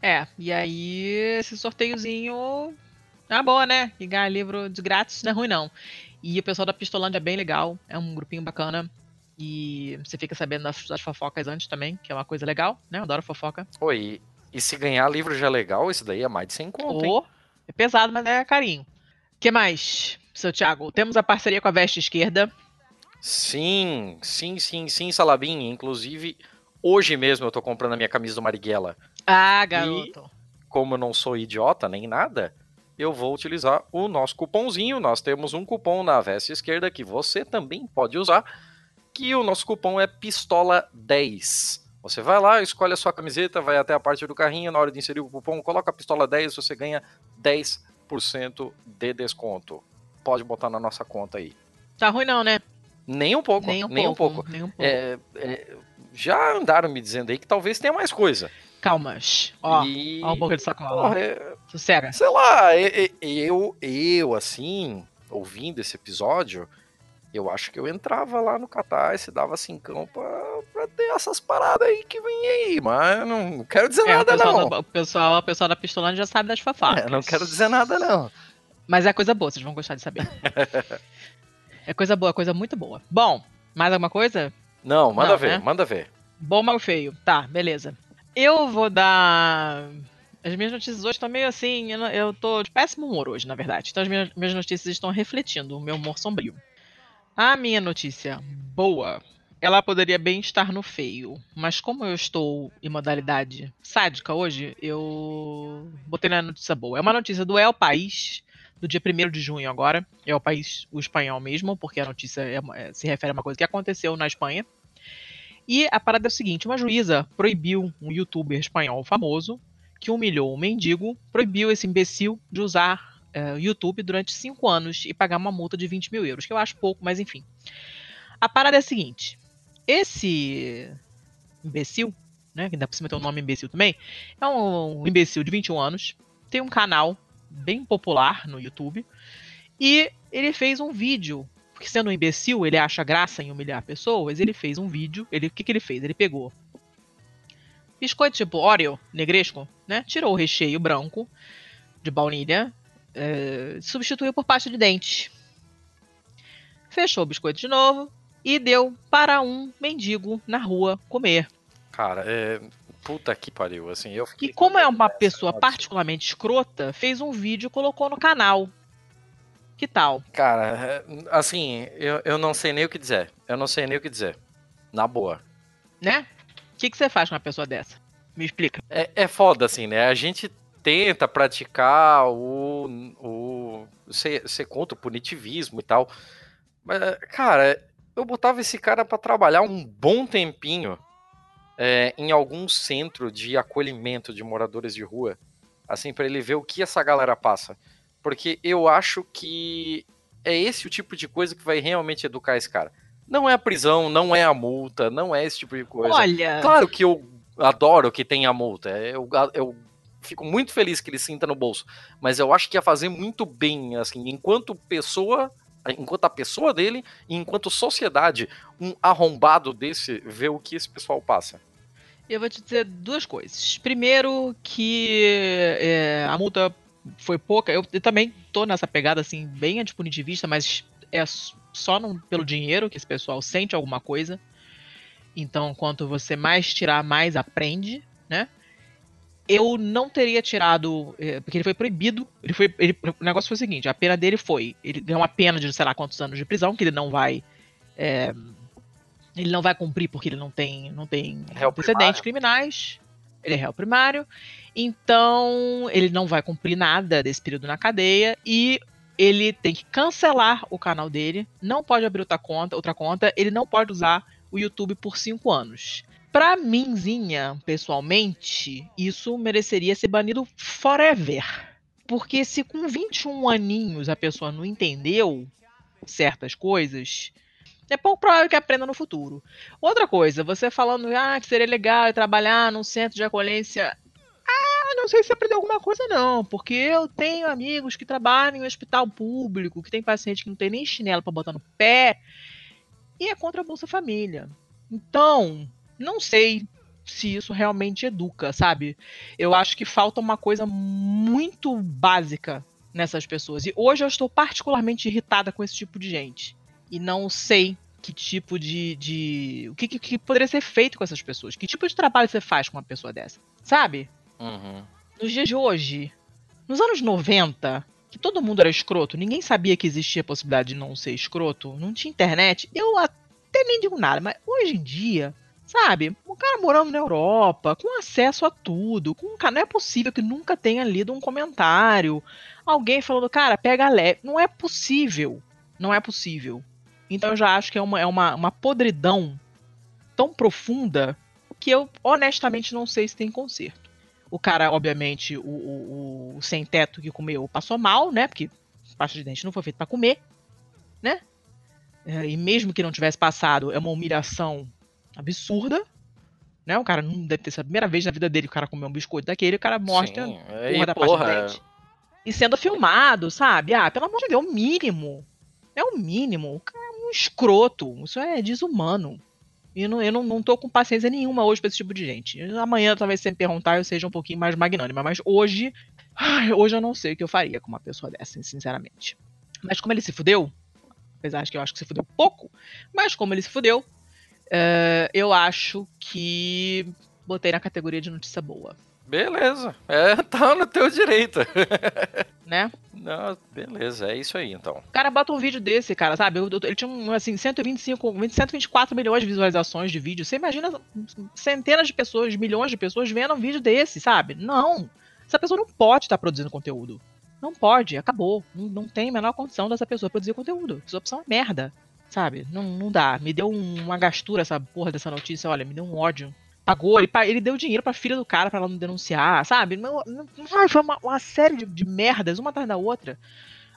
É, e aí esse sorteiozinho é uma boa, né? E ganhar livro de grátis não é ruim, não. E o pessoal da Pistolândia é bem legal, é um grupinho bacana. E você fica sabendo das, das fofocas antes também, que é uma coisa legal, né? Eu adoro fofoca. Oi, e se ganhar livro já é legal, isso daí é mais de 100 conto, oh, É pesado, mas é carinho. O que mais, seu Thiago? Temos a parceria com a Veste Esquerda. Sim, sim, sim, sim, Salabim. Inclusive, hoje mesmo eu tô comprando a minha camisa do Marighella. Ah, garoto. E, como eu não sou idiota nem nada, eu vou utilizar o nosso cupomzinho. Nós temos um cupom na veste esquerda que você também pode usar, que o nosso cupom é pistola10. Você vai lá, escolhe a sua camiseta, vai até a parte do carrinho, na hora de inserir o cupom, coloca a pistola 10, você ganha 10% de desconto. Pode botar na nossa conta aí. Tá ruim não, né? Nem um pouco, nem um, nem pouco, um pouco. Nem um pouco. É, é, já andaram me dizendo aí que talvez tenha mais coisa. Calmas. Ó, e... ó um pouco de sacola. É... Sossega. Sei lá, eu, eu, assim, ouvindo esse episódio, eu acho que eu entrava lá no Catarse, dava cincão pra, pra ter essas paradas aí que vem aí, mas não quero dizer é, nada, o não. o, pessoal, o pessoal da Pistolândia já sabe das fafacas. É, não quero dizer nada, não. Mas é coisa boa, vocês vão gostar de saber. é coisa boa, coisa muito boa. Bom, mais alguma coisa? Não, manda não, ver, né? manda ver. Bom, mal feio. Tá, beleza. Eu vou dar as minhas notícias hoje estão meio assim. Eu, eu tô de péssimo humor hoje, na verdade. Então as minhas, minhas notícias estão refletindo o meu humor sombrio. A minha notícia boa, ela poderia bem estar no feio, mas como eu estou em modalidade sádica hoje, eu botei na notícia boa. É uma notícia do El País, do dia 1 de junho agora. É o país, o espanhol mesmo, porque a notícia é, é, se refere a uma coisa que aconteceu na Espanha. E a parada é o seguinte: uma juíza proibiu um youtuber espanhol famoso que humilhou um mendigo, proibiu esse imbecil de usar uh, YouTube durante 5 anos e pagar uma multa de 20 mil euros, que eu acho pouco, mas enfim. A parada é a seguinte: esse imbecil, né, que ainda por cima tem um nome imbecil também, é um imbecil de 21 anos, tem um canal bem popular no YouTube e ele fez um vídeo. Porque sendo um imbecil, ele acha graça em humilhar pessoas. Ele fez um vídeo. Ele, o que, que ele fez? Ele pegou biscoito tipo Oreo, negresco, né? Tirou o recheio branco de baunilha, é, substituiu por pasta de dente. Fechou o biscoito de novo e deu para um mendigo na rua comer. Cara, é. Puta que pariu, assim, eu E como é uma pessoa particularmente escrota, fez um vídeo e colocou no canal. Que tal? Cara, é, assim, eu, eu não sei nem o que dizer. Eu não sei nem o que dizer. Na boa. Né? O que, que você faz com uma pessoa dessa? Me explica. É, é foda, assim, né? A gente tenta praticar o, o ser, ser contra o punitivismo e tal. Mas, cara, eu botava esse cara para trabalhar um bom tempinho é, em algum centro de acolhimento de moradores de rua, assim, para ele ver o que essa galera passa. Porque eu acho que é esse o tipo de coisa que vai realmente educar esse cara. Não é a prisão, não é a multa, não é esse tipo de coisa. Olha. Claro que eu adoro que tenha multa. Eu, eu fico muito feliz que ele sinta no bolso. Mas eu acho que ia fazer muito bem, assim, enquanto pessoa, enquanto a pessoa dele, e enquanto sociedade, um arrombado desse vê o que esse pessoal passa. Eu vou te dizer duas coisas. Primeiro, que é, a multa foi pouca. Eu, eu, também tô nessa pegada, assim, bem antipunitivista, mas é só no, pelo dinheiro que esse pessoal sente alguma coisa. Então, quanto você mais tirar, mais aprende, né? eu não teria tirado. É, porque ele foi proibido. Ele foi, ele, o negócio foi o seguinte: a pena dele foi. Ele ganhou uma pena de sei lá quantos anos de prisão, que ele não vai. É, ele não vai cumprir porque ele não tem, não tem antecedentes criminais. Ele é réu primário. Então, ele não vai cumprir nada desse período na cadeia. E ele tem que cancelar o canal dele. Não pode abrir outra conta, outra conta. Ele não pode usar o YouTube por cinco anos. Pra minzinha, pessoalmente, isso mereceria ser banido forever. Porque se com 21 aninhos a pessoa não entendeu certas coisas, é pouco provável que aprenda no futuro. Outra coisa, você falando ah, que seria legal trabalhar num centro de acolhência. Ah, não sei se aprendeu alguma coisa, não. Porque eu tenho amigos que trabalham em hospital público, que tem paciente que não tem nem chinelo para botar no pé. E é contra a Bolsa Família. Então, não sei se isso realmente educa, sabe? Eu acho que falta uma coisa muito básica nessas pessoas. E hoje eu estou particularmente irritada com esse tipo de gente. E não sei que tipo de. de o que, que, que poderia ser feito com essas pessoas. Que tipo de trabalho você faz com uma pessoa dessa? Sabe? Uhum. Nos dias de hoje, nos anos 90, que todo mundo era escroto, ninguém sabia que existia a possibilidade de não ser escroto, não tinha internet, eu até nem digo nada, mas hoje em dia Sabe? Um cara morando na Europa, com acesso a tudo, com um não é possível que nunca tenha lido um comentário, alguém falando, cara, pega leve. Não é possível. Não é possível. Então eu já acho que é uma, é uma, uma podridão tão profunda que eu honestamente não sei se tem conserto. O cara, obviamente, o, o, o sem teto que comeu passou mal, né? Porque pasta de dente não foi feito para comer, né? É, e mesmo que não tivesse passado, é uma humilhação absurda. Né? O cara não deve ter sido a primeira vez na vida dele que o cara comeu um biscoito daquele, o cara mostra Sim, porra aí, da porra, pasta de dente. E sendo filmado, sabe? Ah, pelo amor de Deus, é o mínimo. É o mínimo. O cara é um escroto. Isso é desumano. E eu não, eu não, não tô com paciência nenhuma hoje pra esse tipo de gente. Amanhã, talvez, se você me perguntar, eu seja um pouquinho mais magnânima. Mas hoje, hoje eu não sei o que eu faria com uma pessoa dessa, sinceramente. Mas como ele se fudeu, apesar de que eu acho que se fudeu pouco, mas como ele se fudeu, eh, eu acho que botei na categoria de notícia boa, Beleza. É, tá no teu direito. né? Não, beleza, é isso aí então. O cara bota um vídeo desse, cara, sabe? Ele tinha, um, assim, 125, 124 milhões de visualizações de vídeo. Você imagina centenas de pessoas, milhões de pessoas vendo um vídeo desse, sabe? Não. Essa pessoa não pode estar produzindo conteúdo. Não pode, acabou. Não, não tem a menor condição dessa pessoa produzir conteúdo. Essa opção é merda, sabe? Não, não dá. Me deu um- uma gastura essa porra dessa notícia, olha, me deu um ódio. Pagou, ele, ele deu dinheiro pra filha do cara pra ela não denunciar, sabe? Não, não- ai, foi uma, uma série de, de merdas, uma atrás da outra.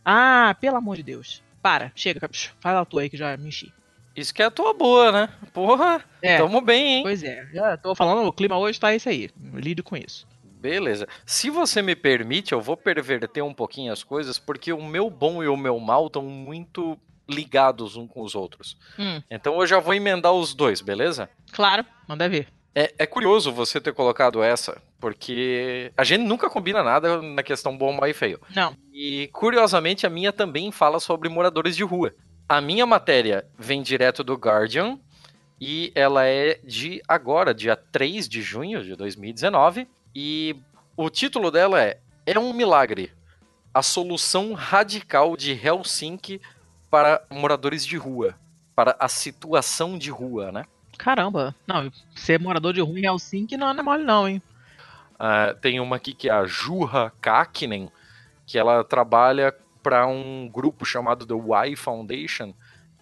Ah, pelo amor de Deus. Para, chega, fala a tua aí que já me enchi. Isso que é a tua boa, né? Porra, É, tamo bem, hein? pois é. Já tô falando, o clima hoje tá esse aí. Lido com isso. Beleza. Se você me permite, eu vou perverter um pouquinho as coisas, porque o meu bom e o meu mal estão muito ligados um com os outros. Hum, Então eu já vou emendar os dois, beleza? claro, manda ver. É, é curioso você ter colocado essa, porque a gente nunca combina nada na questão bom, mal e feio. Não. E curiosamente a minha também fala sobre moradores de rua. A minha matéria vem direto do Guardian e ela é de agora, dia 3 de junho de 2019. E o título dela é É um Milagre a solução radical de Helsinki para moradores de rua. Para a situação de rua, né? Caramba. Não, ser morador de rua em Helsinki não é mole não, hein? Ah, tem uma aqui que é a Juha Kakinen, que ela trabalha para um grupo chamado The Y Foundation,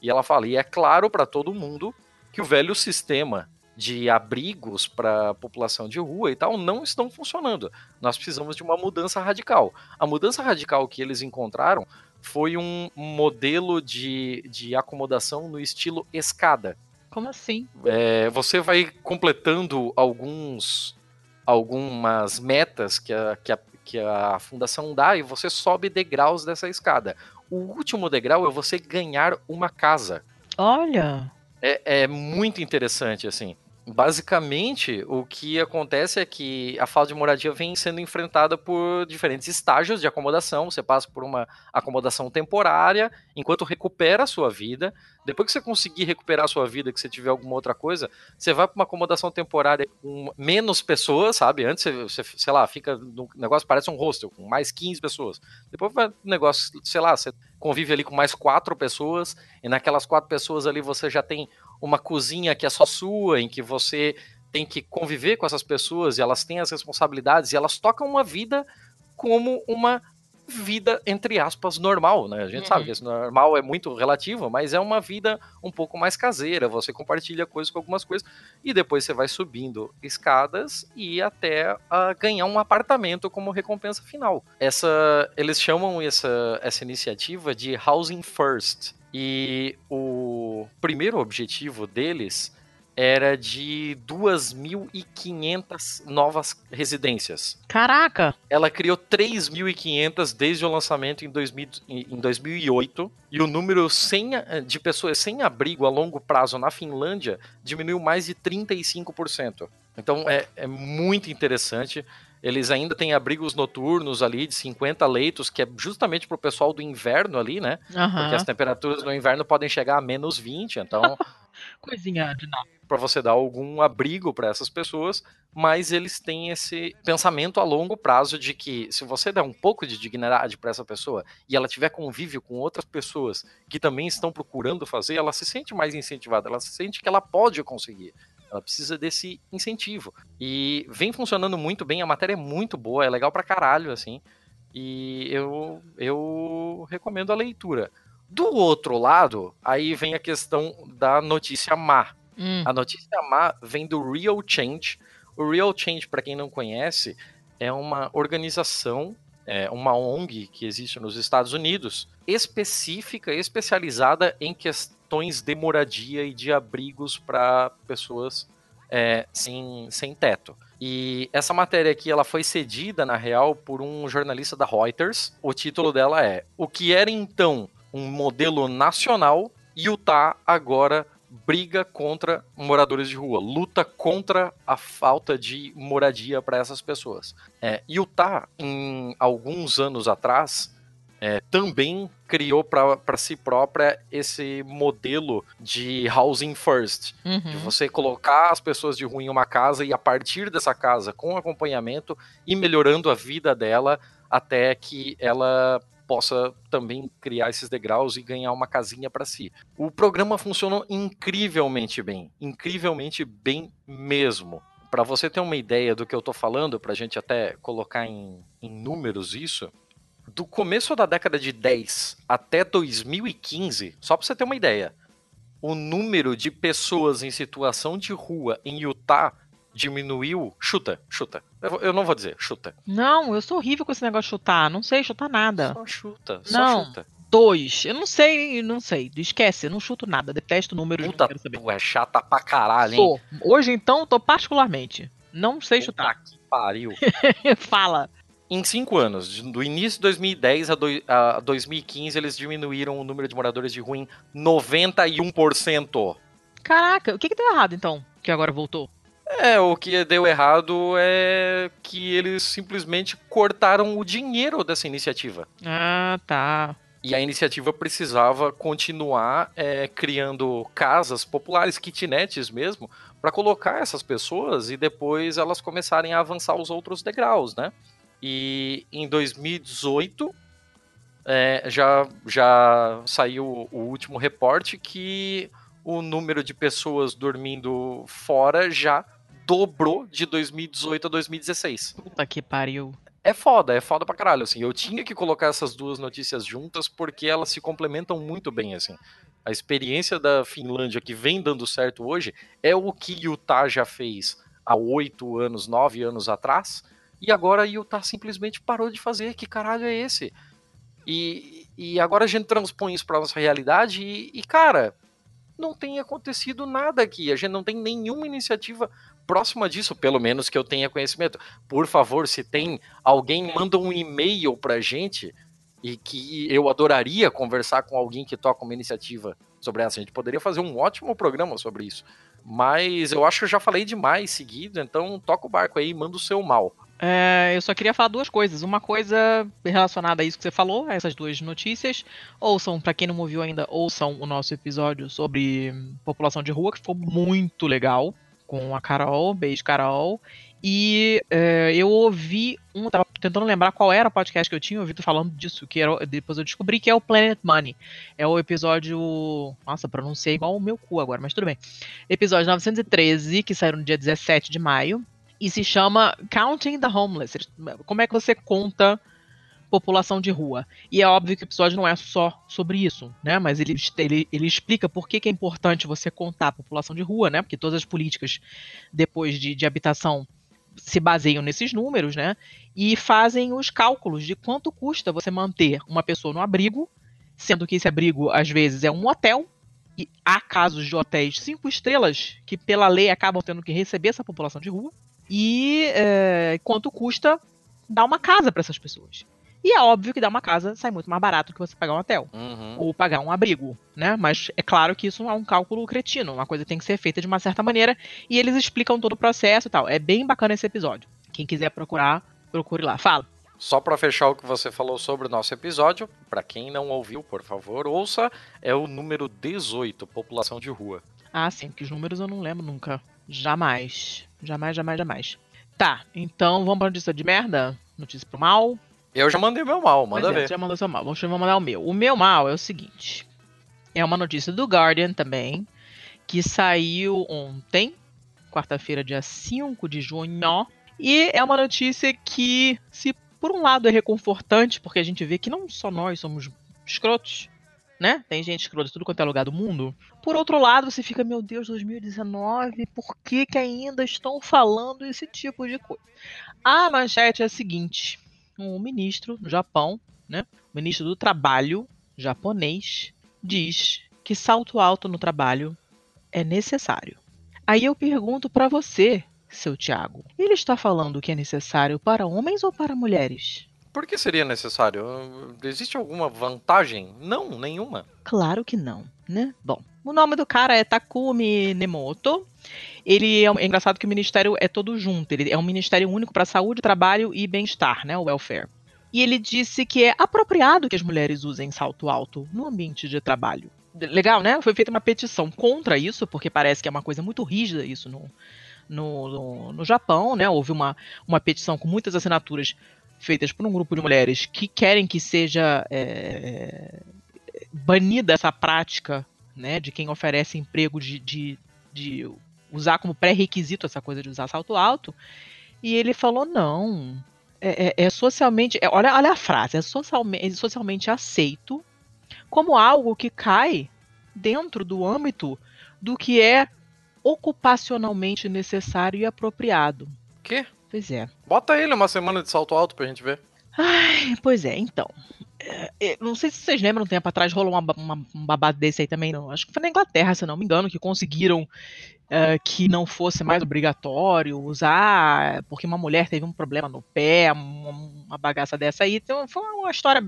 e ela fala, e é claro para todo mundo que o velho sistema de abrigos para a população de rua e tal não estão funcionando. Nós precisamos de uma mudança radical. A mudança radical que eles encontraram foi um modelo de, de acomodação no estilo escada. Como assim? É, você vai completando alguns algumas metas que a, que, a, que a fundação dá e você sobe degraus dessa escada. O último degrau é você ganhar uma casa. Olha. É, é muito interessante, assim. Basicamente, o que acontece é que a falta de moradia vem sendo enfrentada por diferentes estágios de acomodação. Você passa por uma acomodação temporária, enquanto recupera a sua vida. Depois que você conseguir recuperar a sua vida, que você tiver alguma outra coisa, você vai para uma acomodação temporária com menos pessoas, sabe? Antes você, sei lá, fica no negócio parece um hostel com mais 15 pessoas. Depois vai um negócio, sei lá, você convive ali com mais quatro pessoas e naquelas quatro pessoas ali você já tem uma cozinha que é só sua, em que você tem que conviver com essas pessoas e elas têm as responsabilidades e elas tocam uma vida como uma vida, entre aspas, normal, né? A gente Uhum. sabe que esse normal é muito relativo, mas é uma vida um pouco mais caseira, você compartilha coisas com algumas coisas e depois você vai subindo escadas e até ah, ganhar um apartamento como recompensa final. Essa, eles chamam essa, essa iniciativa de Housing First. E o primeiro objetivo deles era de 2.500 novas residências. Caraca. Ela criou 3.500 desde o lançamento em, 2000 em 2008 e o número sem, de pessoas sem abrigo a longo prazo na Finlândia diminuiu mais de 35%. Então é, é muito interessante. Eles ainda têm abrigos noturnos ali de 50 leitos, que é justamente para o pessoal do inverno ali, né? Porque Aham. as temperaturas no inverno podem chegar a menos 20, então Coisinha de nada. para você dar algum abrigo para essas pessoas, mas eles têm esse pensamento a longo prazo de que se você der um pouco de dignidade para essa pessoa e ela tiver convívio com outras pessoas que também estão procurando fazer, ela se sente mais incentivada, ela se sente que ela pode conseguir. Ela precisa desse incentivo. E vem funcionando muito bem, a matéria é muito boa, é legal pra caralho, assim. E eu, eu recomendo a leitura. Do outro lado, aí vem a questão da notícia má. Hum. A notícia má vem do Real Change. O Real Change, para quem não conhece, é uma organização, é uma ONG que existe nos Estados Unidos, específica, especializada em de moradia e de abrigos para pessoas é, sem, sem teto. E essa matéria aqui ela foi cedida, na real, por um jornalista da Reuters. O título dela é O que era então um modelo nacional, Utah agora briga contra moradores de rua, luta contra a falta de moradia para essas pessoas. É, Utah, em alguns anos atrás, é, também criou para si própria esse modelo de housing first, uhum. de você colocar as pessoas de rua em uma casa e a partir dessa casa, com acompanhamento e melhorando a vida dela até que ela possa também criar esses degraus e ganhar uma casinha para si. O programa funcionou incrivelmente bem, incrivelmente bem mesmo. Para você ter uma ideia do que eu estou falando, para a gente até colocar em, em números isso, do começo da década de 10 até 2015, só para você ter uma ideia, o número de pessoas em situação de rua em Utah diminuiu. Chuta, chuta. Eu, não vou dizer, chuta. Não, eu sou horrível com esse negócio de chutar. Não sei chutar nada. Só chuta, só não. chuta. Dois. Eu não sei, não sei. Esquece, eu não chuto nada. Detesto números. Puta, tu é chata pra caralho, hein? Sou. Hoje, então, tô particularmente. Não sei Puta chutar. que pariu. Fala. Em cinco anos, do início de 2010 a, do, a 2015, eles diminuíram o número de moradores de rua em 91%. Caraca, o que, que deu errado então? Que agora voltou? É, o que deu errado é que eles simplesmente cortaram o dinheiro dessa iniciativa. Ah, tá. E a iniciativa precisava continuar é, criando casas populares, kitnets mesmo, para colocar essas pessoas e depois elas começarem a avançar os outros degraus, né? E em 2018 é, já, já saiu o último reporte que o número de pessoas dormindo fora já dobrou de 2018 a 2016. Puta que pariu. É foda, é foda pra caralho, assim. Eu tinha que colocar essas duas notícias juntas porque elas se complementam muito bem, assim. A experiência da Finlândia que vem dando certo hoje é o que Utah já fez há oito anos, nove anos atrás, e agora Utah simplesmente parou de fazer. Que caralho é esse? E, e agora a gente transpõe isso pra nossa realidade e, e, cara, não tem acontecido nada aqui. A gente não tem nenhuma iniciativa próxima disso, pelo menos que eu tenha conhecimento. Por favor, se tem alguém, manda um e-mail pra gente e que eu adoraria conversar com alguém que toca uma iniciativa sobre essa. A gente poderia fazer um ótimo programa sobre isso. Mas eu acho que eu já falei demais seguido, então toca o barco aí, manda o seu mal. É, eu só queria falar duas coisas. Uma coisa relacionada a isso que você falou, a essas duas notícias. Ouçam, para quem não ouviu ainda, ouçam o nosso episódio sobre população de rua, que ficou muito legal com a Carol, beijo Carol. E é, eu ouvi um, tava tentando lembrar qual era o podcast que eu tinha ouvido falando disso, que era, depois eu descobri que é o Planet Money. É o episódio. Nossa, pronunciei igual o meu cu agora, mas tudo bem. Episódio 913, que saiu no dia 17 de maio. E se chama Counting the Homeless. Como é que você conta população de rua. E é óbvio que o episódio não é só sobre isso, né? Mas ele, ele, ele explica por que, que é importante você contar a população de rua, né? Porque todas as políticas depois de, de habitação se baseiam nesses números, né? E fazem os cálculos de quanto custa você manter uma pessoa no abrigo, sendo que esse abrigo às vezes é um hotel. E há casos de hotéis cinco estrelas que, pela lei, acabam tendo que receber essa população de rua. E é, quanto custa dar uma casa para essas pessoas. E é óbvio que dar uma casa sai muito mais barato que você pagar um hotel. Uhum. Ou pagar um abrigo, né? Mas é claro que isso é um cálculo cretino. Uma coisa tem que ser feita de uma certa maneira. E eles explicam todo o processo e tal. É bem bacana esse episódio. Quem quiser procurar, procure lá. Fala. Só para fechar o que você falou sobre o nosso episódio, para quem não ouviu, por favor, ouça, é o número 18, população de rua. Ah, sim, que os números eu não lembro nunca. Jamais. Jamais, jamais, jamais. Tá, então vamos pra notícia de merda? Notícia pro mal? Eu já mandei meu mal, manda é, ver. já mandou seu mal. Vamos mandar o meu. O meu mal é o seguinte. É uma notícia do Guardian também, que saiu ontem, quarta-feira, dia 5 de junho. E é uma notícia que, se por um lado é reconfortante, porque a gente vê que não só nós somos escrotos, né? Tem gente escrota de tudo quanto é lugar do mundo. Por outro lado, você fica, meu Deus, 2019, por que, que ainda estão falando esse tipo de coisa? A manchete é a seguinte: um ministro no Japão, né? O ministro do Trabalho japonês diz que salto alto no trabalho é necessário. Aí eu pergunto para você, seu Tiago, ele está falando que é necessário para homens ou para mulheres? Por que seria necessário? Existe alguma vantagem? Não, nenhuma. Claro que não, né? Bom, o nome do cara é Takumi Nemoto. Ele é, é engraçado que o ministério é todo junto. Ele é um ministério único para saúde, trabalho e bem-estar, né? O welfare. E ele disse que é apropriado que as mulheres usem salto alto no ambiente de trabalho. Legal, né? Foi feita uma petição contra isso, porque parece que é uma coisa muito rígida isso no, no, no, no Japão, né? Houve uma, uma petição com muitas assinaturas feitas por um grupo de mulheres que querem que seja é, banida essa prática né, de quem oferece emprego de, de, de usar como pré-requisito essa coisa de usar salto alto. E ele falou: não, é, é, é socialmente. É, olha, olha a frase: é socialmente, é socialmente aceito como algo que cai dentro do âmbito do que é ocupacionalmente necessário e apropriado. Quê? Pois é. Bota ele uma semana de salto alto pra gente ver. Ai, pois é, então. É, é, não sei se vocês lembram, um tempo atrás rolou uma, uma, um babado desse aí também, não. Acho que foi na Inglaterra, se não me engano, que conseguiram uh, que não fosse mais obrigatório usar, porque uma mulher teve um problema no pé, uma, uma bagaça dessa aí. Então, foi uma história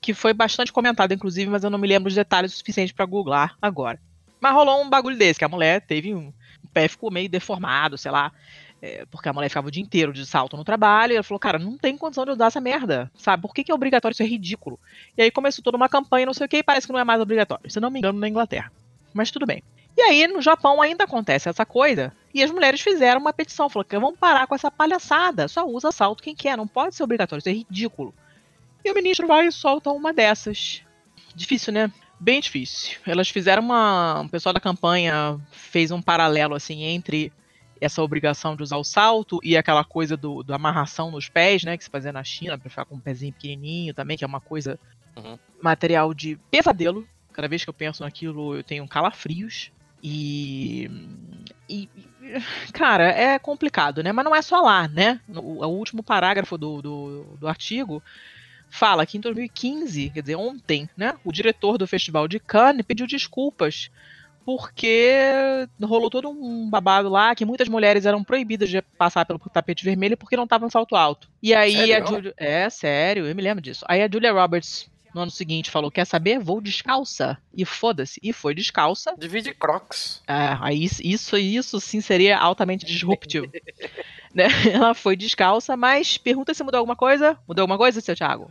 que foi bastante comentada, inclusive, mas eu não me lembro os detalhes o suficiente para googlar agora. Mas rolou um bagulho desse, que a mulher teve um, o pé ficou meio deformado, sei lá. É, porque a mulher ficava o dia inteiro de salto no trabalho, e ela falou, cara, não tem condição de usar essa merda, sabe? Por que, que é obrigatório? Isso é ridículo. E aí começou toda uma campanha, não sei o que, e parece que não é mais obrigatório. Se não me engano, na Inglaterra. Mas tudo bem. E aí, no Japão ainda acontece essa coisa, e as mulheres fizeram uma petição, falou que vamos parar com essa palhaçada, só usa salto quem quer, não pode ser obrigatório, isso é ridículo. E o ministro vai e solta uma dessas. Difícil, né? Bem difícil. Elas fizeram uma. O pessoal da campanha fez um paralelo assim entre essa obrigação de usar o salto e aquela coisa do, do amarração nos pés, né? Que se fazia na China, pra ficar com um pezinho pequenininho também, que é uma coisa. Uhum. Material de pesadelo. Cada vez que eu penso naquilo, eu tenho calafrios. E, e, cara, é complicado, né? Mas não é só lá, né? O, o último parágrafo do, do, do, artigo fala que em 2015, quer dizer, ontem, né? O diretor do Festival de Cannes pediu desculpas porque rolou todo um babado lá que muitas mulheres eram proibidas de passar pelo tapete vermelho porque não estavam salto alto. E aí sério? a Julia. É, sério, eu me lembro disso. Aí a Julia Roberts, no ano seguinte, falou: Quer saber? Vou descalça. E foda-se. E foi descalça. Divide crocs. É, aí isso, isso sim seria altamente disruptivo. né? Ela foi descalça, mas pergunta se mudou alguma coisa. Mudou alguma coisa, seu Thiago?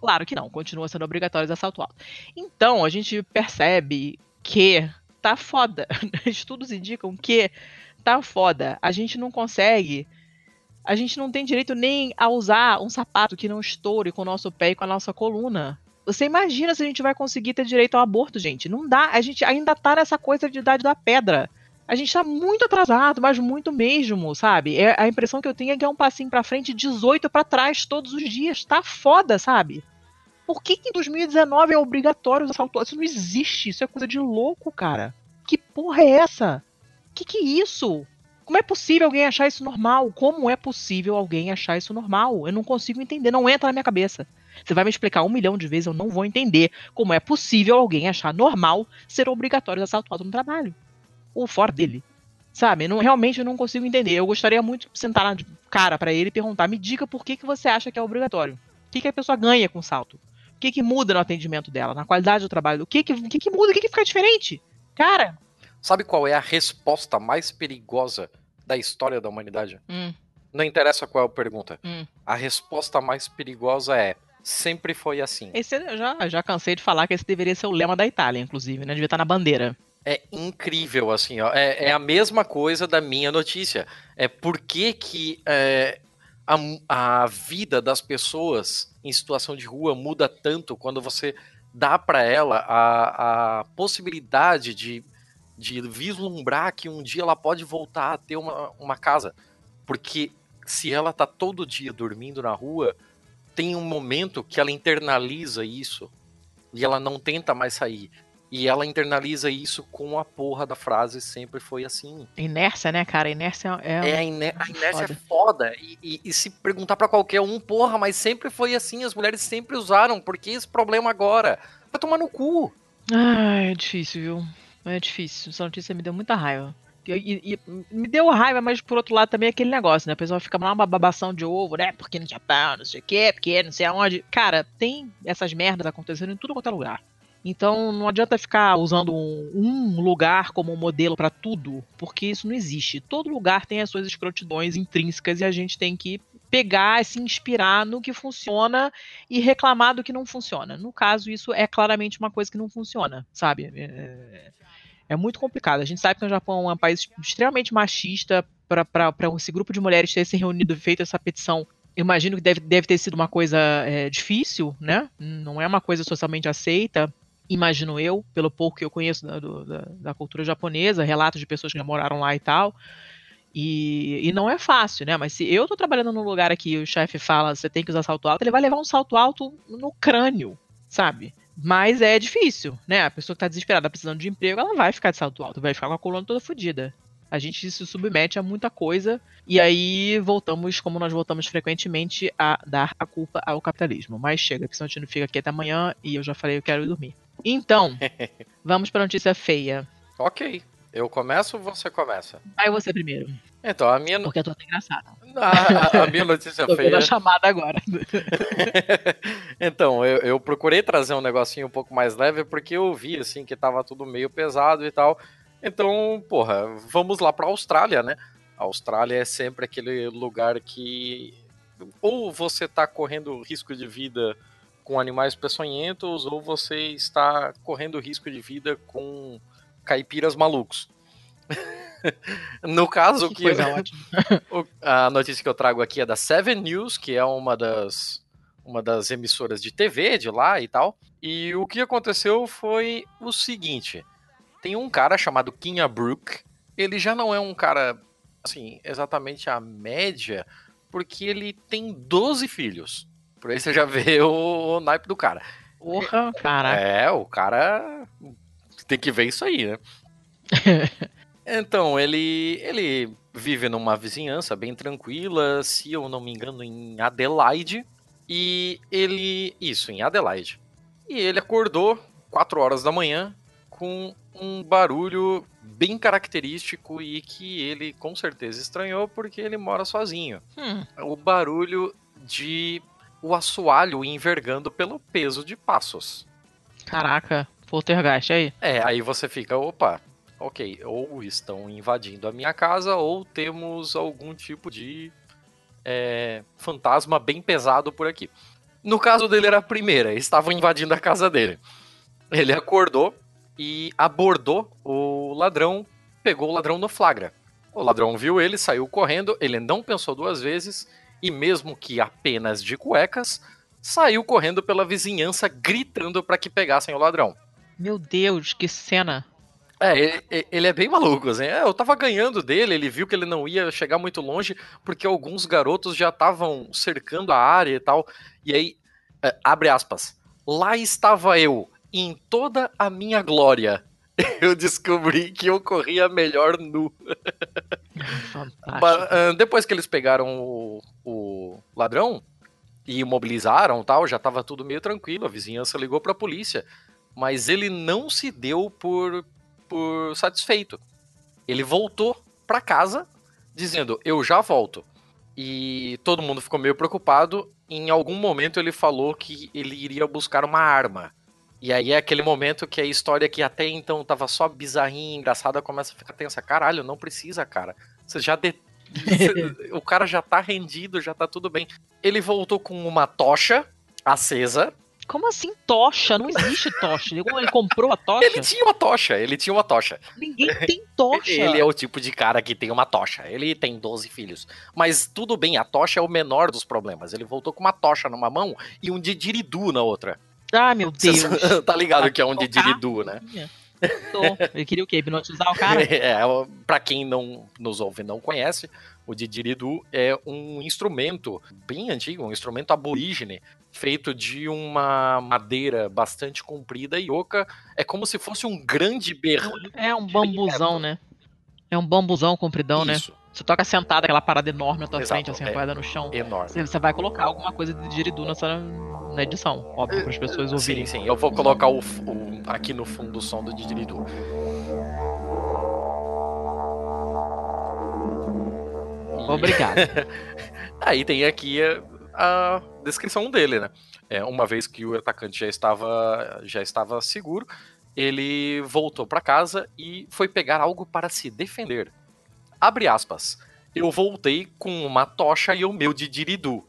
Claro que não, continua sendo obrigatório usar salto alto. Então, a gente percebe que tá foda. Estudos indicam que tá foda. A gente não consegue. A gente não tem direito nem a usar um sapato que não estoure com o nosso pé e com a nossa coluna. Você imagina se a gente vai conseguir ter direito ao aborto, gente? Não dá. A gente ainda tá nessa coisa de idade da pedra. A gente tá muito atrasado, mas muito mesmo, sabe? É, a impressão que eu tenho é que é um passinho para frente, 18 para trás todos os dias. Tá foda, sabe? Por que, que em 2019 é obrigatório usar salto Isso não existe. Isso é coisa de louco, cara. Que porra é essa? Que que é isso? Como é possível alguém achar isso normal? Como é possível alguém achar isso normal? Eu não consigo entender, não entra na minha cabeça. Você vai me explicar um milhão de vezes, eu não vou entender como é possível alguém achar normal ser obrigatório usar salto alto no trabalho. Ou fora dele. Sabe? Não, realmente eu não consigo entender. Eu gostaria muito de sentar na cara para ele e perguntar: me diga por que, que você acha que é obrigatório. O que, que a pessoa ganha com salto? O que, que muda no atendimento dela, na qualidade do trabalho? O que, que, que, que muda? O que, que fica diferente? Cara. Sabe qual é a resposta mais perigosa da história da humanidade? Hum. Não interessa qual é a pergunta. Hum. A resposta mais perigosa é: sempre foi assim. Esse eu já, já cansei de falar que esse deveria ser o lema da Itália, inclusive, né? Devia estar na bandeira. É incrível, assim, ó. É, é a mesma coisa da minha notícia. É por que, que é, a, a vida das pessoas em situação de rua muda tanto quando você dá para ela a, a possibilidade de, de vislumbrar que um dia ela pode voltar a ter uma, uma casa. Porque se ela tá todo dia dormindo na rua, tem um momento que ela internaliza isso E ela não tenta mais sair. E ela internaliza isso com a porra da frase, sempre foi assim. Inércia, né, cara? Inércia é. É, a, iner a inércia foda. é foda. E, e, e, se perguntar para qualquer um, porra, mas sempre foi assim, as mulheres sempre usaram, por que esse problema agora? Vai tomar no cu. Ah, é difícil, viu? É difícil. Essa notícia me deu muita raiva. E, e, me deu raiva, mas por outro lado também é aquele negócio, né? A pessoa fica lá uma babação de ovo, né? Porque no Japão, não sei o quê, porque não sei aonde. Cara, tem essas merdas acontecendo em tudo quanto é lugar. Então não adianta ficar usando um, lugar como modelo para tudo, porque isso não existe. Todo lugar tem as suas escrotidões intrínsecas e a gente tem que pegar, se inspirar no que funciona e reclamar do que não funciona. No caso, isso é claramente uma coisa que não funciona, sabe? É, é muito complicado. A gente sabe que o Japão é um país extremamente machista para esse grupo de mulheres ter se reunido e feito essa petição imagino que deve, deve ter sido uma coisa é, difícil, né? Não é uma coisa socialmente aceita imagino eu, pelo pouco que eu conheço da, do, da, da, cultura japonesa, relatos de pessoas que já moraram lá e tal. E, e não é fácil, né? Mas se eu tô trabalhando num lugar aqui e o chefe fala você tem que usar salto alto, ele vai levar um salto alto no crânio, sabe? Mas é difícil, né? A pessoa que tá desesperada, precisando de emprego, ela vai ficar de salto alto, vai ficar com a coluna toda fodida. A gente se submete a muita coisa e aí voltamos, como nós voltamos frequentemente, a dar a culpa ao capitalismo. Mas chega, que senão a gente não fica aqui até amanhã e eu já falei, eu quero ir dormir. Então, vamos para notícia feia. Ok. Eu começo ou você começa? Vai você primeiro. Então, a minha. Porque eu tô até engraçada. A, a, minha notícia tô feia. a chamada agora. então, eu, eu, procurei trazer um negocinho um pouco mais leve porque eu vi, assim, que tava tudo meio pesado e tal. Então, porra, vamos lá pra Austrália, né? A Austrália é sempre aquele lugar que. Ou você tá correndo risco de vida com animais peçonhentos ou você está correndo risco de vida com caipiras malucos. no caso que, que eu, a notícia que eu trago aqui é da Seven News, que é uma das uma das emissoras de TV de lá e tal. E o que aconteceu foi o seguinte: tem um cara chamado Kinha Brook. Ele já não é um cara assim, exatamente a média, porque ele tem 12 filhos. Por aí você já vê o, o naipe do cara. Porra, caraca. É, o cara tem que ver isso aí, né? então, ele, ele vive numa vizinhança bem tranquila, se eu não me engano, em Adelaide. E ele. Isso, em Adelaide. E ele acordou 4 horas da manhã com um barulho bem característico e que ele com certeza estranhou porque ele mora sozinho. Hum. O barulho de o assoalho envergando pelo peso de passos. Caraca, poltergeist aí. É, aí você fica, opa, ok, ou estão invadindo a minha casa ou temos algum tipo de é, fantasma bem pesado por aqui. No caso dele era a primeira, estavam invadindo a casa dele. Ele acordou e abordou o ladrão, pegou o ladrão no flagra. O ladrão viu ele, saiu correndo, ele não pensou duas vezes e mesmo que apenas de cuecas, saiu correndo pela vizinhança gritando para que pegassem o ladrão. Meu Deus, que cena! É, ele, ele, é bem maluco, assim. É, eu tava ganhando dele, ele viu que ele não ia chegar muito longe, porque alguns garotos já estavam cercando a área e tal. E aí, é, abre aspas, lá estava eu, em toda a minha glória, eu descobri que eu corria melhor nu. Ah, depois que eles pegaram o, o ladrão e imobilizaram tal, já estava tudo meio tranquilo, a vizinhança ligou para a polícia. Mas ele não se deu por, por satisfeito. Ele voltou para casa dizendo: Eu já volto. E todo mundo ficou meio preocupado. Em algum momento ele falou que ele iria buscar uma arma. E aí é aquele momento que a história que até então tava só bizarrinha, engraçada, começa a ficar tensa. Caralho, não precisa, cara. Você já de... o cara já tá rendido, já tá tudo bem. Ele voltou com uma tocha acesa. Como assim tocha? Não existe tocha. Ele comprou a tocha? Ele tinha uma tocha, ele tinha uma tocha. Ninguém tem tocha. Ele é o tipo de cara que tem uma tocha. Ele tem 12 filhos. Mas tudo bem, a tocha é o menor dos problemas. Ele voltou com uma tocha numa mão e um didiridu na outra. Ah, meu Deus. tá ligado que é um didiridu, né? Tô. Ele queria o quê? Hipnotizar o cara? É, pra quem não nos ouve e não conhece, o didgeridoo é um instrumento bem antigo, um instrumento aborígene, feito de uma madeira bastante comprida e oca. É como se fosse um grande berro. É um bambuzão, né? É um bambuzão compridão, né? Isso. né? Você toca sentado, aquela parada enorme na tua Exato, frente, assim, é apoiada no chão. Enorme. Você vai colocar alguma coisa de didgeridoo nessa, na edição, óbvio, para as pessoas ouvirem. Sim, sim. Eu vou colocar o, o aqui no fundo o som do didgeridoo. Obrigado. Aí tem aqui a, a, descrição dele, né? É, uma vez que o atacante já estava, já estava seguro, ele voltou para casa e foi pegar algo para se defender. Abre aspas. Eu voltei com uma tocha e o meu didiridu.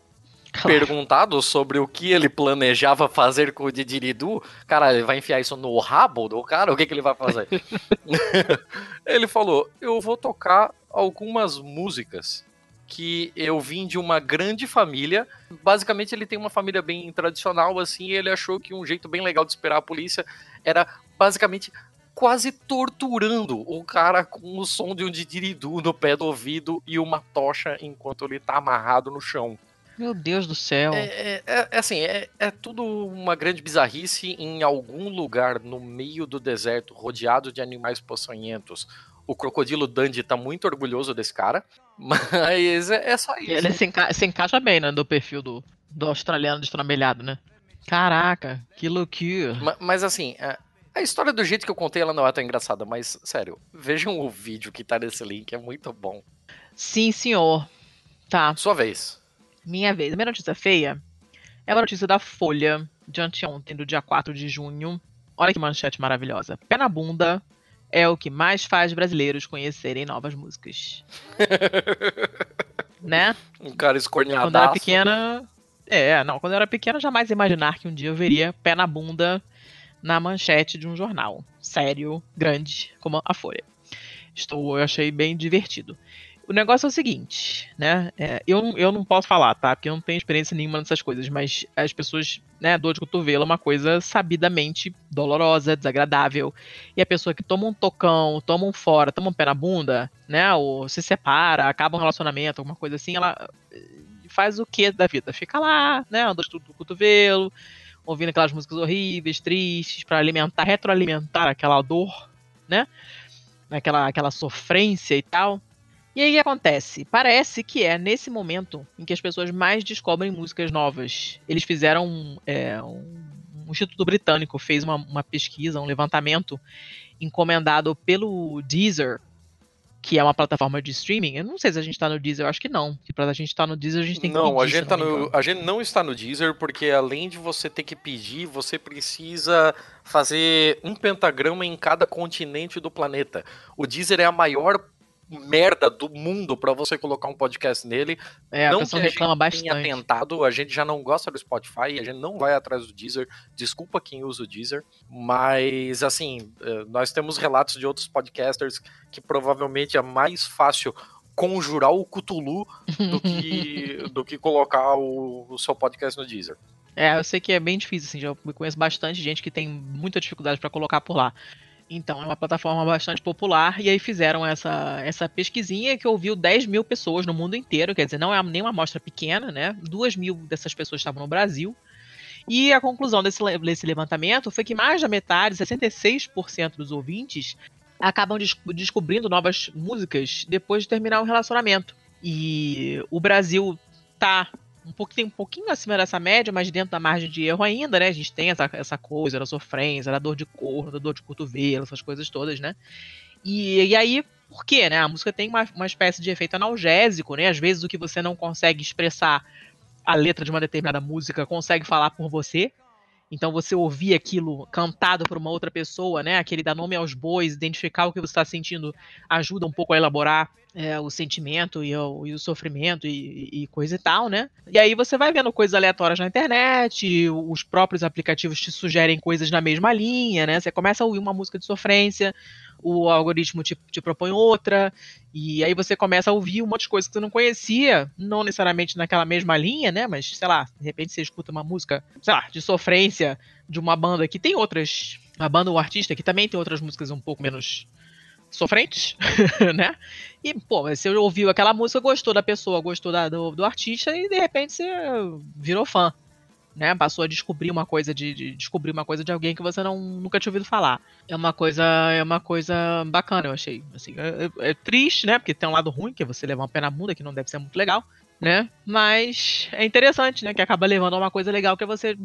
Claro. Perguntado sobre o que ele planejava fazer com o didiridu, cara, ele vai enfiar isso no rabo do cara? O que, que ele vai fazer? ele falou: Eu vou tocar algumas músicas que eu vim de uma grande família. Basicamente, ele tem uma família bem tradicional, assim, e ele achou que um jeito bem legal de esperar a polícia era basicamente quase torturando o cara com o som de um didiridu no pé do ouvido e uma tocha enquanto ele tá amarrado no chão. Meu Deus do céu. É, é, é, é assim, é, é tudo uma grande bizarrice em algum lugar no meio do deserto, rodeado de animais poçonhentos. O crocodilo Dandy tá muito orgulhoso desse cara, mas é, é só isso. Ele se, enca se encaixa bem, né, do perfil do, do australiano destramelhado, né? Caraca, que loucura. Mas, mas assim, a, história do jeito que eu contei, ela não é tão engraçada, mas, sério, vejam o vídeo que tá nesse link, é muito bom. Sim, senhor. Tá. Sua vez. Minha vez. A minha notícia feia é uma notícia da Folha de anteontem, do dia 4 de junho. Olha que manchete maravilhosa. Pé na bunda é o que mais faz brasileiros conhecerem novas músicas. né? Um cara escorneado. Quando eu era pequena. É, não, quando eu era pequena, jamais imaginar que um dia eu veria pé na bunda na manchete de um jornal. Sério, grande, como a Folha. Estou, eu achei bem divertido. O negócio é o seguinte, né? É, eu, eu não posso falar, tá? Porque eu não tenho experiência nenhuma nessas coisas, mas as pessoas, né, dor de cotovelo é uma coisa sabidamente dolorosa, desagradável. E a pessoa que toma um tocão, toma um fora, toma um pé na bunda, né? Ou se separa, acaba um relacionamento, alguma coisa assim, ela eh, faz o que da vida? Fica lá, né? Andando do cotovelo, ouvindo aquelas músicas horríveis, tristes, para alimentar, retroalimentar aquela dor, né? Aquela, aquela sofrência e tal. E aí o que acontece? Parece que é nesse momento em que as pessoas mais descobrem músicas novas. Eles fizeram é, um, um Instituto Britânico fez uma, uma, pesquisa, um levantamento encomendado pelo Deezer, que é uma plataforma de streaming. Eu não sei se a gente está no Deezer, eu acho que não. Que pra gente estar tá no Deezer, a gente tem que não, pedir. A gente, tá no, a gente não está no Deezer, porque além de você ter que pedir, você precisa fazer um pentagrama em cada continente do planeta. O Deezer é a maior merda do mundo para você colocar um podcast nele. É, não a pessoa que a reclama bastante. tenha tentado, a gente já não gosta do Spotify, a gente não vai atrás do Deezer. Desculpa quem usa o Deezer, mas assim, eh, nós temos relatos de outros podcasters que provavelmente é mais fácil conjurar o Cthulhu do que, do que colocar o, o seu podcast no Deezer. É, eu sei que é bem difícil, assim, já conheço bastante gente que tem muita dificuldade para colocar por lá. Então, é uma plataforma bastante popular. E aí fizeram essa, essa pesquisinha que ouviu 10 mil pessoas no mundo inteiro. Quer dizer, não é nem uma amostra pequena, né? 2 mil dessas pessoas estavam no Brasil. E a conclusão desse, desse levantamento foi que mais da metade, 66% dos ouvintes, acabam des descobrindo novas músicas depois de terminar um relacionamento. E o Brasil tá um pouquinho, um pouquinho acima dessa média, mas dentro da margem de erro ainda, né? A gente tem essa, essa coisa da sofrência, da dor de corno, da dor de cotovelo, essas coisas todas, né? E, e aí, por quê, né? A música tem uma, uma espécie de efeito analgésico, né? Às vezes o que você não consegue expressar a letra de uma determinada música consegue falar por você. Então você ouvir aquilo cantado por uma outra pessoa, né? Aquele dar nome aos bois, identificar o que você está sentindo, ajuda um pouco a elaborar é, o sentimento e o, e o sofrimento e, e, coisa e tal, né? E aí você vai vendo coisas aleatórias na internet, os próprios aplicativos te sugerem coisas na mesma linha, né? Você começa a ouvir uma música de sofrência, o algoritmo te, te propõe outra, e aí você começa a ouvir um monte de coisa que você não conhecia, não necessariamente naquela mesma linha, né? Mas, sei lá, de repente você escuta uma música, sei lá, de sofrência de uma banda que tem outras a banda O Artista, que também tem outras músicas um pouco menos sofrentes, né? E, pô, você ouviu aquela música, gostou da pessoa, gostou da, do, do artista e de repente você virou fã. Né, passou a descobrir uma coisa de, de, descobrir uma coisa de alguém que você não, nunca tinha ouvido falar. É uma coisa é uma coisa bacana, eu achei. Assim, é, é, é triste, né? Porque tem um lado ruim, que é você levar uma pé na bunda, que não deve ser muito legal, né? Mas é interessante, né? Que acaba levando a uma coisa legal que é você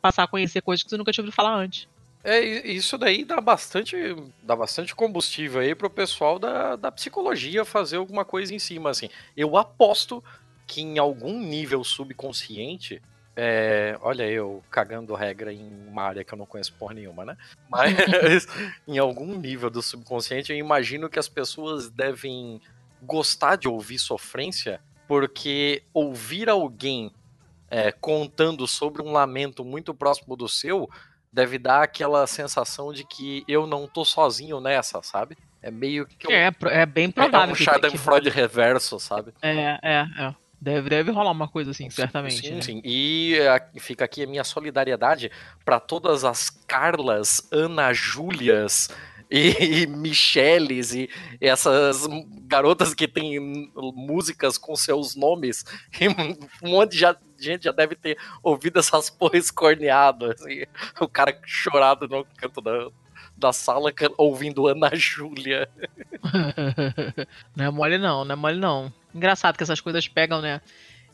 passar a conhecer coisas que você nunca tinha ouvido falar antes. É, isso daí dá bastante, dá bastante combustível aí pro pessoal da, da psicologia fazer alguma coisa em cima, assim. Eu aposto que em algum nível subconsciente, é, olha eu cagando regra em uma área que eu não conheço por nenhuma, né? Mas em algum nível do subconsciente, eu imagino que as pessoas devem gostar de ouvir sofrência, porque ouvir alguém é, contando sobre um lamento muito próximo do seu deve dar aquela sensação de que eu não tô sozinho nessa, sabe? É meio que. Eu... É, é bem provável. É um Schadenfreude que... reverso, sabe? É, é, é. Deve, deve rolar uma coisa assim, certamente. Sim, né? sim. E a, fica aqui a minha solidariedade para todas as Carlas, Ana Júlias e, e Micheles e, e essas garotas que têm músicas com seus nomes. um monte de gente já deve ter ouvido essas porra escorneadas. Assim, o cara chorado no canto da, da sala ouvindo Ana Júlia. não é mole não, não é mole não. Engraçado que essas coisas pegam, né?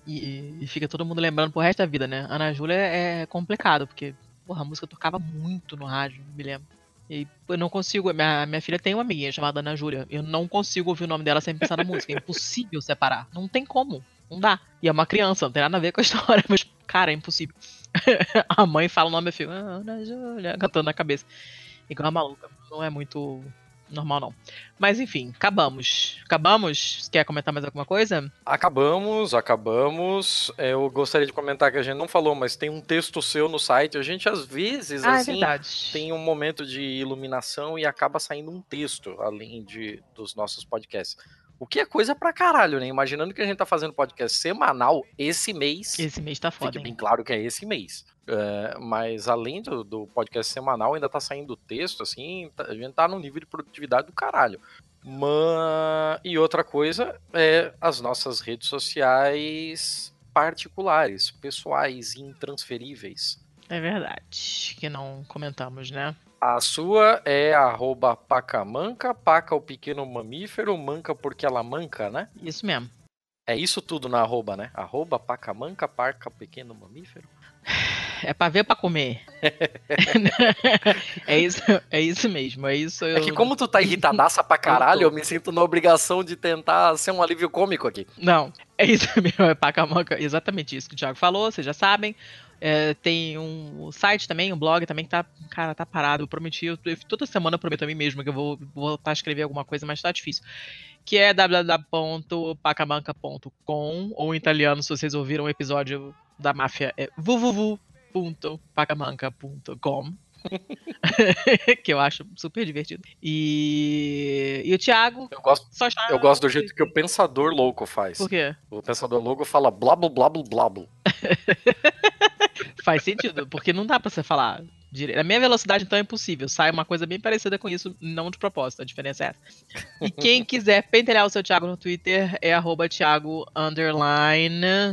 E, e fica todo mundo lembrando pro resto da vida, né? Ana Júlia é complicado, porque porra, a música tocava muito no rádio, me lembro. E eu não consigo. Minha, minha filha tem uma amiguinha chamada Ana Júlia. Eu não consigo ouvir o nome dela sem pensar na música. É impossível separar. Não tem como. Não dá. E é uma criança, não tem nada a ver com a história, mas, cara, é impossível. a mãe fala o nome do filho, ah, Ana Júlia, cantando na cabeça. Igual a maluca. Não é muito normal, não. Mas enfim, acabamos. Acabamos? Quer comentar mais alguma coisa? Acabamos, acabamos. Eu gostaria de comentar que a gente não falou, mas tem um texto seu no site. A gente, às vezes, ah, é assim, é tem um momento de iluminação e acaba saindo um texto, além de dos nossos podcasts. O que é coisa pra caralho, né? Imaginando que a gente tá fazendo podcast semanal esse mês. Esse mês tá foda. Fique bem claro que é esse mês. É, mas além do, do, podcast semanal, ainda tá saindo texto, assim, tá, a gente tá num nível de produtividade do caralho. Mas... E outra coisa é as nossas redes sociais particulares, pessoais, intransferíveis. É verdade, que não comentamos, né? A sua é arroba pacamanca, paca o pequeno mamífero, manca porque ela manca, né? Isso mesmo. É isso tudo na arroba, né? Arroba pacamanca, paca o pequeno mamífero. É pra ver pra comer. é, isso, é isso mesmo, é isso. Eu... É que como tu tá irritadaça pra caralho, eu me sinto na obrigação de tentar ser um alívio cômico aqui. Não, é isso mesmo, é pacamanca, exatamente isso que o Thiago falou, vocês já sabem. É, tem um site também, um blog também que tá, cara, tá parado. Eu prometi, eu, toda semana eu prometo a mim mesmo que eu vou voltar a escrever alguma coisa, mas tá difícil. Que é www.pacamanca.com, ou em italiano, se vocês ouviram o episódio da máfia, é www.pacamanca.com. que eu acho super divertido. E, e o Thiago. Eu gosto, eu gosto do jeito que o pensador louco faz. Por quê? O pensador louco fala blá blá blá blá blá. Faz sentido, porque não dá pra você falar direito. A minha velocidade, então, é impossível. Sai uma coisa bem parecida com isso, não de propósito. A diferença é essa. E quem quiser pentelhar o seu Thiago no Twitter é arroba Thiago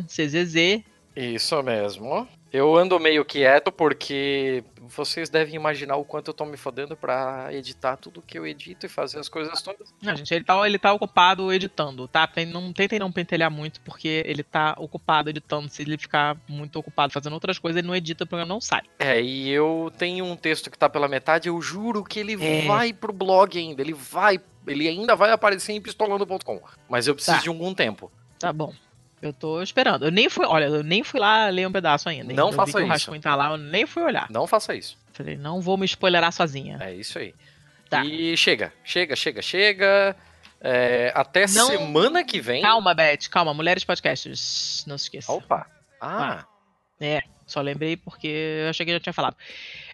CZZ. Isso mesmo. Eu ando meio quieto porque vocês devem imaginar o quanto eu tô me fodendo pra editar tudo que eu edito e fazer as coisas todas. Não, gente, ele tá, ele tá ocupado editando, tá? Não tentem não pentelhar muito porque ele tá ocupado editando. Se ele ficar muito ocupado fazendo outras coisas, ele não edita, o programa não sai. É, e eu tenho um texto que tá pela metade, eu juro que ele é. vai pro blog ainda, ele vai, ele ainda vai aparecer em pistolando.com, mas eu preciso tá. de algum tempo. Tá bom. Eu tô esperando. Eu nem fui, olha, eu nem fui lá ler um pedaço ainda. Não eu faça vi que isso. O tá lá, eu nem fui olhar. Não faça isso. Falei, não vou me spoilerar sozinha. É isso aí. Tá. E chega, chega, chega, chega. É, até não... semana que vem. Calma, Beth, calma. Mulheres Podcasters, não se esqueça. Opa. Ah. ah. É, só lembrei porque eu achei que já tinha falado.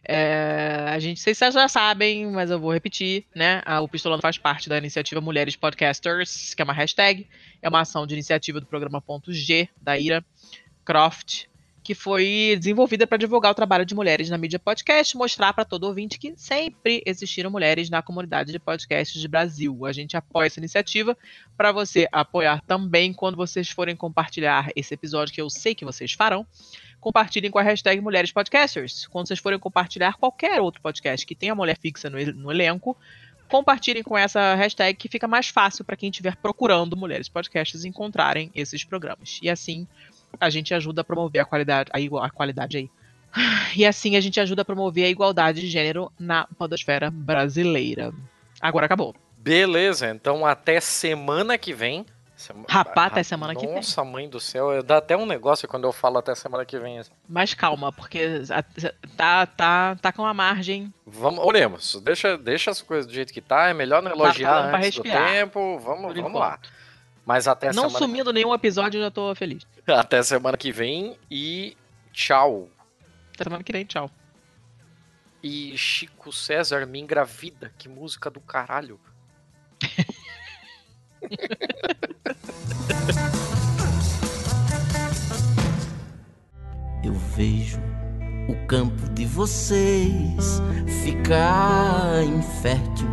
É, a gente, vocês já sabem, mas eu vou repetir, né? o Pistolando faz parte da iniciativa Mulheres Podcasters, que é uma hashtag, é uma ação de iniciativa do programa Ponto G, da Ira Croft, que foi desenvolvida para divulgar o trabalho de mulheres na mídia podcast, mostrar para todo ouvinte que sempre existiram mulheres na comunidade de podcasts de Brasil. A gente apoia essa iniciativa para você apoiar também quando vocês forem compartilhar esse episódio, que eu sei que vocês farão. Compartilhem com a hashtag Mulheres Podcasters. Quando vocês forem compartilhar qualquer outro podcast que tenha mulher fixa no, no elenco, compartilhem com essa hashtag que fica mais fácil para quem estiver procurando mulheres podcasts encontrarem esses programas. E assim a gente ajuda a promover a qualidade, a, a qualidade aí. E assim a gente ajuda a promover a igualdade de gênero na podosfera brasileira. Agora acabou. Beleza, então até semana que vem. Sema... Rapaz, até semana Nossa, que vem. Nossa, mãe do céu, dá até um negócio quando eu falo até semana que vem. Mas calma, porque tá, tá, tá com a margem. Vamos, olhemos, deixa, deixa as coisas do jeito que tá, é melhor não elogiar tá antes do tempo, vamos, vamos lá. Mas até Não sumindo nenhum episódio, eu já tô feliz. Até semana que vem e tchau. Até semana que vem, tchau. E Chico César me engravida, que música do caralho. Eu vejo o campo de vocês ficar infértil.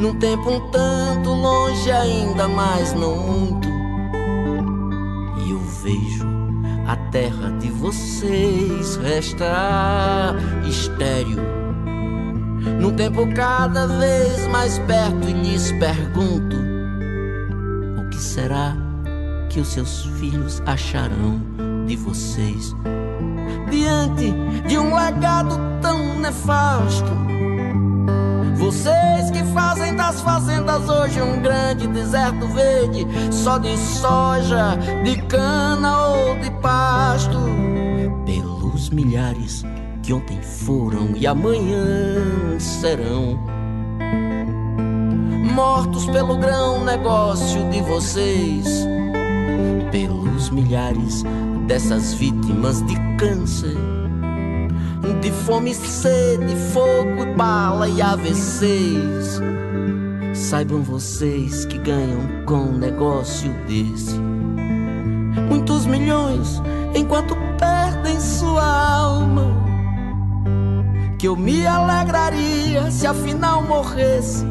Num tempo um tanto longe, ainda mais não muito. E eu vejo a terra de vocês restar estéril. Num tempo cada vez mais perto, e lhes pergunto: o que será que os seus filhos acharão de vocês? Diante de um legado tão nefasto. Vocês que fazem das fazendas hoje um grande deserto verde, só de soja, de cana ou de pasto. Pelos milhares que ontem foram e amanhã serão. Mortos pelo grão negócio de vocês, pelos milhares dessas vítimas de câncer, de fome, sede, fogo, bala e AVCs. Saibam vocês que ganham com um negócio desse muitos milhões enquanto perdem sua alma. Que eu me alegraria se afinal morresse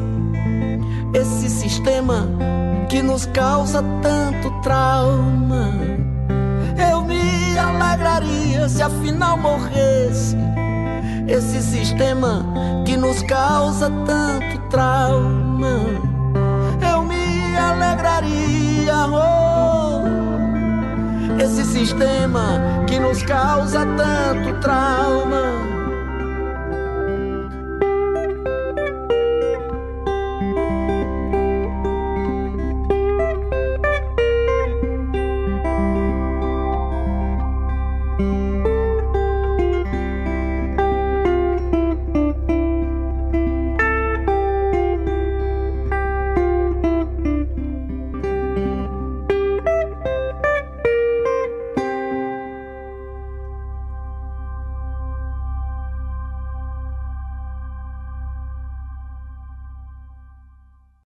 esse sistema que nos causa tanto trauma. Eu me alegraria se afinal morresse esse sistema que nos causa tanto trauma. Eu me alegraria, oh, esse sistema que nos causa tanto trauma.